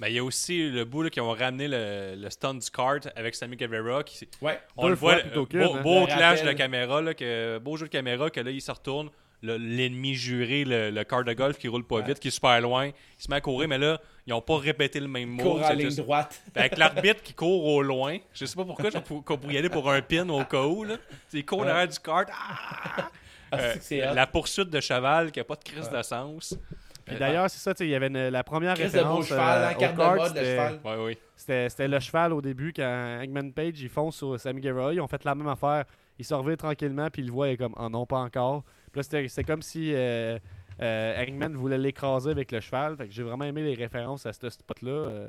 Ben, il y a aussi le bout là, qui ont ramené le, le stun du kart avec Sammy Guevara. Qui, Ouais. on le voit, beau, hein. beau clash de caméra, là, que, beau jeu de caméra, que là, il se retourne. le- L'ennemi juré, le, le car de golf qui roule pas Ouais. vite, qui est super loin, il se met à courir, mais là, ils ont pas répété le même mot. Court c'est ligne juste- droite. Avec l'arbitre qui court au loin. Je sais pas pourquoi, genre pour, y aller pour un pin au cas où. Là. Il court Ouais. derrière du kart. Ah! Ah, Euh, la poursuite de cheval qui a pas de crise de sens. Puis Euh, d'ailleurs, c'est ça, tu sais, il y avait une- la première Chris de beau référence cheval, euh, de mode, le cheval. Ouais, oui. C'était c'était le cheval au début quand Eggman Page ils font sur Sammy Guevara. Ils ont fait la même affaire. Ils se revirent tranquillement puis ils le voient et comme oh non pas encore. Puis là c'était c'est comme si euh, euh, Eggman voulait l'écraser avec le cheval. Fait que j'ai vraiment aimé les références à ce spot là.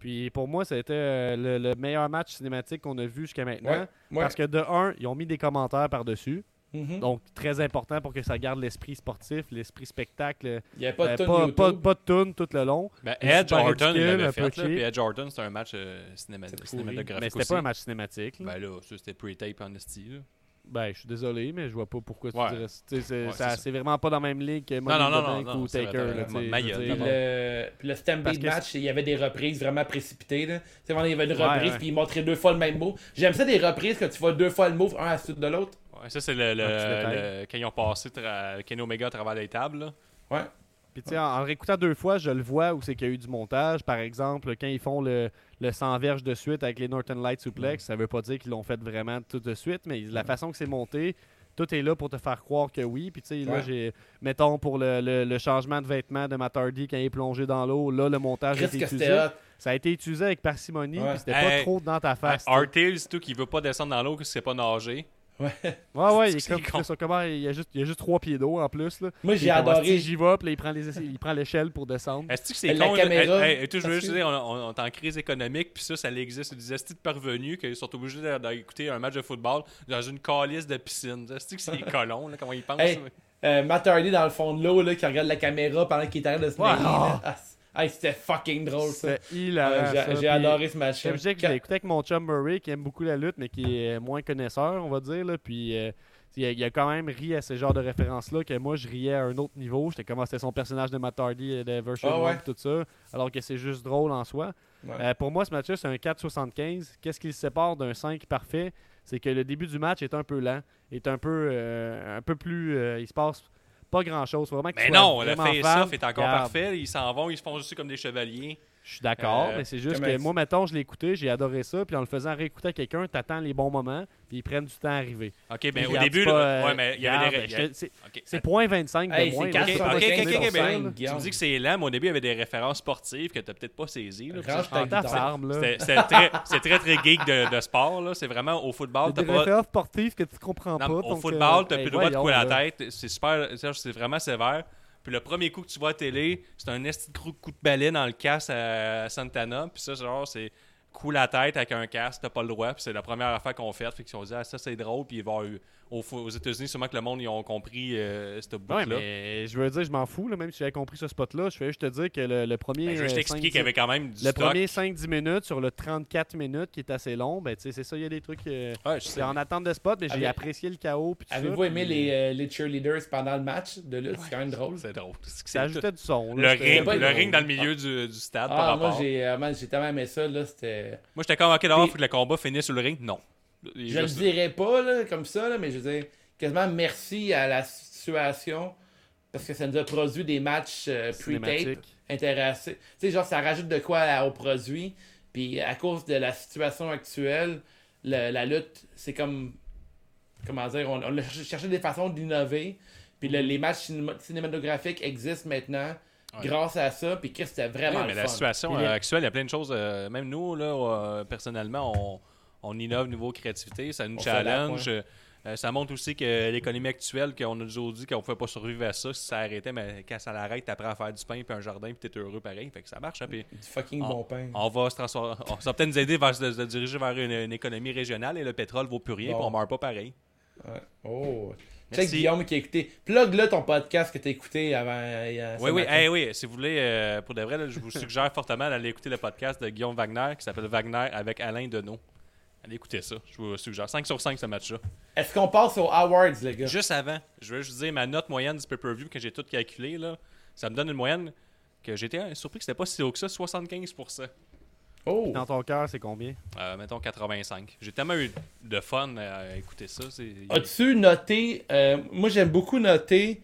puis pour moi c'était euh, le, le meilleur match cinématique qu'on a vu jusqu'à maintenant. Ouais. Ouais. Parce que de un, ils ont mis des commentaires par-dessus. Mhm. Donc très important pour que ça garde l'esprit sportif, l'esprit spectacle. Il n'y avait pas de Euh, tonne pas, YouTube. pas, pas de tune tout le long. Ben, C'est Edge ridicule, l'avait un fait. peu Là, cheap. puis Edge Orton, c'était un match euh, cinéma- cinématographique Mais c'était pas un match cinématique. là. Ben là, ça c'était pre-tape en esti. là. Ben, je suis désolé, mais je vois pas pourquoi tu Ouais. dirais. Tu C'est Ouais, ça- c'est ça. c'est vraiment pas dans la même ligue que Money non, non, the non, non, ou Taker. le, le Stampede match, il y avait des reprises vraiment précipitées. Là. Vraiment, il y avait une reprise, puis il montrait deux fois le même mot. J'aime ça des reprises que tu vois deux fois le mot, un à la suite de l'autre. Ouais, ça, c'est le, le- le- quand ils ont passé tra- Kenny Omega à travers les tables. là. Ouais. Puis tu sais, en, en réécoutant deux fois, je le vois où c'est qu'il y a eu du montage. Par exemple, quand ils font le, le 100 verges de suite avec les Northern Light Suplex, ça veut pas dire qu'ils l'ont fait vraiment tout de suite, mais la façon que c'est monté, tout est là pour te faire croire que oui. Puis tu sais, là, j'ai, mettons, pour le, le- le changement de vêtements de Matt Hardy quand il est plongé dans l'eau, là, le montage a été utilisé. Ça a été utilisé avec parcimonie, Ouais. puis c'était pas trop dans ta face. tu sais. Artil, c'est tout qui veut pas descendre dans l'eau, que c'est pas nager. Ouais, ouais, il, est comme, comment, il, y a juste, il y a juste trois pieds d'eau en plus. Là. Moi, j'ai adoré. J'y vais, puis là, il prend, les, il prend l'échelle pour descendre. Est-ce que c'est La con? caméra, Hey, hey, tu je veux juste dire, on, on- on est en crise économique, puis ça, ça existe. Des estis de parvenus qui sont obligés d'écouter un match de football dans une calice de piscine. Est-ce que c'est des colons, là, comment ils pensent? Hey? Euh, Matt Hardy dans le fond de l'eau, qui regarde la caméra pendant qu'il est en train de se Ouais. C'est- hey, c'était fucking drôle, ça. C'était hilarant. Ça. J'ai j'ai adoré ce match. Disais que je l'ai écouté avec mon chum Murray, qui aime beaucoup la lutte, mais qui est moins connaisseur, on va dire. Là. Puis euh, il, a, il a quand même ri à ce genre de références-là, que moi, je riais à un autre niveau. J'étais comme, ah, c'était son personnage de Matt Hardy, euh, de Version 1, ouais? tout ça. Alors que c'est juste drôle en soi. Ouais. Euh, pour moi, ce match-là, c'est un 4,75. Qu'est-ce qui le sépare d'un 5 parfait? C'est que le début du match est un peu lent, est un peu, euh, un peu plus. euh, il se passe pas grand-chose. Vraiment Mais non, le face-off est encore parfait. Ils s'en vont, ils se font juste comme des chevaliers. Je suis d'accord, Euh, mais c'est juste que moi, mettons, je l'ai écouté, j'ai adoré ça, puis en le faisant réécouter à quelqu'un, t'attends les bons moments, puis ils prennent du temps à arriver. Ok, mais Je au regarde début, pas, là, euh, ouais, mais il y avait des. te- C'est point 25 de Hey, moins. c'est là. Ok, ok, 4,75 ok, ok, sur ok, ben, cinq, tu me dis que c'est lent, mais au début, il y avait des références sportives que t'as peut-être pas saisies. c'est très, très geek de, de sport. là. C'est vraiment au football. T'as des pas, références sportives que tu comprends Non, pas. au football, euh, t'as hey, plus le droit de couper la tête. C'est super. C'est vraiment sévère. Puis le premier coup que tu vois à télé, c'est un esti de coup de balai dans le casse à Santana. Puis ça, genre, c'est coup la tête avec un casque, t'as pas le droit. Puis c'est la première affaire qu'on fait. Fait qu'ils ont dit, ah, ça c'est drôle. Puis il va avoir aux États-Unis, sûrement que le monde, ils ont compris euh. Ouais, mais je veux dire, je m'en fous, là, même si j'avais compris ce spot-là. Je fais juste te dire que le, le premier. Ben, je juste euh, t'expliquer 5-10 qu'il y avait quand même du Le stock. premier 5-10 minutes sur le 34 minutes qui est assez long, ben tu sais, c'est ça, il y a des trucs. euh, Ouais, je sais. c'est en attente de spot, mais j'ai Avez- apprécié le chaos. puis Avez-vous aimé puis, les, euh, les cheerleaders pendant le match de lutte? C'est quand même drôle. C'est drôle. Ça ajoutait du son. Le là, ring, le ring dans le milieu du, du stade par Ah, moi, rapport. j'ai euh, j'ai tellement aimé ça, là, c'était... Moi, j'étais comme, ok, d'abord, il Puis- faut que le combat finisse sur le ring. Non. Il Je le juste- dirais pas, là, comme ça, là, mais je veux dire, quasiment merci à la situation, parce que ça nous a produit des matchs euh, pre-tape intéressants. Tu sais, genre, ça rajoute de quoi au produit, puis à cause de la situation actuelle, le- la lutte, c'est comme... Comment dire? On, on a cherché des façons d'innover, puis le- les matchs cinéma- cinématographiques existent maintenant Ouais. grâce à ça, puis Chris, c'était vraiment Ouais, mais le la situation Puis euh, actuelle, il y a plein de choses. euh, même nous, là, euh, personnellement, on, on innove niveau créativité. Ça nous On challenge. euh, Euh, ça montre aussi que l'économie actuelle, qu'on a toujours dit qu'on ne pouvait pas survivre à ça si ça arrêtait, mais quand ça l'arrête, t'apprends à faire du pain puis un jardin puis t'es heureux pareil. Fait que ça marche. hein, puis Du fucking on, bon pain. on va se transformer. on- ça va peut-être nous aider vers, se, se diriger vers une, une économie régionale et le pétrole vaut plus rien Bon. puis on meurt pas pareil. Ouais. Oh. Merci. Check Guillaume qui a écouté. Plug là ton podcast que t'as écouté avant. ce Oui, oui, hey, oui. Si vous voulez, euh, pour de vrai, là, je vous suggère fortement d'aller écouter le podcast de Guillaume Wagner qui s'appelle Wagner avec Alain Deneau. Allez écouter ça. Je vous suggère. 5 sur 5 ce match-là. Est-ce qu'on passe aux awards, les gars? Juste avant, je veux juste dire ma note moyenne du pay-per-view que j'ai tout calculé. Là, ça me donne une moyenne que j'étais surpris que c'était pas si haut que ça, 75%. Oh. Dans ton cœur, c'est combien? Euh, mettons 85. J'ai tellement eu de fun à écouter ça. As-tu noté euh, Moi, j'aime beaucoup noter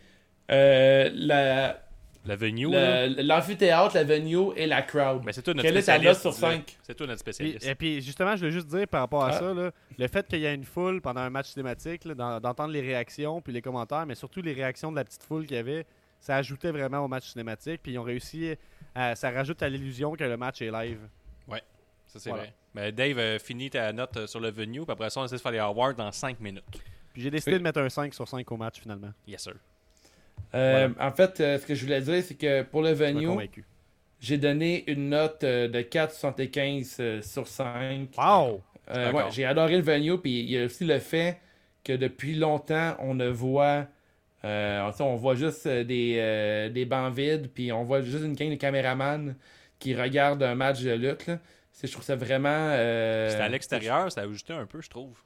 euh, la- La venue, là. la- l'amphithéâtre, la venue et la crowd. Mais c'est toi notre Quelle est ta spécialiste. note sur? C'est toi notre spécialiste. et puis justement, je voulais juste dire par rapport à Ah. ça, là, le fait qu'il y ait une foule pendant un match cinématique, d'entendre les réactions puis les commentaires, mais surtout les réactions de la petite foule qu'il y avait, ça ajoutait vraiment au match cinématique. Puis ils ont réussi, à, ça rajoute à l'illusion que le match est live. Ça, c'est Voilà. vrai. Mais Dave, euh, finis ta note euh, sur le venue, puis après ça, on essaie de faire les awards dans 5 minutes. Puis j'ai décidé de mettre un 5 sur 5 au match finalement. Yes, sir. Euh, En fait, euh, ce que je voulais dire, c'est que pour le venue, j'ai donné une note euh, de 4,75 euh, sur 5. Wow! Ouais, j'ai adoré le venue, puis il y a aussi le fait que depuis longtemps, on ne voit. on voit juste des, des bancs vides, puis on voit juste une gang de caméramans qui regardent un match de lutte. là. Je trouve ça vraiment. C'était à l'extérieur, ça a ajouté un peu, je trouve.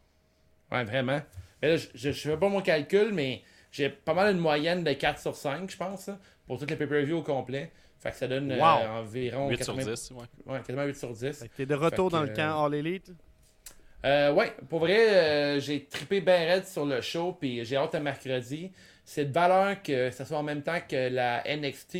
Ouais, vraiment. Mais là, je, je fais pas mon calcul, mais j'ai pas mal une moyenne de 4 sur 5, je pense, là, pour toutes les pay-per-view au complet. Fait que ça donne euh, environ 8 sur 80 10, ouais. Ouais, quasiment 8 sur 10. Fait que T'es de retour Fait dans que, le camp All Elite? Euh, ouais, pour vrai, euh, j'ai trippé bien raide sur le show, puis j'ai hâte à mercredi. C'est de valeur que ça soit en même temps que la NXT.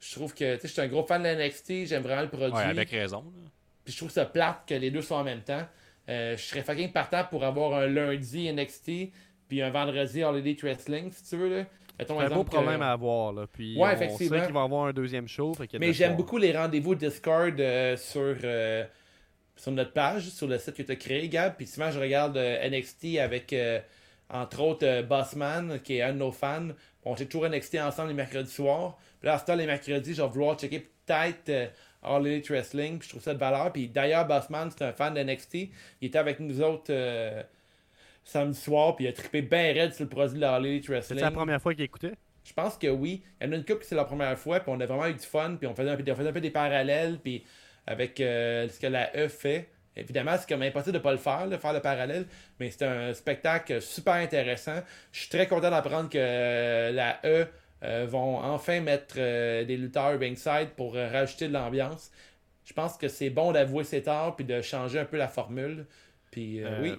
Je trouve que, tu sais, je suis un gros fan de la NXT, j'aime vraiment le produit. Ouais, avec raison. là. Puis je trouve ça plate que les deux soient en même temps. Euh, je serais fucking partant pour avoir un lundi NXT, puis un vendredi Elite Wrestling, si tu veux. Là. C'est un beau que- problème à avoir. Là. Puis Ouais, on effectivement. sait qu'il va y avoir un deuxième show. Fait Mais j'aime beaucoup les rendez-vous Discord euh, sur, euh, sur notre page, sur le site que tu as créé, Gab. Puis souvent, je regarde euh, NXT avec, entre autres, Bossman, qui est un de nos fans. On check toujours NXT ensemble les mercredis soirs. Puis là, à ce temps, les mercredis, je vais vouloir checker peut-être All Elite Wrestling. Puis je trouve ça de valeur. Puis d'ailleurs, Bossman, c'est un fan de NXT. Il était avec nous autres samedi soir. Puis il a trippé bien raide sur le produit de la All Elite C'est Wrestling. la première fois qu'il écoutait? Je pense que oui. Il y en a une couple que c'est la première fois, puis on a vraiment eu du fun, puis on faisait un peu, on faisait un peu des parallèles, puis avec euh, ce que la E fait. Évidemment, c'est comme impossible de ne pas le faire, de faire le parallèle, mais c'est un spectacle super intéressant. Je suis très content d'apprendre que euh, la E euh, vont enfin mettre des lutteurs ringside pour rajouter de l'ambiance. Je pense que c'est bon d'avouer ses torts, puis de changer un peu la formule. Puis oui,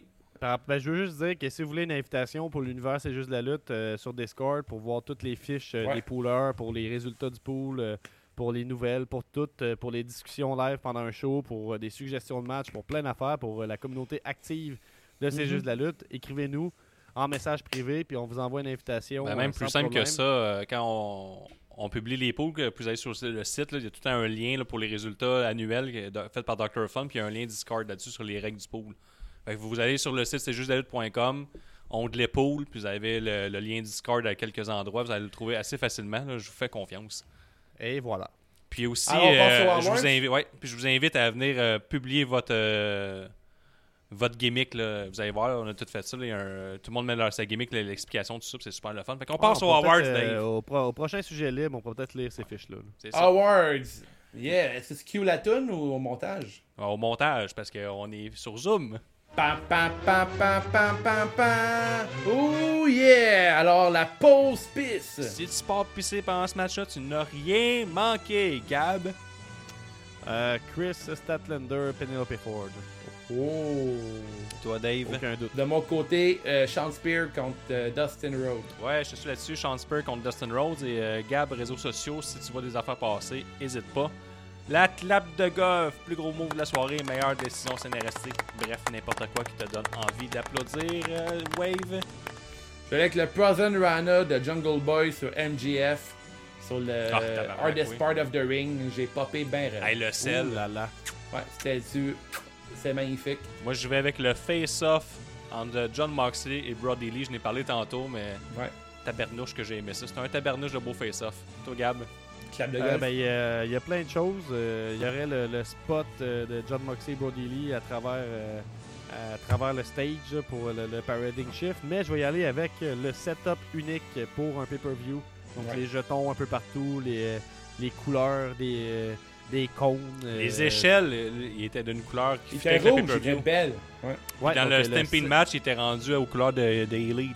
ben, je veux juste dire que si vous voulez une invitation pour l'univers, c'est juste la lutte euh, sur Discord pour voir toutes les fiches euh, Ouais. des poolers, pour les résultats du pool, euh, pour les nouvelles, pour toutes, euh, pour les discussions live pendant un show, pour euh, des suggestions de match, pour plein d'affaires, pour euh, la communauté active de C'est Mhm. juste la lutte. Écrivez-nous en message privé, puis on vous envoie une invitation. Ben, même plus simple problème. que ça, euh, quand on, on publie les poules, que vous allez sur le site, là, il y a tout le temps un lien là, pour les résultats annuels fait par Dr. Fun, puis il y a un lien Discord là-dessus sur les règles du pool. Fait que vous allez sur le site c'est juste onglet pool, puis vous avez le, le lien Discord à quelques endroits, vous allez le trouver assez facilement, là, je vous fais confiance. Et voilà. Puis aussi, Alors, euh, je, vous invite, ouais, puis je vous invite à venir euh, publier votre, euh, votre gimmick. Là. Vous allez voir, on a tout fait ça. là. Un- tout le monde met leur, sa gimmick, là, l'explication, tout ça, puis c'est super le fun. Fait qu'on Ah, passe on aux awards, euh, Dave. au, pro- au prochain sujet libre, on pourra peut-être lire ces fiches-là. là. C'est ça. Awards. Yeah, est-ce que c'est Q la tune ou au montage? Au montage, parce qu'on est sur Zoom. Pam, pam, pam, pam, pam, pam, pam. Oh yeah! Alors, la pause pisse. Si tu pars pisser pendant ce match-là, tu n'as rien manqué, Gab. Euh, Chris Statlander, Penelope Ford. Oh. Toi, Dave? Aucun doute. De mon côté, euh, Sean Spear contre euh, Dustin Rhodes. Ouais, je suis là-dessus. Sean Spur contre Dustin Rhodes et euh, Gab, réseaux sociaux. Si tu vois des affaires passer, hésite pas. La clap de golf, plus gros move de la soirée, meilleure décision scénaristique. Bref, n'importe quoi qui te donne envie d'applaudir, euh, Wave. Je vais avec le Prison Rana de Jungle Boy sur MGF. Sur le Ah, Hardest oui. Part of the Ring. J'ai popé ben raide. Hey, le sel. Ouh là là. Ouais, c'était du. C'est magnifique. Moi, je vais avec le face-off entre John Moxley et Brody Lee. Je n'ai parlé tantôt, mais Ouais. tabernouche que j'ai aimé ça. C'était un tabernouche de beau face-off. Toi, Gab? Clap de Euh, golf. ben, il y, a- il y a plein de choses. Euh, Il y aurait le, le spot euh, de John Moxley et Brody Lee à travers, euh, à travers le stage pour le, le Parading Shift. Mais je vais y aller avec le setup unique pour un pay-per-view. Donc Ouais. les jetons un peu partout, les, les couleurs des, des cônes. Les euh, échelles, euh, il était d'une couleur qui le rouge, il belle. Ouais. ouais, Dans le Stampede match, il était rendu aux couleurs de, de Elite.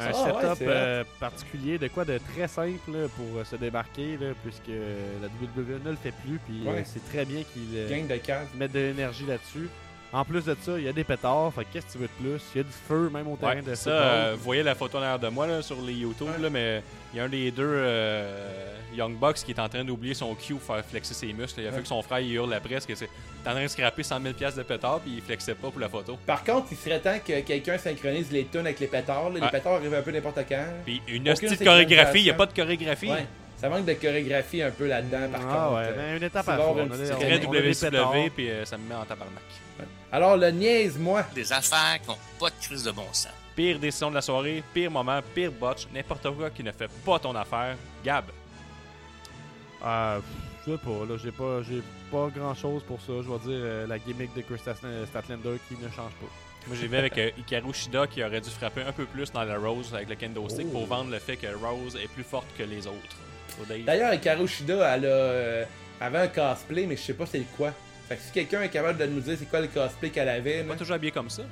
Un Ah, setup euh, particulier, de quoi de très simple là, pour euh, se démarquer, là, puisque la WWE ne le fait plus. Puis euh, Ouais. c'est très bien qu'ils euh, cave. mettent de l'énergie là-dessus. En plus de ça, il y a des pétards. Fait que qu'est-ce que tu veux de plus? Il y a du feu même au terrain Ouais, de ça, euh, vous voyez la photo en arrière de moi là, sur les YouTube, Ouais. là, mais il y a un des deux euh, Young Bucks qui est en train d'oublier son cue pour faire flexer ses muscles. Il a Ouais. fait que son frère il hurle après parce que c'est t'es en train de scraper 100 000 pièces de pétard puis il flexait pas pour la photo. Par contre, il serait temps que quelqu'un synchronise les tunes avec les pétards. là. Les Ouais. pétards arrivent un peu n'importe quand. Puis une de chorégraphie, il y a pas de chorégraphie. Ouais. Ça manque de chorégraphie un peu là-dedans, par ah contre. ouais, Euh, mais une étape c'est à voir fois. une On a- petite on a- Très. WCW puis euh, ça me met en tabarnak. Alors, le niaise-moi. Des affaires qui n'ont pas de crise de bon sens. Pire décision de la soirée, pire moment, pire botch, n'importe quoi qui ne fait pas ton affaire. Gab. Pff, je sais pas, là, j'ai pas, j'ai pas grand chose pour ça. Je vais dire euh, la gimmick de Chris Statlander qui ne change pas. Moi, j'ai vu avec euh, Hikaru Shida qui aurait dû frapper un peu plus dans la Rose avec le kendo stick Oh. pour vendre le fait que Rose est plus forte que les autres. D'ailleurs, Hikaru Shida, elle a, euh, avait un cosplay, mais je sais pas c'est quoi. Fait que si quelqu'un est capable de nous dire c'est quoi le cosplay qu'elle avait, là, pas toujours habillé comme ça.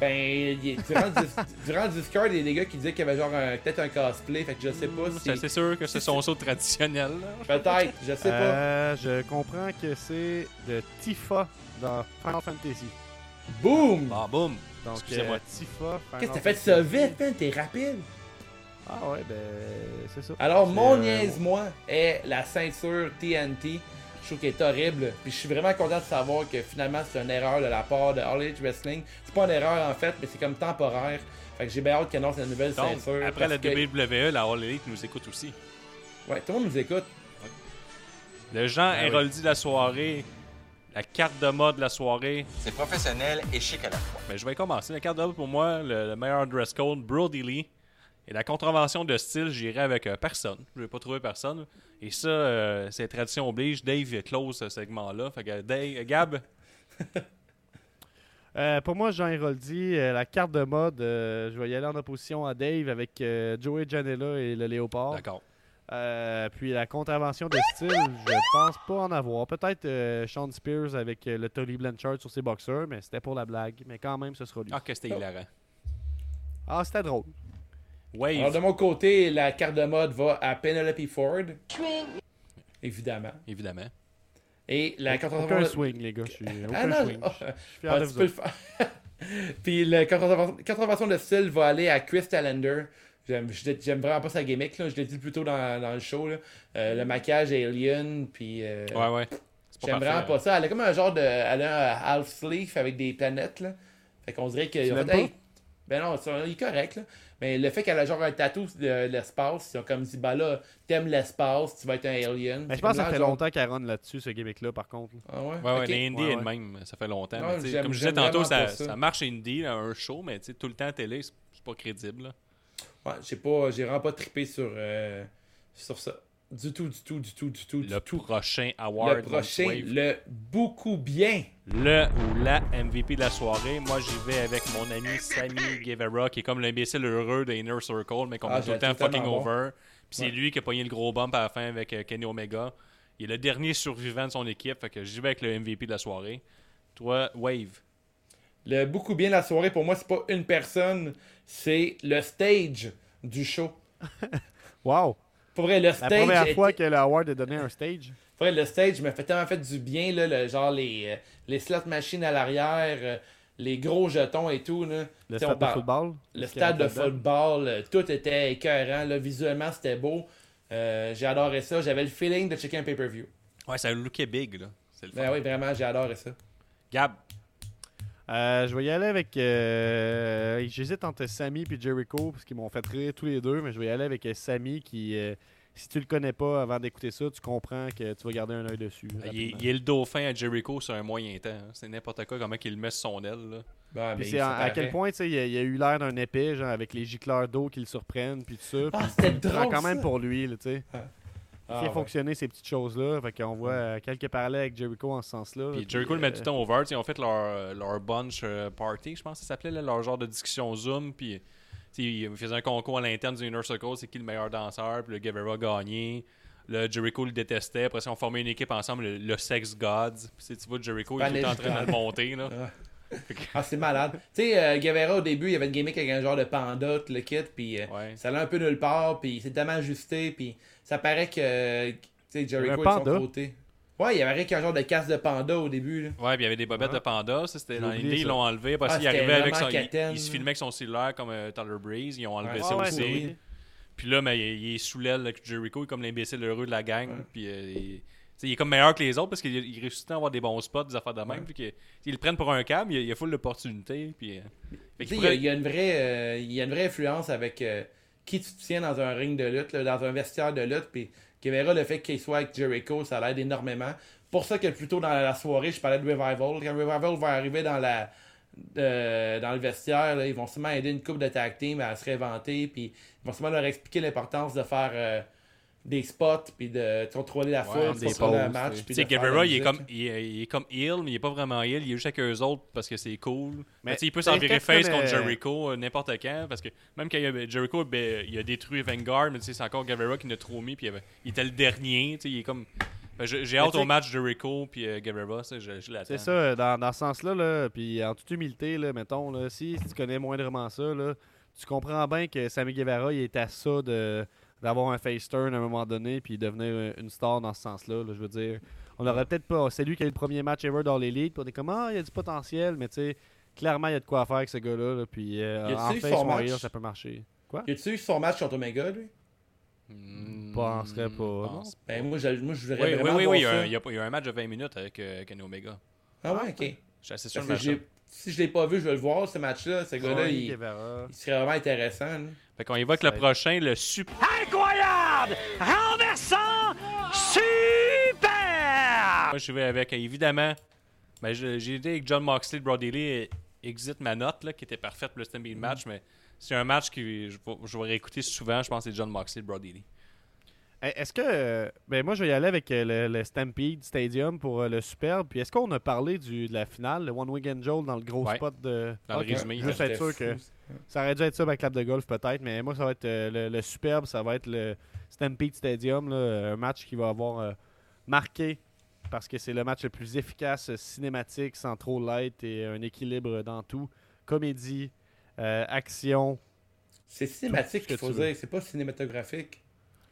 ben, durant, le dis- durant le Discord, il y a des gars qui disaient qu'il y avait genre peut-être un cosplay, fait que je sais pas Mm, C'est si. c'est sûr que c'est son saut traditionnel. là. Peut-être, je sais pas. Euh, je comprends que c'est de Tifa dans Final Fantasy. Boum! Ah, boum. Donc, Excusez-moi. euh, Tifa. Qu'est-ce que t'as fait ça vite, man? T'es rapide! Ah ouais, ben, c'est ça. Alors, mon euh, niaise-moi est la ceinture TNT. Je trouve qu'elle est horrible. Puis je suis vraiment content de savoir que finalement c'est une erreur de la part de All Elite Wrestling. C'est pas une erreur en fait, mais c'est comme temporaire. Fait que j'ai bien hâte qu'ils annoncent la nouvelle Donc, ceinture. après la que- WWE, la All Elite nous écoute aussi. Ouais, tout le monde nous écoute. Le Jean oui. Héroldi de la soirée, la carte de mode de la soirée. C'est professionnel et chic à la fois. Ben, je vais commencer. La carte de mode pour moi, le, le meilleur dress code, Brody Lee. Et la contravention de style, j'irai avec euh, personne. Je vais pas trouver personne. Et ça, euh, c'est tradition oblige. Dave close ce segment-là. Fait que Dave, Gab, Euh, pour moi, Jean Héroldi, euh, la carte de mode, euh, je vais y aller en opposition à Dave avec euh, Joey Janela et le Léopard. d'accord. Euh, puis la contravention de style, je pense pas en avoir. Peut-être euh, Sean Spears avec euh, le Tony Blanchard sur ses boxeurs, mais c'était pour la blague. Mais quand même, ce sera lui. Ah, que c'était hilarant. Ah, c'était drôle. Wave. Alors de mon côté, la carte de mode va à Penelope Ford. Évidemment. Évidemment. Et la Aucun contravention. swing, les gars. Je suis aucun Ah non, swing. oh, Je suis Ah, de tu peux le faire. Puis la contravention, de style va aller à Chris Talander. J'aime vraiment pas sa gimmick, là. je l'ai dit plus tôt dans, dans le show. Là. Euh, le maquillage alien, puis euh, Ouais, ouais. C'est pas j'aime vraiment pas ça. Elle a comme un genre de. Elle a un half sleeve avec des planètes. Là. Fait qu'on dirait que. Fait, pas? hey, ben non, c'est il est correct. Là. Mais le fait qu'elle a genre un tatou de l'espace, ils ont comme dit, bah là, t'aimes l'espace, tu vas être un alien. Mais je pense que ça fait genre- longtemps qu'elle run là-dessus, ce gimmick-là, par contre. Ah ouais? Ouais, ouais, Ok. les Indies Ouais, est ouais. de même, ça fait longtemps. Ouais, mais comme je disais tantôt, ça, pas ça. ça marche indie, là, un show, mais tout le temps à télé, c'est c'est pas crédible. là. Ouais, j'ai pas, j'ai vraiment pas trippé sur, euh, sur ça. Du tout, du tout, du tout, du tout, Le du tout. prochain award. Le prochain, Wave. le beaucoup bien. le ou la MVP de la soirée. Moi, j'y vais avec mon ami Sammy Guevara, qui est comme l'imbécile heureux de Inner Circle, mais qu'on Ah, met tout le temps fucking bon. over. Puis c'est Ouais. lui qui a pogné le gros bump à la fin avec euh, Kenny Omega. Il est le dernier survivant de son équipe, fait que j'y vais avec le MVP de la soirée. Toi, Wave. Le beaucoup bien de la soirée, pour moi, c'est pas une personne, c'est le stage du show. Wow! Pour vrai, le La stage. première était- fois que le Award a donné un stage. pour vrai, le stage m'a fait tellement fait du bien, là, le, genre les, euh, les slot machines à l'arrière, euh, les gros jetons et tout. Là. Le T'sais, stade de football. Le stade de football, euh, tout était écœurant. Là, visuellement, c'était beau. Euh, j'ai adoré ça. J'avais le feeling de checker un pay-per-view. Ouais, ça lookait big, là. C'est le. Ben oui, vraiment, j'ai adoré ça. Gab. Euh, je vais y aller avec. euh, J'hésite entre Sammy et Jericho parce qu'ils m'ont fait rire tous les deux, mais je vais y aller avec euh, Sammy qui, euh, si tu le connais pas avant d'écouter ça, tu comprends que tu vas garder un œil dessus. Il est, rapidement. il est le dauphin à Jericho sur un moyen temps. hein. C'est n'importe quoi, comment qu'il met son aile. Là. Puis mais c'est il à, à quel point tu sais, il a, il a eu l'air d'un épée, genre avec les gicleurs d'eau qui le surprennent, puis tout ça. Ah, puis prend drôle, quand même pour lui, là, tu sais. Ah, fait ouais. fonctionner ces petites choses-là. Fait qu'on voit euh, quelques parallèles avec Jericho en ce sens-là. Puis Puis, Jericho le met euh, tout le temps over. Ils ont fait leur, leur bunch euh, party, je pense que ça s'appelait, là, leur genre de discussion Zoom. Puis ils faisaient un concours à l'interne du Inner Circle, c'est qui le meilleur danseur. Puis le Guevara a gagné. Le Jericho le détestait. Après ça, ils ont formé une équipe ensemble, le, le Sex Gods. Puis tu vois, Jericho, il est en train de le monter. Là. Ah, c'est malade. tu sais, euh, Guevara, au début, il y avait une gimmick avec un genre de panda, tout le kit, puis euh, Ouais. ça allait un peu nulle part, puis c'est tellement ajusté, puis ça paraît que, euh, tu sais, Jericho est de panda? son côté. Ouais, il y avait un genre de casse de panda au début, là. Ouais, puis il y avait des bobettes de panda. Ça, c'était dans l'idée, ils ça. l'ont enlevé. Parce Ah, qu'il arrivait avec son. Il, il se filmait avec son cellulaire comme euh, Tyler Breeze. Ils ont enlevé Ouais. ça Ah ouais, aussi. vrai. Puis là, mais il, il est sous l'aile avec Jericho, comme l'imbécile heureux de la gang. Puis euh, il, il est comme meilleur que les autres parce qu'il il réussit à avoir des bons spots, des affaires de même. Puis ils le prennent pour un câble, il, il a full d'opportunités. Puis, euh, il y a- pourrait- il y, a une vraie, euh, il y a une vraie influence avec euh, qui tu tiens dans un ring de lutte, là, dans un vestiaire de lutte. Puis Guevara, le fait qu'il soit avec Jericho, ça l'aide énormément. Pour ça que plus tôt dans la soirée, je parlais de Revival. Quand Revival va arriver dans la euh, dans le vestiaire, là, ils vont sûrement aider une couple de tag team à se réinventer. Puis ils vont sûrement leur expliquer l'importance de faire des spots, puis de contrôler la foule, des de contrôler le pauses, match. tu sais. il est, comme, il, est- il est comme heel, mais il est pas vraiment heel. Il est juste avec eux autres parce que c'est cool. Mais, Mais tu sais, il peut s'en virer face contre connais- Jericho euh, n'importe quand. Parce que même quand il y a- Jericho ben, il a détruit Vanguard, mais tu sais, c'est encore Guevara qui l'a trop mis. Puis il, était le dernier. tu sais, Il est comme. Ben, J'ai hâte au match Jericho puis euh, Guevara. ça, Je, je l'attends. C'est ça, dans, dans ce sens-là, là, puis en toute humilité, là, mettons, là, si, si tu connais moindrement ça, là, tu comprends bien que Sammy Guevara, il est à ça de d'avoir un face turn à un moment donné, puis devenir une star dans ce sens-là. là, je veux dire, on aurait peut-être pas. C'est lui qui a eu le premier match ever dans l'élite, puis on est comme, ah, il y a du potentiel, mais tu sais, clairement, il y a de quoi faire avec ce gars-là, là, puis euh, en eu face son Warrior, match? ça peut marcher. Quoi? Y a-tu eu son match contre Omega, lui? Hmm, penserais pas, Ben, moi, je, moi, je voudrais Oui, oui, vraiment oui, voir oui, il y, a ça. un, il y a- il y a un match de 20 minutes avec euh, Kenny Omega. Ah ouais, ok. Je suis assez sûr de si je l'ai pas vu, je vais le voir, ce match-là. Ce gars-là, il, il serait vraiment intéressant. là. Fait qu'on évoque le être- prochain, le super. Incroyable! Renversant! Super! Moi, je vais avec, évidemment, ben, j'ai dit avec John Moxley, Brody Lee, exit ma note, là, qui était parfaite pour le Stampede match, mais c'est un match que je, vais- je vais réécouter souvent. Je pense que c'est John Moxley, Brody Lee. Hey, Est-ce que. euh, ben moi, je vais y aller avec euh, le, le Stampede Stadium pour euh, le Superbe. Puis est-ce qu'on a parlé du, de la finale, le One Wing Angel, dans le gros Ouais. spot de. Dans le Ok. résumé, Juste C'était être sûr fou, que. ça. Aurait dû être ça avec clap de golf, peut-être. Mais moi, ça va être le, le Superbe, ça va être le Stampede Stadium. là, un match qui va avoir euh, marqué. Parce que c'est le match le plus efficace, cinématique, sans trop light et un équilibre dans tout. Comédie, euh, action. C'est cinématique ce que faut dire, c'est pas cinématographique.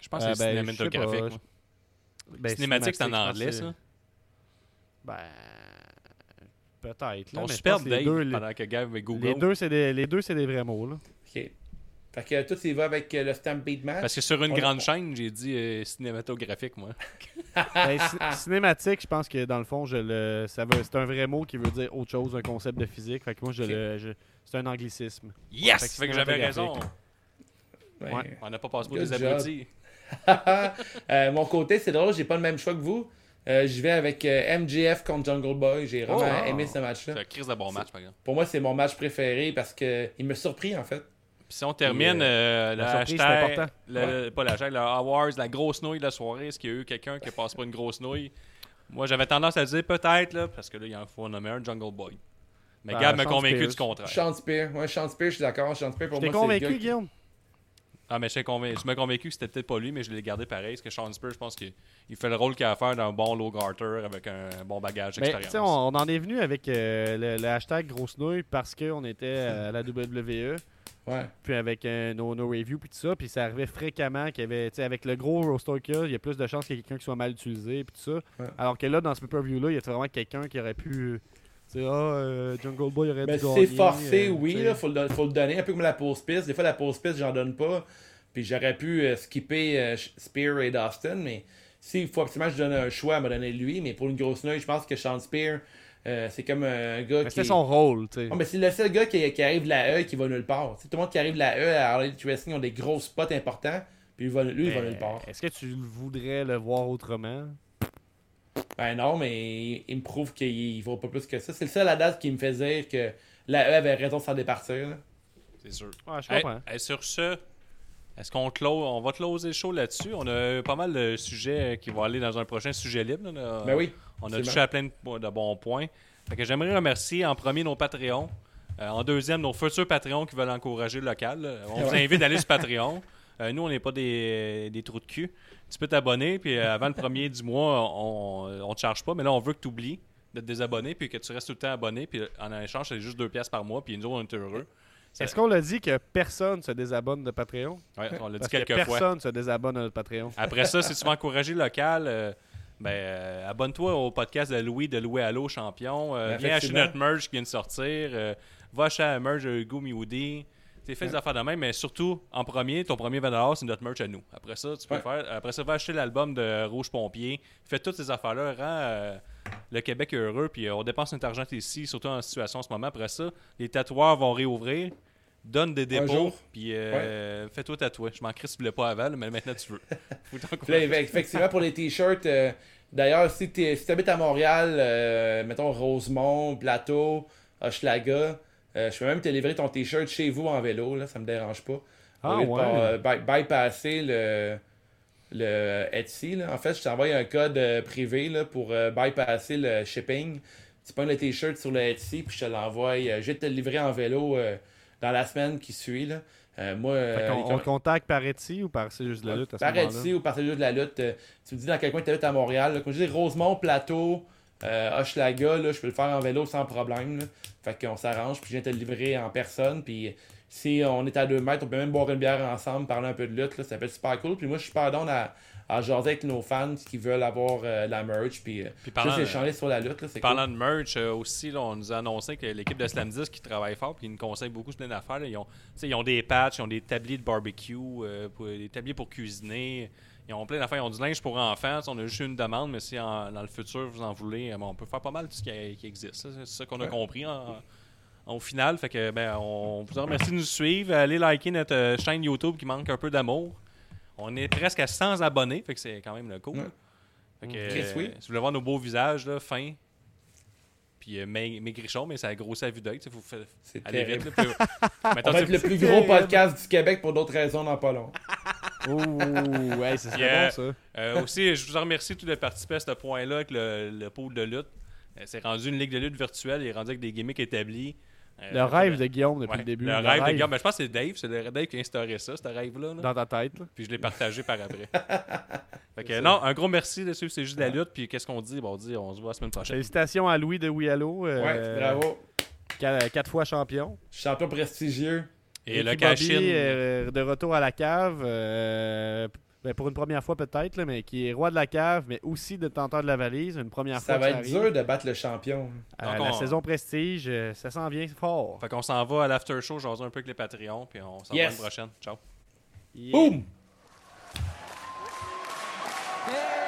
Je pense Euh, que c'est ben, cinématographique. Ben, Cinématique, c'est en anglais, ça. Ben. Peut-être. super pense que les deux, les- pendant que Gav et Google. Les deux, c'est des, les deux, c'est des vrais mots. Là. Ok. Fait que tout il va avec euh, le Stampede match. Parce que sur une On- grande chaîne, j'ai dit euh, cinématographique, moi. Ben, ci- cinématique, je pense que dans le fond, je le, ça veut, c'est un vrai mot qui veut dire autre chose, un concept de physique. Fait que moi, je le, je- c'est un anglicisme. Yes! Fait que Fait que j'avais raison. cinématographique. Ouais. ouais. On n'a pas passé pour des abrutis. Euh, mon côté, c'est drôle, j'ai pas le même choix que vous. Euh, je vais avec euh, MJF contre Jungle Boy. J'ai vraiment Oh, aimé ce match-là. C'est un crise de bon match, par exemple. Pour moi, c'est mon match préféré parce que il me surpris en fait. Puis si on termine euh, le la surprise, hashtag, important. le- pas le hashtag, le awards, la grosse nouille de la soirée, est-ce qu'il y a eu quelqu'un qui passe pas une grosse nouille? Moi, j'avais tendance à dire peut-être, là, parce que là, il en faut nommer un, Jungle Boy. Mais Ben, Gab m'a convaincu Spears. du contraire. Sean Spear. Ouais, Sean Spear, je suis d'accord. Sean Spear, pour moi, c'est convaincu, gars qui- Guillaume Ah, mais je suis convaincu, je me convaincu que c'était peut-être pas lui, mais je l'ai gardé pareil. Parce que Sean Spears, je pense qu'il il fait le rôle qu'il a à faire d'un bon low garter avec un bon bagage tu d'expérience. sais, on, on en est venu avec euh, le, le hashtag grosse nouille parce qu'on était euh, à la WWE. Ouais. Puis avec euh, nos, nos reviews, puis tout ça. Puis ça arrivait fréquemment qu'il y avait, tu sais, avec le gros roster qu'il y a, il y a plus de chances qu'il y ait quelqu'un qui soit mal utilisé, puis tout ça. Ouais. Alors que là, dans ce pay-per-view-là, il y a vraiment quelqu'un qui aurait pu. Sais, ah, euh, Jungle Boy aurait Ben, dû c'est forcé, euh, oui, là, faut, le, faut le donner, un peu comme la pause piste. Des fois, la pause piste, j'en donne pas. Puis j'aurais pu euh, skipper Spear et Dustin, mais s'il faut absolument que je donne un choix, à me donner lui. Mais pour une grosse noix, je pense que Sean Spear, c'est comme un gars Mais qui. c'était son rôle, tu sais. Oh, mais c'est le seul gars qui, qui arrive de la E et qui va nulle part. Tu sais, tout le monde qui arrive de la E à Harley Wrestling ont des gros spots importants. Puis lui, va, lui il va nulle part. Est-ce que tu voudrais le voir autrement? Ben non, mais il, me prouve qu'il il vaut pas plus que ça. C'est le seul à date qui me fait dire que la E avait raison de s'en départir. C'est sûr. Ouais, je Hey, comprends. hey, sur ce, est-ce qu'on close, on va closer le show là-dessus? On a pas mal de sujets qui vont aller dans un prochain sujet libre. là. Ben oui. On a touché à plein de, de bons points. Fait que j'aimerais remercier en premier nos Patreons. Euh, en deuxième, nos futurs Patreons qui veulent encourager le local. On vous invite d'aller sur Patreon. Euh, nous, on n'est pas des, des trous de cul. Tu peux t'abonner, puis euh, avant le premier du mois, on ne te charge pas. Mais là, on veut que tu oublies de te désabonner, puis que tu restes tout le temps abonné. Puis en échange, c'est juste 2 piastres par mois, puis nous, on est heureux. Ça- Est-ce qu'on l'a dit que personne se désabonne de Patreon? Ouais, on l'a dit Parce que quelques fois. personne se désabonne de notre Patreon. Après ça, si tu veux encourager le local, euh, ben, euh, abonne-toi au podcast de Louis de Louis Allo Champion. Euh, viens acheter notre merch qui vient de sortir. euh, va acheter la merch de Hugo Mioudi. Tu fais des affaires de même, mais surtout, en premier, ton premier 20$, c'est notre merch à nous. Après ça, tu peux Ouais. faire. Après ça, va acheter l'album de Rouge Pompier. Fais toutes ces affaires-là. Rends euh, le Québec heureux. Puis euh, on dépense notre argent ici, surtout en situation en ce moment. Après ça, les tatoueurs vont réouvrir. Donne des dépôts. Puis euh, fais-toi tatouer. Je m'en crie si tu voulais pas avant, mais maintenant tu veux. Là, effectivement, pour les t-shirts, euh, d'ailleurs, si tu si habites à Montréal, euh, mettons Rosemont, Plateau, Hochelaga, euh, je peux même te livrer ton t-shirt chez vous en vélo, là, ça me dérange pas. Ah, ouais. euh, by- bypasser le, le Etsy. là. En fait, je t'envoie un code euh, privé là, pour euh, bypasser le shipping. Tu prends le t-shirt sur le Etsy, puis je te l'envoie. Euh, je vais te le livrer en vélo euh, dans la semaine qui suit. Là. Euh, moi, euh, on te contacte par Etsy ou par C'est juste de la lutte à ce par? Etsy ou par celui de la lutte. euh, tu me dis dans quel coin tu habites à Montréal. là. Comme je dis, Rosemont, Plateau, euh, Hochelaga, là, je peux le faire en vélo sans problème. là. Fait qu'on s'arrange, puis je viens te le livrer en personne. Puis si on est à 2 mètres, on peut même boire une bière ensemble, parler un peu de lutte. Là, ça peut être super cool. Puis moi, je suis pas down à, à jaser avec nos fans qui veulent avoir euh, la merch. Puis, euh, Puis parlant juste échanger sur la lutte. là, Parlant de merch, euh, aussi, là, on nous a annoncé que l'équipe de Slam 10 qui travaille fort, puis ils nous conseillent beaucoup plein d'affaires. Ils ils ont des patchs, ils ont des tabliers de barbecue, pour- des tabliers pour cuisiner. Ils ont plein d'affaires. Ils ont du linge pour enfants. On a juste une demande, mais si en- dans le futur vous en voulez, euh, bon, on peut faire pas mal de ce qui, qui existe. C'est ça qu'on a Ouais. compris en- en- au final. Fait que, ben, on vous remercie de nous suivre. Allez liker notre euh, chaîne YouTube qui manque un peu d'amour. On est presque à 100 abonnés, fait que c'est quand même le cool. Ouais. Fait que, Chris, euh, oui. si vous voulez voir nos beaux visages, là, fins, puis euh, maig- maigrichons, mais ça a grossi à vue d'œil. Aller terrible. vite. là, puis- On va être le plus gros podcast du Québec pour d'autres raisons dans pas long. Ouh, hey, ça serait Yeah. bon, ça. Euh, aussi, je vous en remercie tous de participer à ce point-là avec le, le pôle de lutte. Euh, c'est rendu une ligue de lutte virtuelle. Il est rendu avec des gimmicks établis. Euh, Le rêve de Guillaume depuis ouais, le début. Le rêve de Guillaume. Ben, je pense que c'est Dave. C'est le Dave qui a instauré ça, ce rêve-là. là. Dans ta tête. là. Puis je l'ai partagé par après. fait que, non, un gros merci de suivre C'est juste de la lutte. Puis qu'est-ce qu'on dit? Bon, on dit on se voit la semaine prochaine. Félicitations à Louis de Wialo. Ouais, euh, bravo. qua- Quatre fois champion. Champion prestigieux. Et, le Bobby de retour à la cave. Pour une première fois peut-être, mais qui est roi de la cave, mais aussi de détenteur de la valise. Une première fois. Ça va être dur de battre le champion. Euh, la saison prestige, ça s'en vient fort. Fait qu'on s'en va à l'after show, jaser un peu avec les Patreons, puis on s'en va à une prochaine. Ciao. Yeah. Boom! Hey,